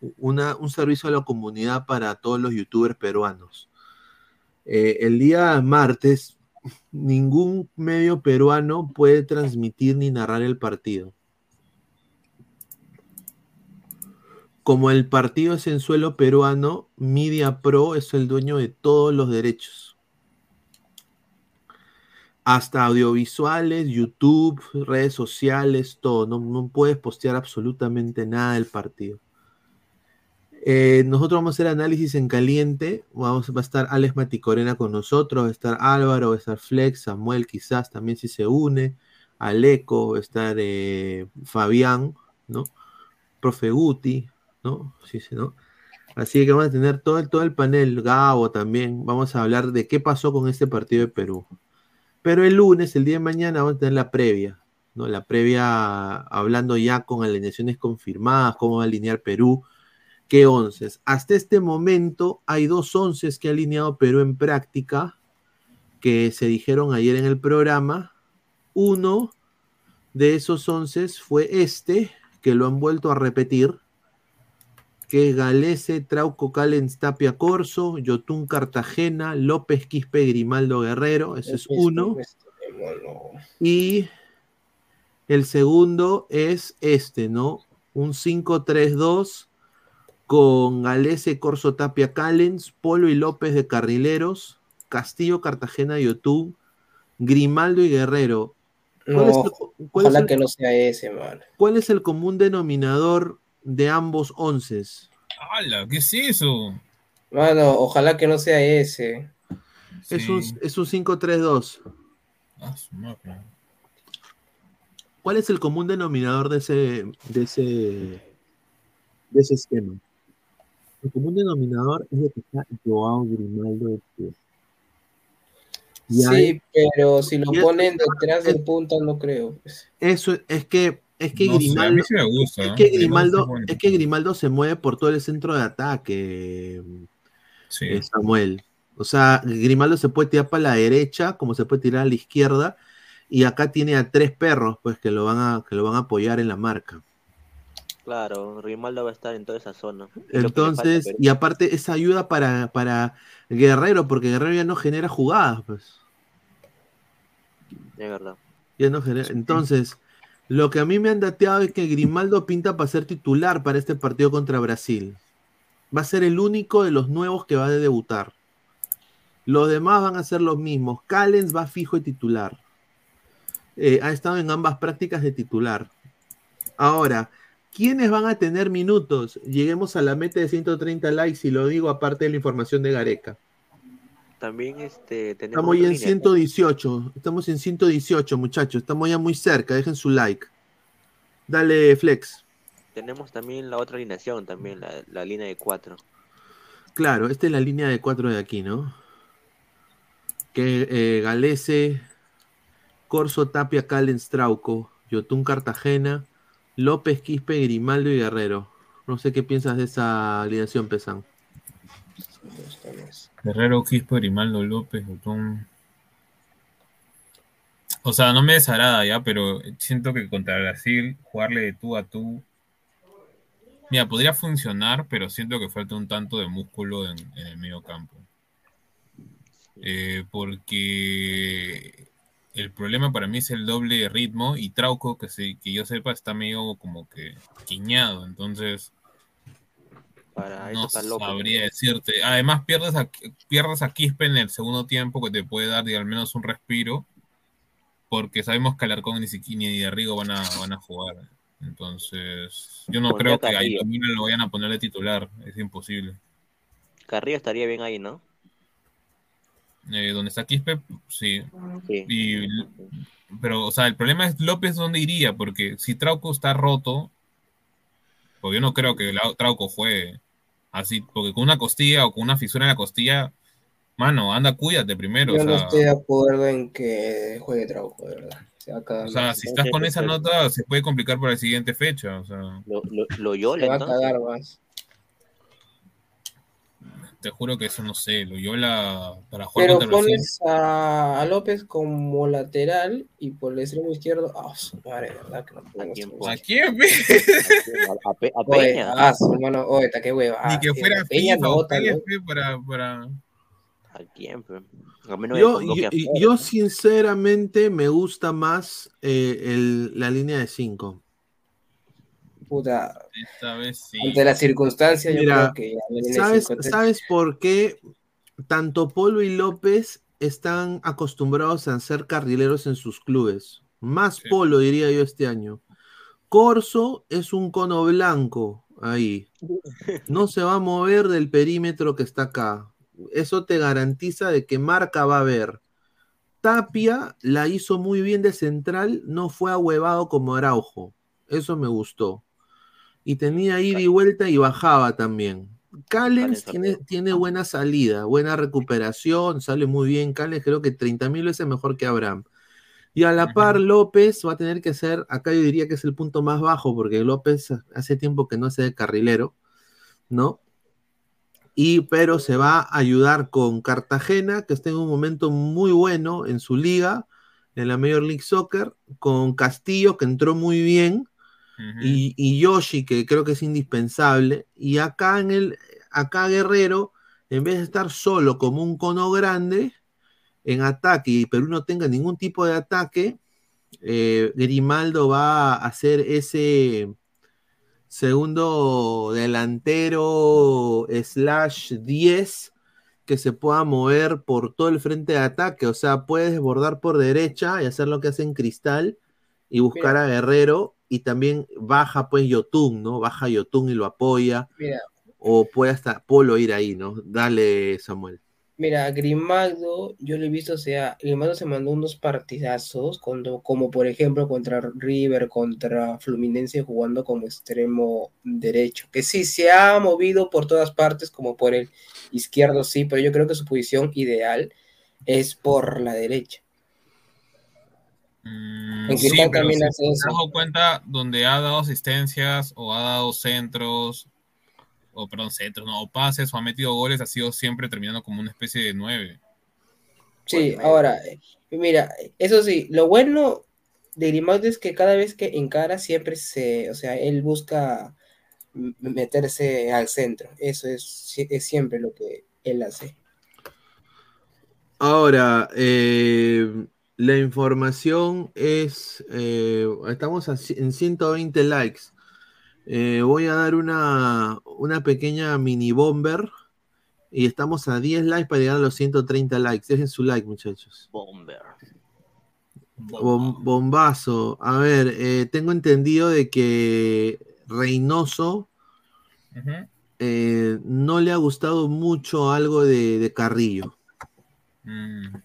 un servicio a la comunidad para todos los youtubers peruanos. Eh, el día martes, ningún medio peruano puede transmitir ni narrar el partido. Como el partido es en suelo peruano, Media Pro es el dueño de todos los derechos. Hasta audiovisuales, YouTube, redes sociales, todo. No, no puedes postear absolutamente nada del partido. Eh, nosotros vamos a hacer análisis en caliente. Vamos, va a estar Alex Maticorena con nosotros, va a estar Álvaro, va a estar Flex, Samuel quizás también si se une, Aleco, va a estar eh, Fabián, ¿no? Profe Guti, ¿no? Sí, sí, ¿no? Así que vamos a tener todo el, todo el panel, Gabo también. Vamos a hablar de qué pasó con este partido de Perú. Pero el lunes, el día de mañana, vamos a tener la previa, ¿no? La previa hablando ya con alineaciones confirmadas, cómo va a alinear Perú, qué onces. Hasta este momento hay dos onces que ha alineado Perú en práctica, que se dijeron ayer en el programa. Uno de esos onces fue este, que lo han vuelto a repetir, que es Galese, Trauco, Calens, Tapia, Corso, Yotun, Cartagena, López, Quispe, Grimaldo, Guerrero, ese es uno. Y el segundo es este, ¿no? Un 5-3-2 con Galese, Corso, Tapia, Callens, Polo y López de Carrileros, Castillo, Cartagena, Yotun, Grimaldo y Guerrero. ¿Cuál No, es el- cuál es ojalá el- que no sea ese, man. ¿Cuál es el común denominador de ambos onces? ¡Hala! ¿Qué es eso? Mano, ojalá que no sea ese. Es un, es un 5-3-2. Ah. ¿Cuál es el común denominador de ese, de ese, de ese esquema? El común denominador es de que está Joao Grimaldo de pie. Y Sí, pero si lo y es- ponen detrás del punta, no creo. pues. Eso es que es que No sé, a Grimaldo mí sí me gusta, es que Grimaldo Grimaldo es bueno. es que Grimaldo se mueve por todo el centro de ataque eh, Samuel o sea Grimaldo se puede tirar para la derecha como se puede tirar a la izquierda y acá tiene a tres perros pues que lo van a que lo van a apoyar en la marca Claro, Rimaldo va a estar en toda esa zona. Falta entonces y aparte esa ayuda para para Guerrero porque Guerrero ya no genera jugadas pues Es verdad. Ya no genera- Entonces, lo que a mí me han dateado es que Grimaldo pinta para ser titular para este partido contra Brasil. Va a ser el único de los nuevos que va a debutar. Los demás van a ser los mismos. Callens va fijo de titular. Eh, ha estado en ambas prácticas de titular. Ahora, ¿Quiénes van a tener minutos? Lleguemos a la meta de 130 likes y lo digo aparte de la información de Gareca. También este, tenemos Estamos ya en línea, 118. Estamos en 118, muchachos. Estamos ya muy cerca. Dejen su like. Dale, Flex. Tenemos también la otra alineación, también la, la línea de cuatro. Claro, esta es la línea de cuatro de aquí, ¿no? Que eh, Galese, Corso, Tapia, Callens, Trauco, Yotun, Cartagena, López, Quispe, Grimaldo y Guerrero. No sé qué piensas de esa alineación, Pesan. Guerrero, Quispe, Grimaldo, López, Botón. O sea, no me desagrada ya, pero siento que contra Brasil, jugarle de tú a tú. Mira, podría funcionar, pero siento que falta un tanto de músculo en, en el medio campo. Eh, porque el problema para mí es el doble ritmo y Trauco, que, se, que yo sepa, está medio como que quiñado. Entonces, Para no sabría decirte. Además, pierdes a, pierdes a Quispe en el segundo tiempo que te puede dar al menos un respiro. Porque sabemos que Alarcón ni siquiera ni de Rigo van a, van a jugar. Entonces, yo no creo que a Carrillo. Itomina lo vayan a poner de titular. Es imposible. Carrillo estaría bien ahí, ¿no? Eh, donde está Quispe, sí. Sí. Y, pero, o sea, el problema es López dónde iría, porque si Trauco está roto, porque yo no creo que Trauco juegue así, porque con una costilla o con una fisura en la costilla, mano, anda, cuídate primero. Yo o no sea, estoy de acuerdo en que juegue Trauco, de verdad. Se va a cagar o sea, si estás con esa nota, se puede complicar para la siguiente fecha. O sea, Lo, lo, lo Se va a cagar más. Te juro que eso no sé, lo Yola para jugar Pero contra pones a, a López como lateral y por el extremo izquierdo. Ah, su madre, verdad que no. ¿A quién, pe? A, Pe- a Oye, Peña. ah, su hermano, oye, ta qué hueva. Ni que sí, fuera Peña FIFA no, o tal vez. PF para, para... ¿A quién, pe? A Yo, yo, a sinceramente me gusta más eh, el- la línea de 5. Puta, Esta vez sí. ante las circunstancias, yo creo que ya la línea de ¿sabes, cinco es- ¿sabes por qué tanto Polo y López están acostumbrados a ser carrileros en sus clubes? Más Polo, diría yo, este año. Corso es un cono blanco ahí. No se va a mover del perímetro que está acá. Eso te garantiza de que marca va a haber. Tapia la hizo muy bien de central, no fue ahuevado como Araujo. Eso me gustó. Y tenía ida y vuelta y bajaba también. Callens tiene, tiene buena salida, buena recuperación, sale muy bien. Callens creo que 30 mil veces mejor que Abraham. Y a la par, López va a tener que ser, acá yo diría que es el punto más bajo, porque López hace tiempo que no hace de carrilero, ¿no? Y pero se va a ayudar con Cartagena, que está en un momento muy bueno en su liga, en la Major League Soccer, con Castillo, que entró muy bien, y, y Yoshi, que creo que es indispensable, y acá en el, acá Guerrero, en vez de estar solo como un cono grande en ataque y Perú no tenga ningún tipo de ataque, eh, Grimaldo va a hacer ese segundo delantero slash 10 que se pueda mover por todo el frente de ataque, o sea, puede desbordar por derecha y hacer lo que hace en Cristal y buscar Mira. a Guerrero y también baja pues Yotun, ¿no? Baja Yotun y lo apoya Mira, o puede hasta Polo ir ahí, ¿no? Dale, Samuel. Mira, Grimaldo, yo lo he visto, o sea, Grimaldo se mandó unos partidazos, cuando, como por ejemplo contra River, contra Fluminense jugando como extremo derecho, que sí se ha movido por todas partes, como por el izquierdo, sí, pero yo creo que su posición ideal es por la derecha. Mm, En sí, Cristal también si hace te eso. has dado cuenta donde ha dado asistencias o ha dado centros, o perdón, centros, no, o pases o ha metido goles, ha sido siempre terminando como una especie de nueve. Sí, ahora, eh, mira, eso sí, lo bueno de Grimaldo es que cada vez que encara siempre se, o sea, él busca meterse al centro, eso es, es siempre lo que él hace. Ahora, eh, la información es, eh, estamos en 120 likes. Eh, voy a dar una, una pequeña mini bomber y estamos a 10 likes para llegar a los 130 likes. Dejen su like, muchachos. Bomber. Bom- bombazo. A ver, eh, tengo entendido de que Reynoso eh, no le ha gustado mucho algo de, de Carrillo. Mm,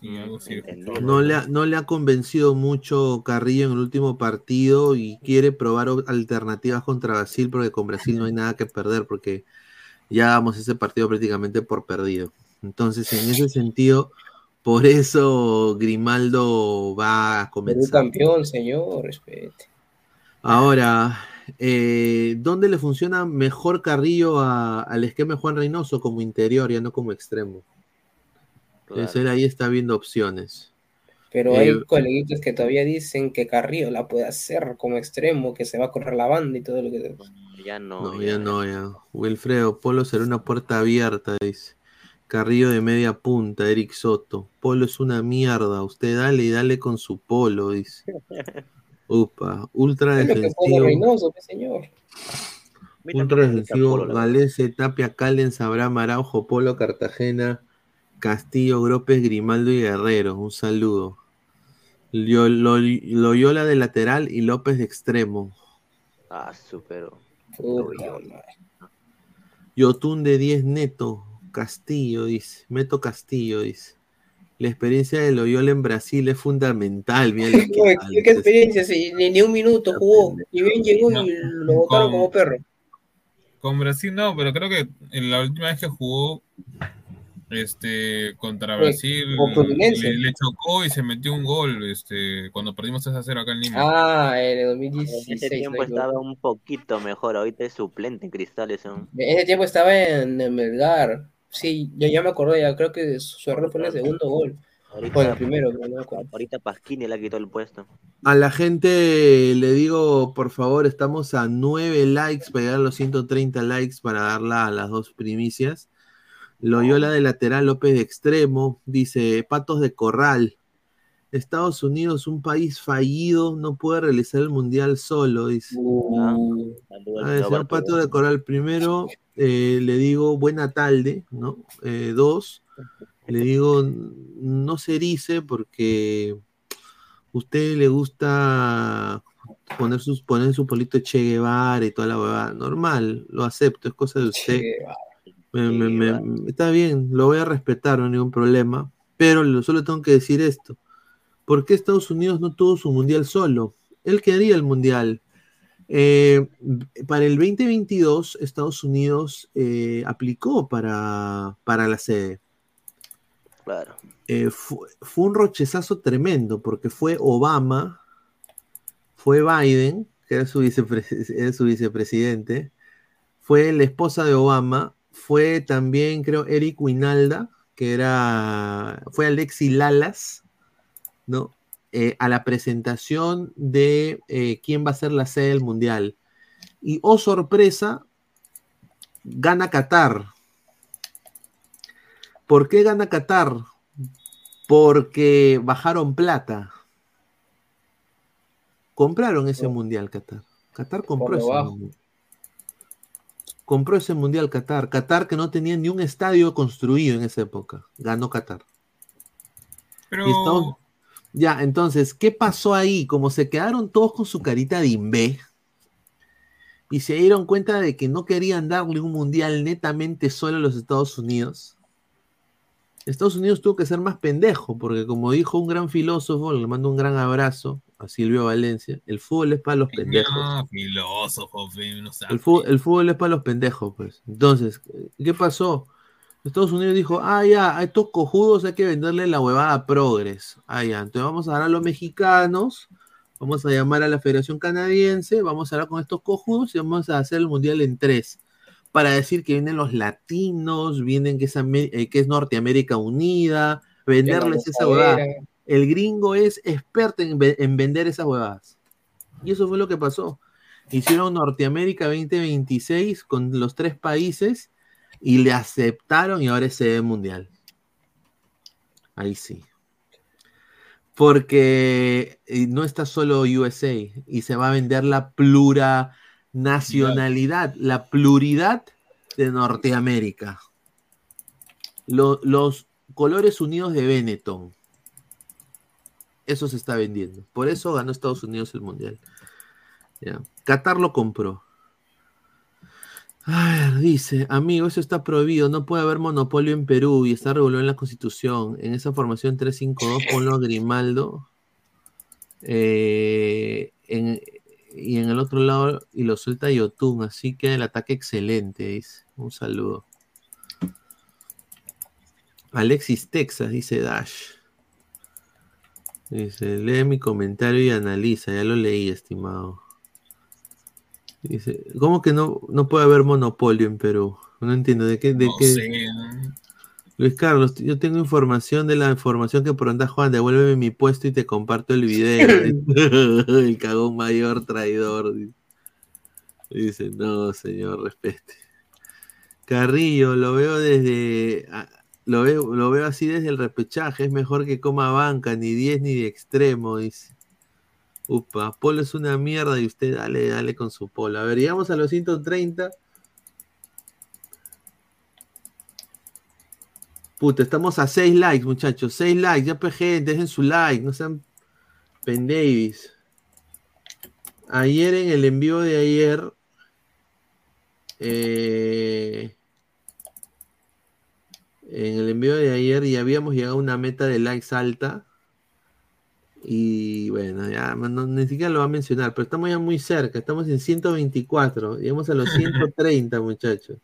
sí, algo sí. No le, ha, no le ha convencido mucho Carrillo en el último partido y quiere probar alternativas contra Brasil porque con Brasil no hay nada que perder porque ya damos ese partido prácticamente por perdido. Entonces, en ese sentido, por eso Grimaldo va a Perú comenzar. campeón, señor, respete. Ahora, eh, ¿dónde le funciona mejor Carrillo a- al esquema de Juan Reynoso como interior, ya no como extremo? Entonces él ahí está viendo opciones. Pero Eh, hay coleguitas que todavía dicen que Carrillo la puede hacer como extremo, que se va a correr la banda y todo lo que... Ya no. No, ya no, ya. Wilfredo, Polo será una puerta abierta, dice. Carrillo de media punta, Eric Soto. Polo es una mierda. Usted dale y dale con su polo, dice. Upa, ultra defensivo. Reynoso, señor. Ultra defensivo, Galese, Tapia, Callens, Abraham Araujo, Polo, Cartagena, Castillo, Gropes, Grimaldo y Guerrero. Un saludo. Lo- Lo- Loyola de lateral y López de extremo. Ah, supero. Yotun de 10 neto. Castillo, dice. Meto Castillo, dice. La experiencia de Loyola en Brasil es fundamental. Mira que. ¿Qué experiencia? Ni un minuto jugó. Y bien llegó y lo botaron como perro. Con Brasil no, pero creo que en la última vez que jugó este contra Sí, Brasil le, le chocó y se metió un gol este cuando perdimos 3 a 0 acá en Lima. Ah, en el En 2016. ese tiempo estaba un poquito mejor, ahorita es suplente en Cristales. ese tiempo estaba en, en Melgar. Sí, yo ya me acordé, ya creo que su su error fue en el segundo gol. Ahorita, O en el primero, pero no me acuerdo. ahorita Pasquini le ha quitado el puesto. A la gente le digo, por favor, estamos a 9 likes para llegar a los 130 likes para darla a las dos primicias. Loyola de lateral, López de extremo, dice Patos de Corral. Estados Unidos, un país fallido, no puede realizar el mundial solo, dice. Saludos A ver, señor Pato de Coral, primero eh, le digo buena tarde, ¿no? Eh, dos, le digo no se erice porque usted le gusta poner sus poner su polito Che Guevara y toda la huevada. Normal, lo acepto, es cosa de usted. Me- me- me- está bien, lo voy a respetar, no hay ningún problema. Pero lo- solo tengo que decir esto. ¿Por qué Estados Unidos no tuvo su mundial solo? Él quería el mundial. Eh, para el 2022, Estados Unidos eh, aplicó para, para la sede. Claro. Eh, fu- fue, un rochezazo tremendo porque fue Obama, fue Biden, que era su, vicepre- era su vicepresidente, fue la esposa de Obama, fue también, creo, Eric Winalda, que era, fue Alexi Lalas, ¿no? Eh, a la presentación de eh, quién va a ser la sede del Mundial. Y, oh sorpresa, gana Qatar. ¿Por qué gana Qatar? Porque bajaron plata. Compraron ese mundial Qatar. Qatar compró ese mundial. Compró ese mundial Qatar. Qatar que no tenía ni un estadio construido en esa época. Ganó Qatar. Pero Ya, entonces, ¿qué pasó ahí? Como se quedaron todos con su carita de imbé y se dieron cuenta de que no querían darle un mundial netamente solo a los Estados Unidos. Estados Unidos tuvo que ser más pendejo, porque como dijo un gran filósofo, le mando un gran abrazo a Silvio Valencia, el fútbol es para los pendejos. no, filósofo, no sabe. El fútbol, el fútbol es para los pendejos, pues. Entonces, ¿qué pasó? Estados Unidos dijo, ah, ya, a estos cojudos hay que venderle la huevada a Progress. Ah, ya, entonces vamos a dar a los mexicanos, vamos a llamar a la Federación Canadiense, vamos a hablar con estos cojudos y vamos a hacer el Mundial en tres. Para decir que vienen los latinos, vienen que es, Amé- eh, que es Norteamérica Unida, venderles esa huevada. El gringo es experto en, ve- en vender esas huevadas. Y eso fue lo que pasó. Hicieron Norteamérica 2026 con los tres países y le aceptaron y ahora es sede mundial. Ahí sí. Porque eh, no está solo USA y se va a vender la plurinacionalidad, la pluridad de Norteamérica. Lo- los colores unidos de Benetton. Eso se está vendiendo. Por eso ganó Estados Unidos el mundial. Ya. Qatar lo compró. Dice, amigo, eso está prohibido, no puede haber monopolio en Perú y está regulado en la Constitución. En esa formación 352 ponlo a Grimaldo. Eh, y en el otro lado, y lo suelta Yotun, así que el ataque excelente, dice. Un saludo. Alexis Texas, dice Dash. Dice, lee mi comentario y analiza, ya lo leí, estimado. Dice, ¿cómo que no, no puede haber monopolio en Perú? No entiendo, ¿de qué? De No qué? Luis Carlos, yo tengo información de la información que anda Juan, devuélveme mi puesto y te comparto el video. el cagón mayor traidor. Dice, no, señor, respete. Carrillo, lo veo desde. Lo veo, lo veo así desde el repechaje. Es mejor que coma banca, ni 10 ni de extremo, dice. Upa, Polo es una mierda y usted dale, dale con su polo. A ver, llegamos a los 130. Puta, estamos a 6 likes, muchachos. 6 likes, ya gente, dejen su like, no sean pendavis. Ayer en el envío de ayer. eh, en el envío de ayer ya habíamos llegado a una meta de likes alta. Y bueno, ya no- ni siquiera lo va a mencionar, pero estamos ya muy cerca, estamos en 124, llegamos a los 130, muchachos.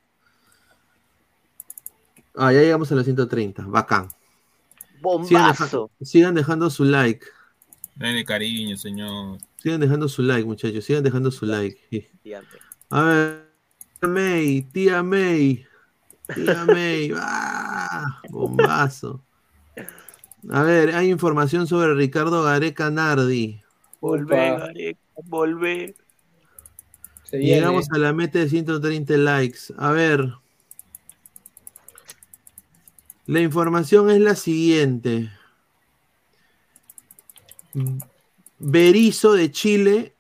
Ah, ya llegamos a los 130, bacán. Sigan, deja- Bombazo. sigan dejando su like, Denle cariño, señor. sigan dejando su like, muchachos, sigan dejando su like. A ver, tía May, tía May, tía May, ¡ah! Bombazo. A ver, hay información sobre Ricardo Gareca Nardi. Volvé, Gareca, viene. Llegamos a la meta de 130 likes. A ver. La información es la siguiente. Berizo de Chile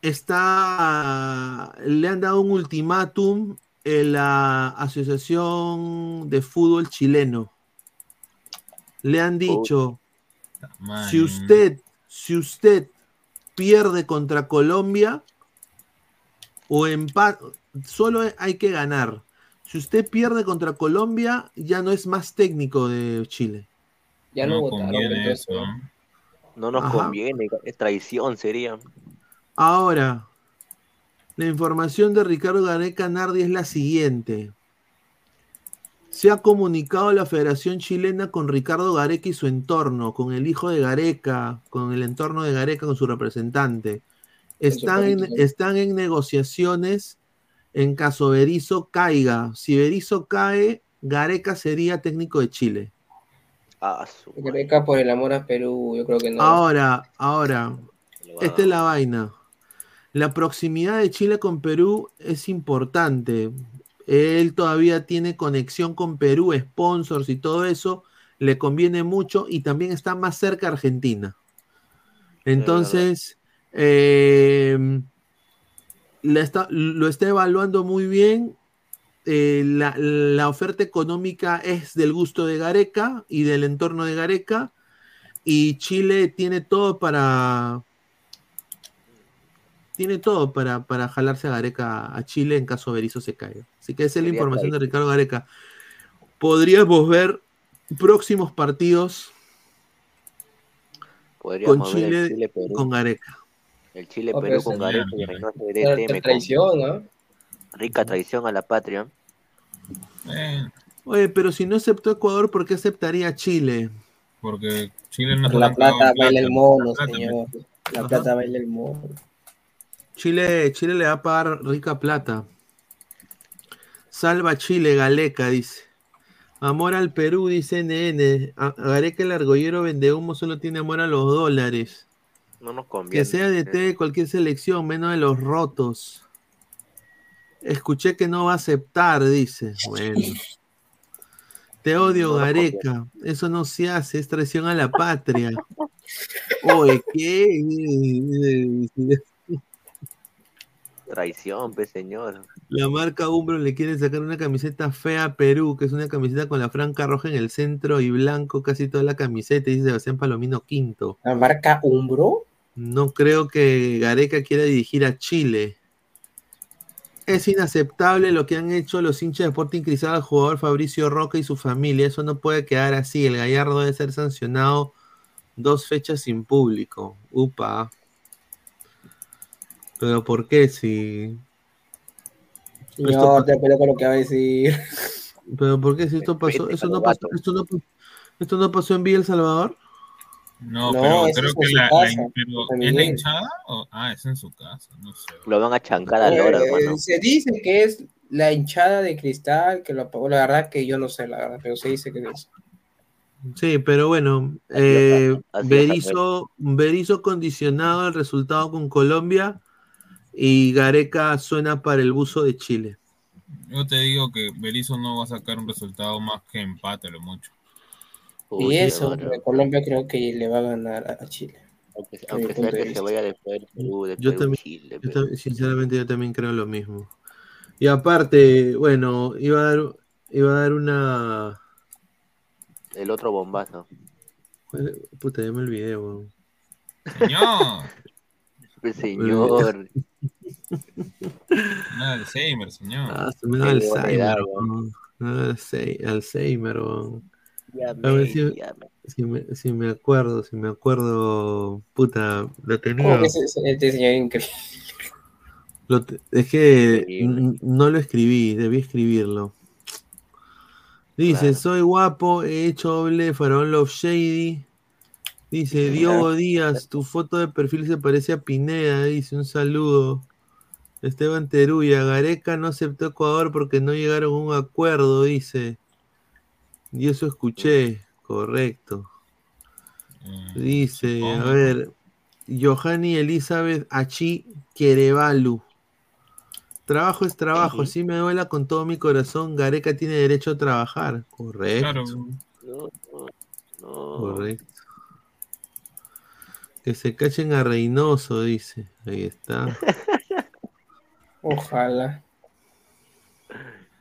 está le han dado un ultimátum la Asociación de Fútbol Chileno. Le han dicho, si usted, si usted pierde contra Colombia o empate, solo hay que ganar. Si usted pierde contra Colombia, ya no es más técnico de Chile. Ya No lo votaron. eso. ¿no? No nos Ajá. conviene, es traición sería. Ahora, la información de Ricardo Gareca Nardi es la siguiente. Se ha comunicado la Federación Chilena con Ricardo Gareca y su entorno, con el hijo de Gareca, con el entorno de Gareca, con su representante. Están en, negociaciones en caso Berizzo caiga. Si Berizzo cae, Gareca sería técnico de Chile. Ah, Gareca por el amor a Perú, yo creo que no. Ahora, ahora, esta es la vaina. La proximidad de Chile con Perú es importante. Él todavía tiene conexión con Perú, sponsors y todo eso. Le conviene mucho y también está más cerca a Argentina. Entonces, eh, la está- lo está evaluando muy bien. Eh, la, la oferta económica es del gusto de Gareca y del entorno de Gareca. Y Chile tiene todo para. Tiene todo para, para jalarse a Gareca a Chile en caso Berizzo se caiga. Así que esa es la información de. Ricardo Gareca. Podríamos ver próximos partidos Podríamos con Chile, Chile-Perú. con Gareca. El Chile Oh, Perú con Gareca y Reynoso de traición, ¿no? Rica traición a la patria. Eh, Oye, pero si no aceptó Ecuador, ¿por qué aceptaría Chile? porque Chile no la plata baila el mono, señor. La plata baila el mono. Chile, Chile le va a pagar rica plata. Salva Chile, Galeca, dice. Amor al Perú, dice NN. Gareca el argollero vende humo solo tiene amor a los dólares. No nos conviene. Que sea de T de cualquier selección, menos de los rotos. Escuché que no va a aceptar, dice. Bueno. Te odio, No Gareca. Eso no se hace, es traición a la patria. Oye, ¿qué? Traición, pues señor. La marca Umbro le quiere sacar una camiseta fea a Perú, que es una camiseta con la franca roja en el centro y blanco casi toda la camiseta, dice Sebastián Palomino Quinto. ¿La marca Umbro? No creo que Gareca quiera dirigir a Chile. Es inaceptable lo que han hecho los hinchas de Sporting Cristal al jugador Fabricio Roca y su familia. Eso no puede quedar así. El Gallardo debe ser sancionado dos fechas sin público. Upa. Pero ¿por qué si... Señor, te apelo con lo que va a decir. Pero ¿por qué si esto pasó? Eso no pasó, esto no, esto no pasó en Villa El Salvador. No, No, pero creo es que la, la- pero, ¿es la hinchada? o- ah, es en su casa, no sé. Lo van a chancar a Lora, Eh, hermano. se dice que es la hinchada de cristal que lo apagó. La verdad que yo no sé, la verdad, pero se dice que es. Sí, pero bueno, eh, Berizzo, Berizzo condicionado el resultado con Colombia y Gareca suena para el buzo de Chile. Yo te digo que Berizzo no va a sacar un resultado más que empate, lo mucho. y eso, de Colombia creo que le va a ganar a- Chile. Aunque, sea que se vaya después del Perú, de Yo Perú, también, Chile, yo pero- tam- sinceramente, yo también creo lo mismo. Y aparte, bueno, iba a dar, iba a dar una. El otro bombazo. Puta, ya me olvidé, weón. Señor, señor. No Alzheimer, señor. Ah, se me da Alzheimer, A ver si, me, si me acuerdo, si me acuerdo, puta, lo tenía. Que este señor es increíble. Lo te- es que no lo escribí, debí escribirlo. Dice, soy guapo, he hecho doble faraón Love Shady. Dice, Diogo Díaz, tu foto de perfil se parece a Pineda, dice, un saludo. Esteban Teruya, Gareca no aceptó Ecuador porque no llegaron a un acuerdo, dice. Y eso escuché, correcto. Dice, a ver, Johanny Elizabeth Achi Kerevalu. Trabajo es trabajo, así me duela con todo mi corazón. Gareca tiene derecho a trabajar. Correcto. Claro. No, no, no. Correcto. Que se cachen a Reynoso, dice. Ahí está. Ojalá.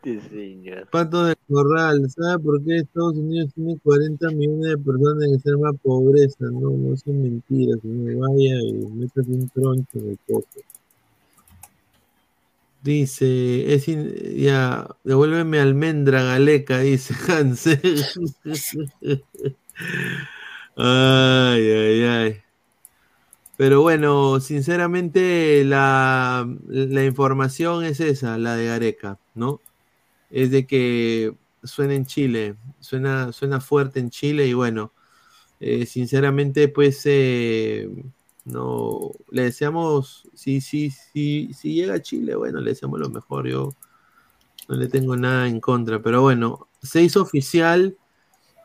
Sí, señor. Pato de Corral, ¿sabe por qué Estados Unidos tiene 40 millones de personas en extrema pobreza? No, no son mentiras, señor. Vaya y métase un troncho en el poco. Dice, es in- ya, devuélveme almendra galeca, dice Hansel. ay, ay, ay. Pero bueno, sinceramente la, la información es esa, la de Gareca, ¿no? Es de que suena en Chile, suena, suena fuerte en Chile y bueno, eh, sinceramente pues eh, no, le deseamos, si, si, si, si llega a Chile, bueno, le deseamos lo mejor, yo no le tengo nada en contra, pero bueno, se hizo oficial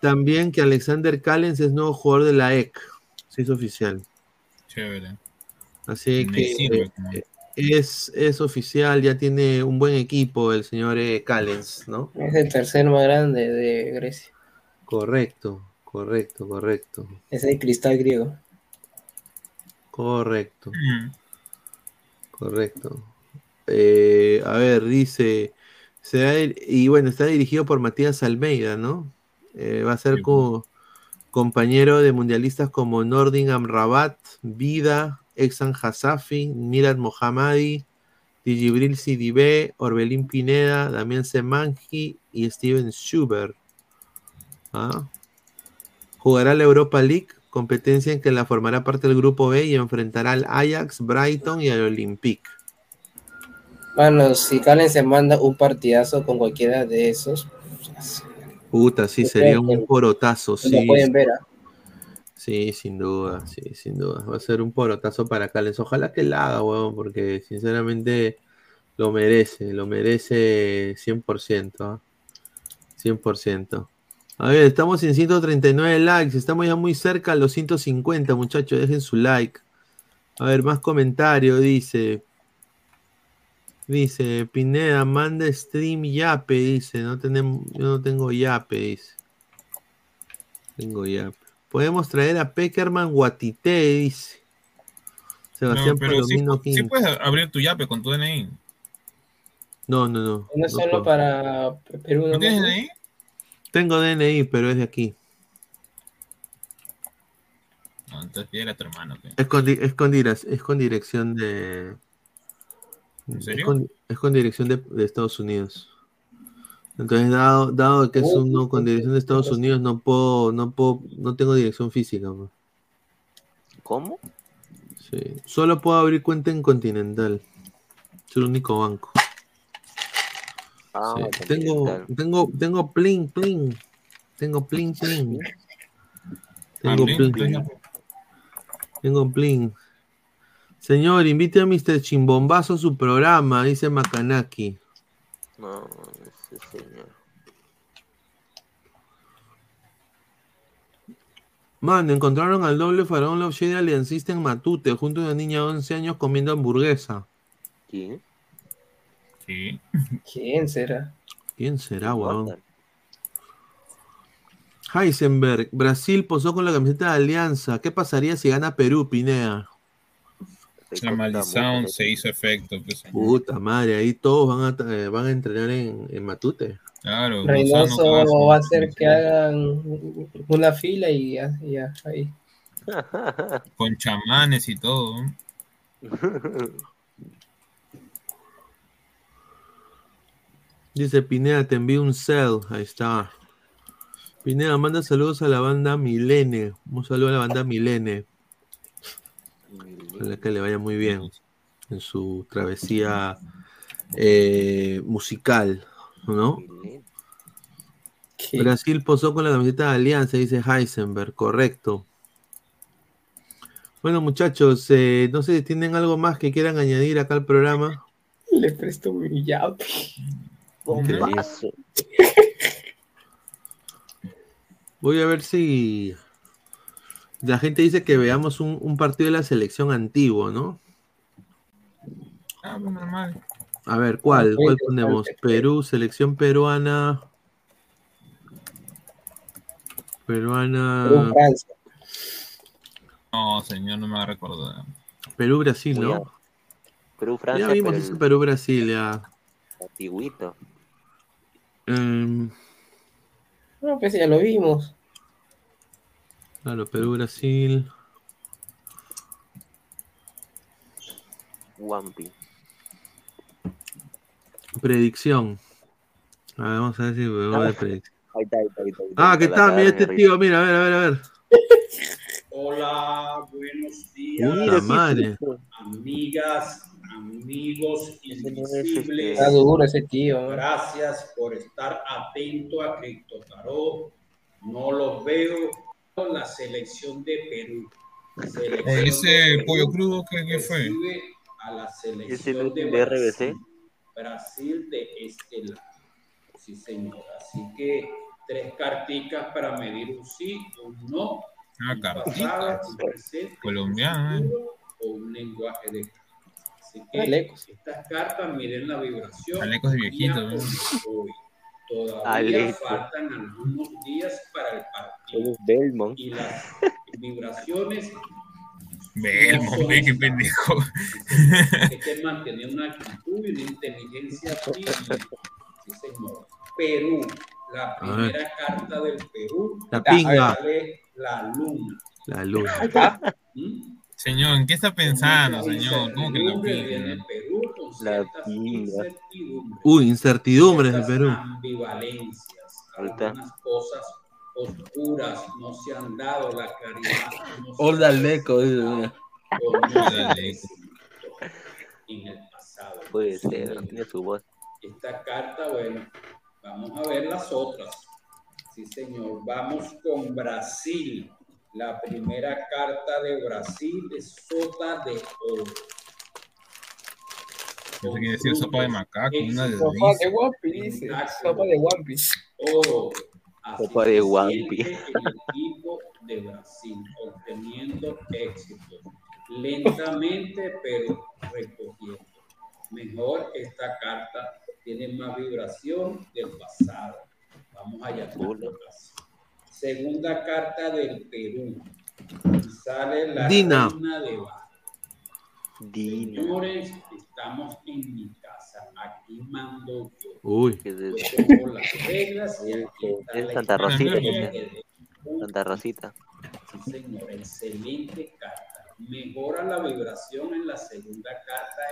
también que Alexander Callens es nuevo jugador de la EC, se hizo oficial. Chévere. Así Me que sirve eh, es, es oficial, ya tiene un buen equipo el señor eh, Callens, ¿no? Es el tercer más grande de Grecia. Correcto, correcto, correcto, Es el cristal griego. correcto, correcto. Eh, a ver, dice, será el- y bueno, está dirigido por Matías Almeida, ¿no? Eh, va a ser como compañero de mundialistas como Nordingham Rabat, Vida, Exan Hasafi, Milad Mohammadi, Digibril Sidibé, Orbelín Pineda, Damián Semanji y Steven Schubert. ¿Ah? Jugará la Europa League, competencia en que la formará parte del grupo B y enfrentará al Ajax, Brighton y al Olympique. Bueno, si Calen se manda un partidazo con cualquiera de esos, Puta, sí, sería un porotazo, sí. pueden ver. ¿ah? Sí, sin duda, sí, sin duda. Va a ser un porotazo para Callens. Ojalá que la haga, weón, porque sinceramente lo merece, lo merece 100%. ¿ah? 100%. A ver, estamos en 139 likes, estamos ya muy cerca a los 150, muchachos, dejen su like. A ver, más comentarios, dice. Dice, Pineda, manda stream Yape, dice. No tenemos, yo no tengo Yape, dice. Tengo Yape. Podemos traer a Peckerman Guatité, dice. Sebastián No, pero sí, puedes abrir tu yape con tu DNI. No, no, no. No no es solo puedo. para Perú. ¿No tienes. DNI? Tengo DNI, pero es de aquí. No, entonces pídele a tu hermano. Es con, es con dirección de. ¿En Es con, es con dirección de, de Estados Unidos. Entonces, dado, dado que es Oh, uno con dirección de Estados Unidos, no puedo, no puedo, no tengo dirección física. pues. ¿Cómo? Sí. Solo puedo abrir cuenta en Continental. Es el único banco. Ah, Sí. Tengo, tengo, tengo pling, pling. Tengo pling, pling. Ah, Tengo pling. Blink. Tengo pling. Señor, invite a Mr. Chimbombazo a su programa, dice Makanaki. No, ese señor. Man, encontraron al doble faraón Love Shady aliancista en Matute, junto a una niña de 11 años comiendo hamburguesa. ¿Quién? Sí. ¿Quién será? ¿Quién será, weón? Heisenberg, Brasil posó con la camiseta de Alianza. ¿Qué pasaría si gana Perú, Pinea? La maldición se hizo efecto. Pues. Puta madre, ahí todos van a, eh, van a entrenar en, en Matute. Claro, Reynoso Cavazos, va a hacer que hagan una fila y ya, y ya ahí. Con chamanes y todo. Dice Pineda, te envío un cel. Ahí está. Pineda, manda saludos a la banda Milene. Un saludo a la banda Milene. Ojalá que le vaya muy bien en su travesía eh, musical, ¿no? Brasil posó con la camiseta de Alianza, dice Heisenberg, correcto. Bueno, muchachos, eh, no sé si tienen algo más que quieran añadir acá al programa. Le presto mi yape. Bombazo. Voy a ver si la gente dice que veamos un, un partido de la selección antiguo, ¿no? Ah, pues normal. A ver, ¿cuál? ¿Cuál ponemos? Perú, selección peruana. Peruana. Perú, Francia. No, señor, no me va a recordar. Perú, Brasil, ¿no? Perú, Francia, Ya vimos el Perú, Brasil, ya. antiguito. Em, No, pues ya lo vimos. Claro, Perú, Brasil. Wampi. Predicción. A ver, vamos a ver si vemos de predicción. Ahí está, ahí está, ahí está, ahí está. Ah, ¿qué La tal? cagada Mira este tío, mira, a ver, a ver, a ver. Hola, buenos días. Puta madre. Amigas, amigos invisibles. Está duro ese tío. Gracias por estar atento a Cripto Tarot. No los veo la selección de Perú. Selección Oye, de ese Perú pollo crudo, ¿qué, qué fue? A la ¿Es el selección de de RBC? Brasil. Brasil de este lado. Sí, señor. Así que tres carticas para medir un sí, un no, Ah, un pasado, cartitas. un presente, Colombiana, ¿eh? o un lenguaje de. Así que Alecos. estas cartas miden la vibración. Alecos de viejito, hoy. Todavía Alecos. faltan algunos días para el partido. Es Belmont. Y las vibraciones Belmont, ve, qué pendejo. hay que mantener una actitud y una inteligencia firme. Sí, señor. Perú, la A ver. primera carta del Perú. La pinga. La luna. La luna. ¿Mm? Señor, ¿en qué está pensando, señor? ¿Cómo que la Incertidumbre pinga? Perú con La ciertas pinga. incertidumbres, Uy, incertidumbres de Perú. ambivalencias, algunas cosas oscuras no se han dado, la no Horda ha Leco, no en el pasado. Puede ser, tiene su voz. Esta carta, bueno, vamos a ver las otras. Sí, señor. Vamos con Brasil. La primera carta de Brasil es Sota de Oro. No sé decir, sopa de macaco, una de Sopa de. One Piece. Sopa de One Piece. Oro. Se de Wampi. El equipo de Brasil obteniendo éxitos. Lentamente, pero recogiendo. Mejor esta carta tiene más vibración del pasado. Vamos allá. Segunda carta del Perú. Sale la Dina. reina de Bar. Dina. Señores, estamos en mi casa. Aquí mando yo. Uy. ¿Qué es las reglas y aquí está Es la Santa Rosita, Santa Rosita. Sí, señor, excelente carta. Mejora la vibración en la segunda carta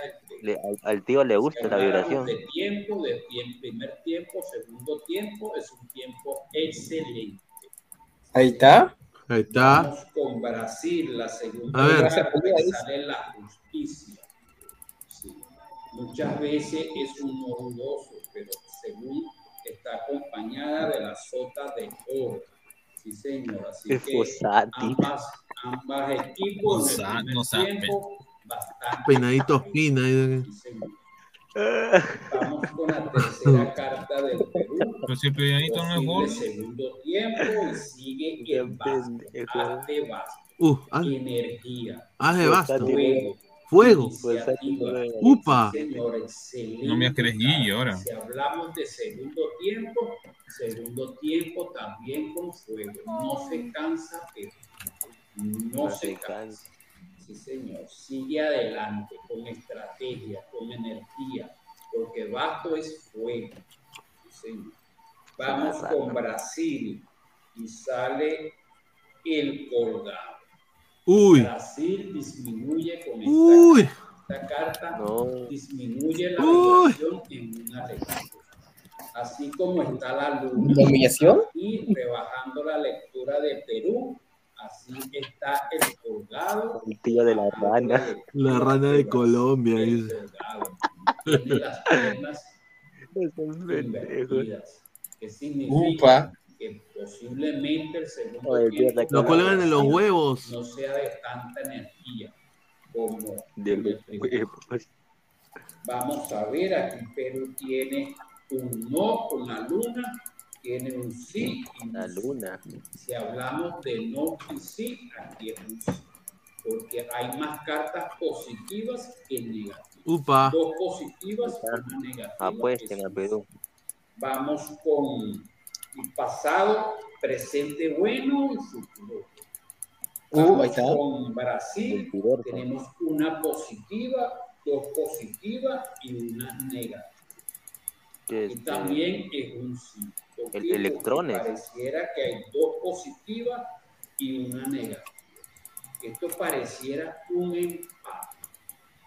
Le- al, al tío le gusta la vibración. de tiempo, de tiem- primer tiempo, segundo tiempo, es un tiempo excelente. Ahí está. Ahí está. Vamos con Brasil, la segunda A ver. carta sale la justicia. Sí. Muchas veces es un no dudoso, pero según está acompañada de la sota de oro. Sí, señor. Así Es que ambas, ambas equipos en Fossati, el no tiempo, bastante Peinaditos pina. ahí. Vamos con la tercera carta del Perú. Pero si el peinadito no es gordo. segundo tiempo y sigue el básquet. Arte básquet. Uh, haz, Energía. haz de basto. Fuego. Fuego. Upa. Señor, excelente. No me eres Guille ahora. Si hablamos de segundo tiempo, segundo tiempo también con fuego. No se cansa, pero no se cansa. Sí, señor. Sigue adelante con estrategia, con energía, porque Basto es fuego. Sí, señor. Vamos con Brasil y sale el colgado. Uy. Brasil disminuye con esta, Uy. esta carta, No. disminuye la Uy. en una lectura. Así como está la luna. Y rebajando la lectura de Perú, así está el colgado. El tío de la rana. La rana de Colombia. dice. Tiene las piernas invertidas. ¿Qué significa? Upa. Que posiblemente el segundo Oye, tiempo Lo cuelgan en los huevos. no sea de tanta energía como el los primer. huevos. Vamos a ver, aquí Perú tiene un no con la luna, tiene un sí y La luna. Si hablamos de no y sí, aquí es un sí. Porque hay más cartas positivas que negativas. Upa. Dos positivas, una negativa. Apuesten a Perú. Vamos con pasado, presente bueno y futuro. Uh, ahí Vamos está. con Brasil, tenemos una positiva, dos positivas y una negativa. Que Y este, también es un sí. ¿Por El- electrones. Pareciera que hay dos positivas y una negativa. Esto pareciera un empate.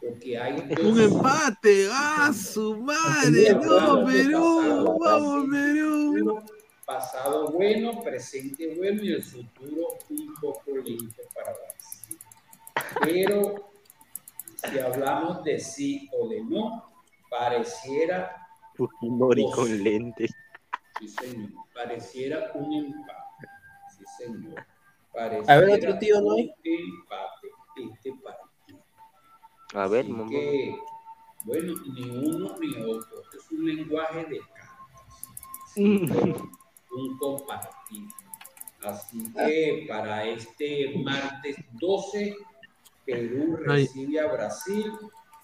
Porque hay dos Un empate. ¡Ah, su madre! ¡No, Perú! ¡Vamos, Perú! Pasado bueno, presente bueno y el futuro un poco lento para Brasil. Pero si hablamos de sí o de no, pareciera, Fujimori con lentes. sí señor, pareciera un empate. Sí señor. A ver, otro tío, ¿no un hay? empate este partido. A ver, Así mamá. que, bueno, ni uno ni otro. Es un lenguaje de cartas. Sí, un compartir. Así que para este martes 12, Perú recibe a Brasil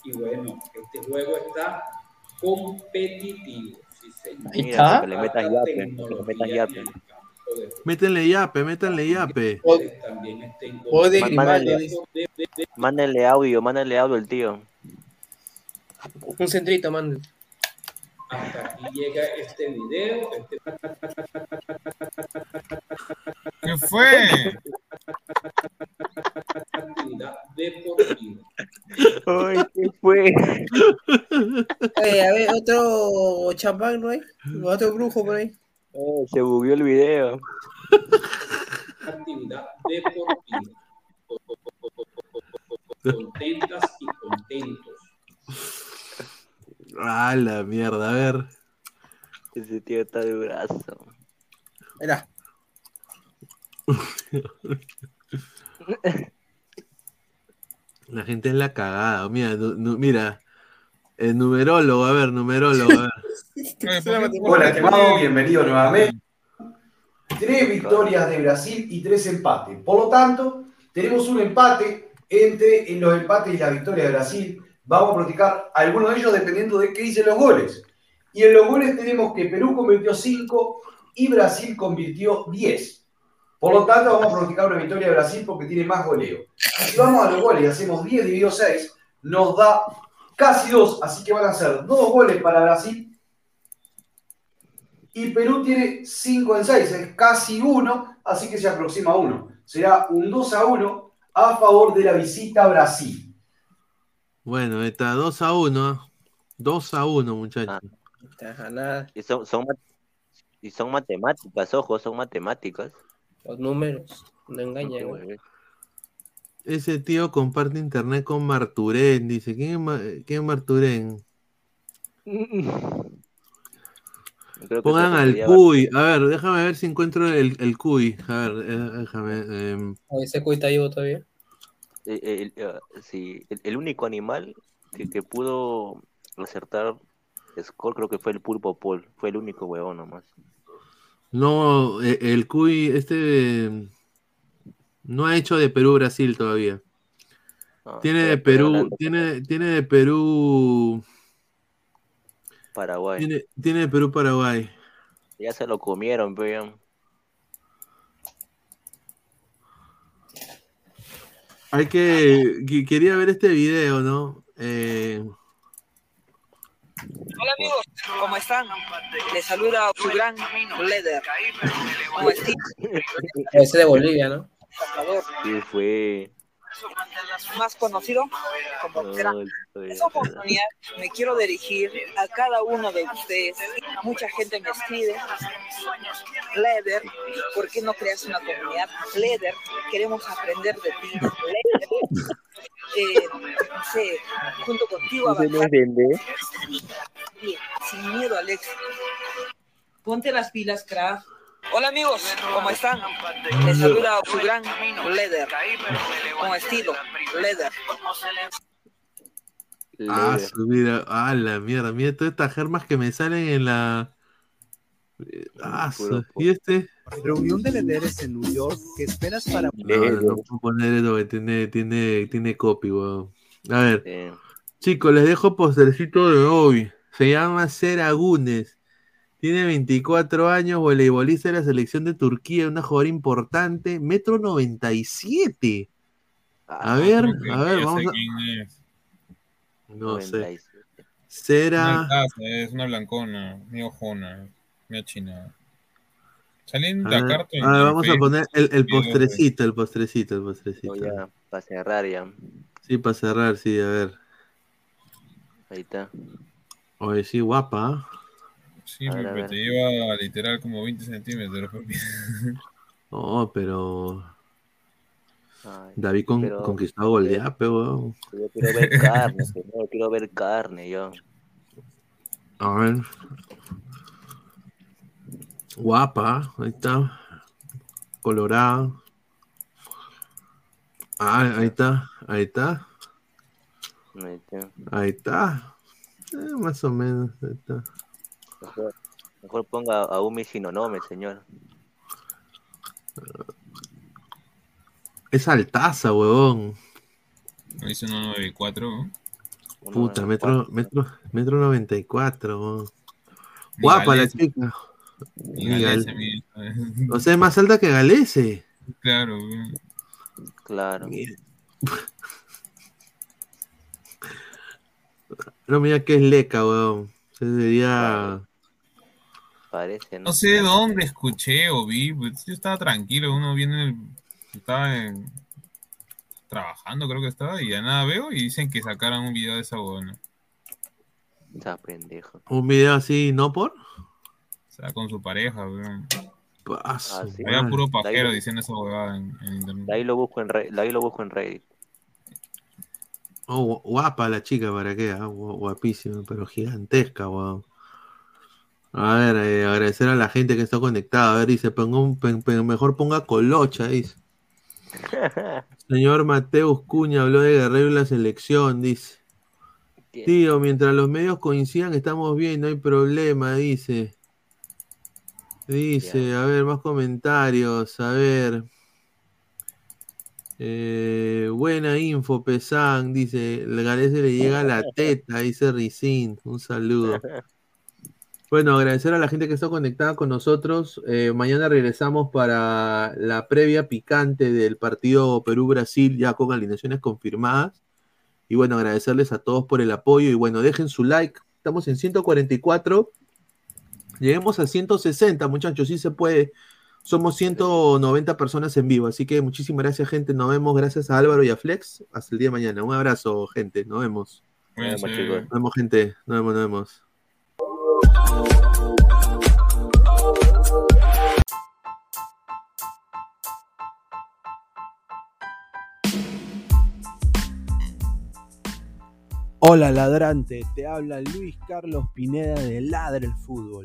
y bueno, este juego está competitivo. Sí, señor. Ahí está. le metas yape. Que le metas yape. Métanle yape, mándale audio, mándale audio al tío. Un centrito, man. Hasta aquí llega este video. Este... ¿Qué fue? actividad deportiva. Ay, ¿qué fue? Eh, a ver, otro champán, ¿no hay? Otro brujo por ahí. Oh, se bugueó el video. Actividad deportiva. Contentas y contentos. Ah, la mierda, a ver. Ese tío está de brazo. Mira. La gente es la cagada. Mira, nu- nu- mira. El numerólogo, a ver, numerólogo, a ver. Hola, estimado, bienvenido nuevamente. Tres victorias de Brasil y tres empates. Por lo tanto, tenemos un empate entre en los empates y la victoria de Brasil. Vamos a practicar algunos de ellos dependiendo de qué dicen los goles. Y en los goles tenemos que Perú convirtió 5 y Brasil convirtió 10. Por lo tanto, vamos a practicar una victoria de Brasil porque tiene más goleo. Si vamos a los goles y hacemos 10 dividido 6, nos da casi 2, así que van a ser 2 goles para Brasil y Perú tiene 5 en 6, es casi 1, así que se aproxima a 1. Será un 2 a 1 a favor de la visita a Brasil. Bueno, está 2 a 1. 2 a 1, muchachos. Nada. Y son, son, mat- y son matemáticas, ojo, son matemáticas. Los números no engañan. güey. Ese tío comparte internet con Marturén. Dice, ¿quién es, Ma- quién es Marturén? Creo Pongan al Cuy. A ver, déjame ver si encuentro el, el Cuy. A ver, eh, déjame. em, ¿Ese cuy está vivo todavía? El, sí, el, el único animal que, que pudo acertar score creo que fue el pulpo Paul. Fue el único huevón nomás. no, eh, el Cuy, este. No ha hecho de Perú-Brasil todavía. No, tiene de Perú, tiene, tiene de Perú. Paraguay. Tiene, tiene de Perú-Paraguay. Ya se lo comieron, pero Hay que. que- Quería ver este video, ¿no? Eh, Hola amigos, ¿cómo están? Les saluda su gran Steve Ese de Bolivia, ¿no? Sí fue. más conocido como No, Gran. estoy- Esta oportunidad me quiero dirigir a cada uno de ustedes. Mucha gente me escribe. Leder, ¿por qué no creas una comunidad? Leder, queremos aprender de ti. Leder, eh, no sé, junto contigo Dende. Bien, sin miedo al éxito. Ponte las pilas, crack. Hola amigos, ¿cómo están? Les saluda su gran Leder, con estilo, Leder. ah, su vida. Ah, la mierda. Mira todas estas germas que me salen en la. Ah, su- ¿y este? Reunión de líderes en New York. ¿Qué esperas para No, no puedo poner eso que tiene, tiene, tiene copy, weón. A ver. Chicos, les dejo postercito de hoy. Se llama Seragunes. Tiene 24 años, voleibolista de la selección de Turquía, una jugadora importante, metro 97. A ver, a ver, vamos sé a... quién es. No sé. 97. Una Cera... altaza, es una blancona, mi ojona, mi china. Salí en A la ver, carta. en a ver, el vamos a poner el, de- postrecito, el postrecito, el postrecito. Ya, para cerrar ya. Sí, para cerrar, sí, a ver. Ahí está. Oye, sí, guapa. ¿ah? Sí, ver, ver. te lleva literal como 20 centímetros. No, pero... Ay, David con, pero- conquistó a Goldeape, weón. Yo quiero ver carne, señor, quiero ver carne, yo. A ver. Guapa, ahí está. Colorada. Ah, ahí está, ahí está, Ahí está. ahí está. Eh, más o menos, ahí está. Mejor, mejor ponga a Umi Shinonome, señor. Es altaza, huevón. Me dice 194. ¿no? Puta, metro, metro, metro 94, huevón. Ni Guapa la chica. Galese, Gal- O sea, es más alta que Galese. Claro. Claro. No, mira que es leca, weón. Se sería. Parece, ¿no? No sé dónde escuché o vi, pues, yo estaba tranquilo, uno viene, el- estaba en- trabajando, creo que estaba, y ya nada veo y dicen que sacaran un video de esa huevona. Está pendejo. Un video así, ¿no por? Con su pareja, weón. Ah, sí. Había puro pajero diciendo esa huevada en, en internet. De ahí lo busco en Reddit. De ahí lo busco en Reddit. Oh, gu- guapa la chica, ¿para qué? Ah, gu- guapísima, pero gigantesca, weón. A ver, eh, agradecer a la gente que está conectada. A ver, dice, ponga un- pen- pen- mejor ponga colocha, dice. Señor Mateus Cuña habló de Guerrero y la selección, dice. Tío, mientras los medios coincidan, estamos bien, no hay problema, dice. Dice, a ver, más comentarios, a ver. Eh, buena info, Pesán, dice. El Galese le llega a la teta, dice Ricín. Un saludo. Bueno, agradecer a la gente que está conectada con nosotros. Eh, mañana regresamos para la previa picante del partido Perú-Brasil, ya con alineaciones confirmadas. Y bueno, agradecerles a todos por el apoyo. Y bueno, dejen su like. Estamos en 144. Lleguemos a 160, muchachos, sí se puede. Somos 190 personas en vivo, así que muchísimas gracias, gente. Nos vemos gracias a Álvaro y a Flex. Hasta el día de mañana. Un abrazo, gente. Nos vemos. Nos vemos, gente. Nos vemos, nos vemos. Hola ladrante, te habla Luis Carlos Pineda de Ladre el Fútbol.